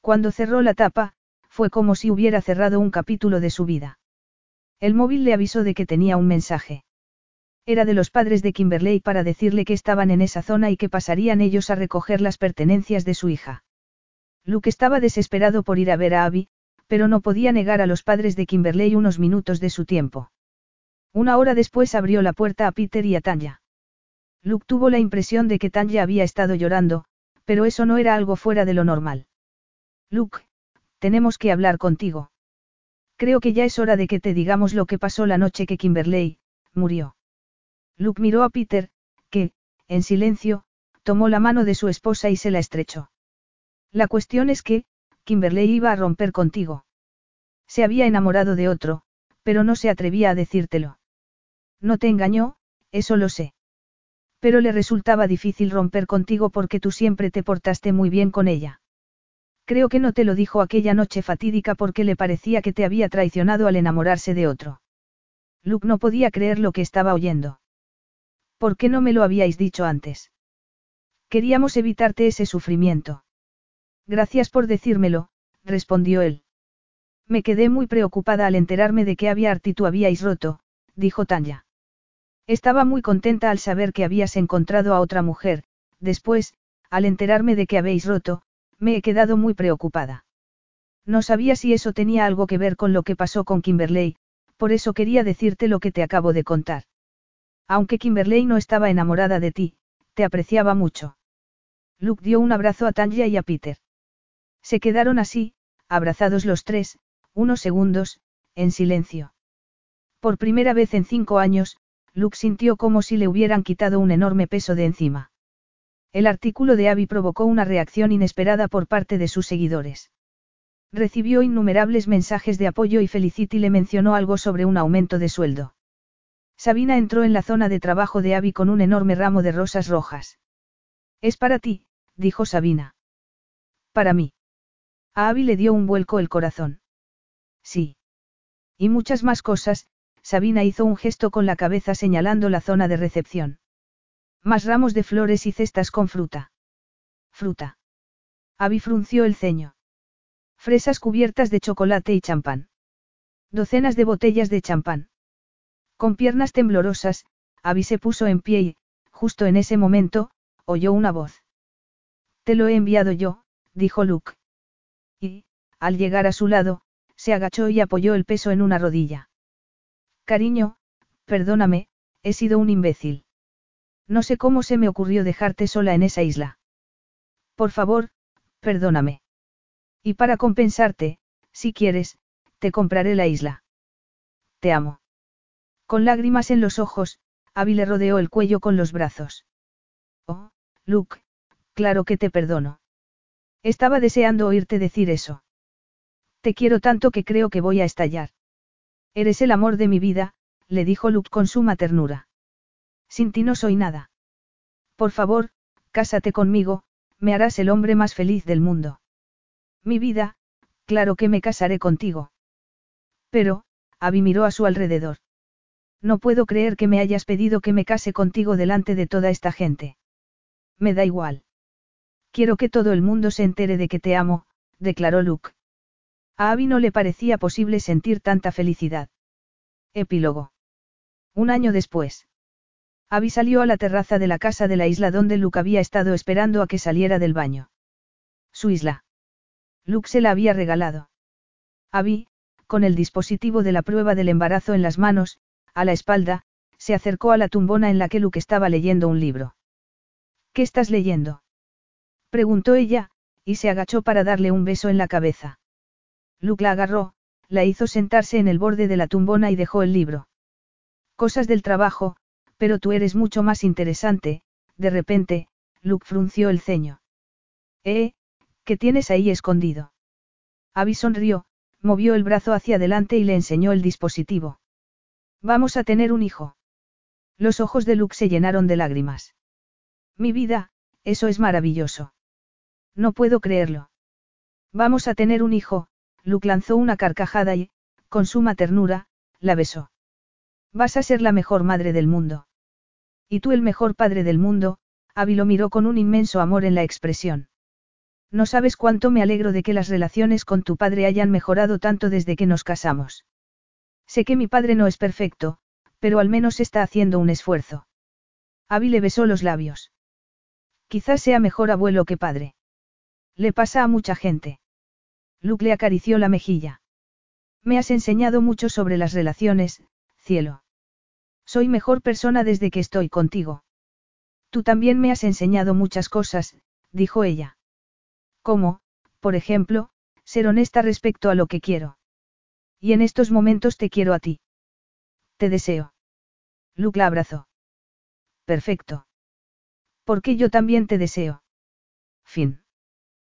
Cuando cerró la tapa, fue como si hubiera cerrado un capítulo de su vida. El móvil le avisó de que tenía un mensaje. Era de los padres de Kimberley para decirle que estaban en esa zona y que pasarían ellos a recoger las pertenencias de su hija. Luke estaba desesperado por ir a ver a Abby, pero no podía negar a los padres de Kimberley unos minutos de su tiempo. Una hora después abrió la puerta a Peter y a Tanya. Luke tuvo la impresión de que Tanya había estado llorando, pero eso no era algo fuera de lo normal. Luke, tenemos que hablar contigo. Creo que ya es hora de que te digamos lo que pasó la noche que Kimberley, murió. Luke miró a Peter, que, en silencio, tomó la mano de su esposa y se la estrechó. La cuestión es que, Kimberley iba a romper contigo. Se había enamorado de otro, pero no se atrevía a decírtelo. No te engañó, eso lo sé. Pero le resultaba difícil romper contigo porque tú siempre te portaste muy bien con ella. Creo que no te lo dijo aquella noche fatídica porque le parecía que te había traicionado al enamorarse de otro. Luke no podía creer lo que estaba oyendo. ¿Por qué no me lo habíais dicho antes? Queríamos evitarte ese sufrimiento. Gracias por decírmelo, respondió él. Me quedé muy preocupada al enterarme de que había Artitu habíais roto, dijo Tanya. Estaba muy contenta al saber que habías encontrado a otra mujer, después, al enterarme de que habéis roto, me he quedado muy preocupada. No sabía si eso tenía algo que ver con lo que pasó con Kimberley, por eso quería decirte lo que te acabo de contar. Aunque Kimberley no estaba enamorada de ti, te apreciaba mucho. Luke dio un abrazo a Tanya y a Peter. Se quedaron así, abrazados los tres, unos segundos, en silencio. Por primera vez en cinco años, Luke sintió como si le hubieran quitado un enorme peso de encima. El artículo de Abby provocó una reacción inesperada por parte de sus seguidores. Recibió innumerables mensajes de apoyo y Felicity le mencionó algo sobre un aumento de sueldo. Sabina entró en la zona de trabajo de Abby con un enorme ramo de rosas rojas. Es para ti, dijo Sabina. Para mí. A Abby le dio un vuelco el corazón. Sí. Y muchas más cosas, Sabina hizo un gesto con la cabeza señalando la zona de recepción. Más ramos de flores y cestas con fruta. Fruta. Abby frunció el ceño. Fresas cubiertas de chocolate y champán. Docenas de botellas de champán. Con piernas temblorosas, Abby se puso en pie y, justo en ese momento, oyó una voz. Te lo he enviado yo, dijo Luke. Al llegar a su lado, se agachó y apoyó el peso en una rodilla. Cariño, perdóname, he sido un imbécil. No sé cómo se me ocurrió dejarte sola en esa isla. Por favor, perdóname. Y para compensarte, si quieres, te compraré la isla. Te amo. Con lágrimas en los ojos, Abby le rodeó el cuello con los brazos. Oh, Luke, claro que te perdono. Estaba deseando oírte decir eso. Te quiero tanto que creo que voy a estallar. Eres el amor de mi vida, le dijo Luke con suma ternura. Sin ti no soy nada. Por favor, cásate conmigo, me harás el hombre más feliz del mundo. Mi vida, claro que me casaré contigo. Pero, Abby miró a su alrededor. No puedo creer que me hayas pedido que me case contigo delante de toda esta gente. Me da igual. Quiero que todo el mundo se entere de que te amo, declaró Luke. A Abby no le parecía posible sentir tanta felicidad. Epílogo. Un año después. Abby salió a la terraza de la casa de la isla donde Luke había estado esperando a que saliera del baño. Su isla. Luke se la había regalado. Abby, con el dispositivo de la prueba del embarazo en las manos, a la espalda, se acercó a la tumbona en la que Luke estaba leyendo un libro. ¿Qué estás leyendo? preguntó ella, y se agachó para darle un beso en la cabeza. Luke la agarró, la hizo sentarse en el borde de la tumbona y dejó el libro. Cosas del trabajo, pero tú eres mucho más interesante, de repente, Luke frunció el ceño. Eh, ¿qué tienes ahí escondido? Abby sonrió, movió el brazo hacia adelante y le enseñó el dispositivo. Vamos a tener un hijo. Los ojos de Luke se llenaron de lágrimas. Mi vida, eso es maravilloso. No puedo creerlo. Vamos a tener un hijo, Luke lanzó una carcajada y, con suma ternura, la besó. Vas a ser la mejor madre del mundo. Y tú el mejor padre del mundo, Abby lo miró con un inmenso amor en la expresión. No sabes cuánto me alegro de que las relaciones con tu padre hayan mejorado tanto desde que nos casamos. Sé que mi padre no es perfecto, pero al menos está haciendo un esfuerzo. Abby le besó los labios. Quizás sea mejor abuelo que padre. Le pasa a mucha gente. Luke le acarició la mejilla. Me has enseñado mucho sobre las relaciones, cielo. Soy mejor persona desde que estoy contigo. Tú también me has enseñado muchas cosas, dijo ella. Como, por ejemplo, ser honesta respecto a lo que quiero. Y en estos momentos te quiero a ti. Te deseo. Luke la abrazó. Perfecto. Porque yo también te deseo. Fin.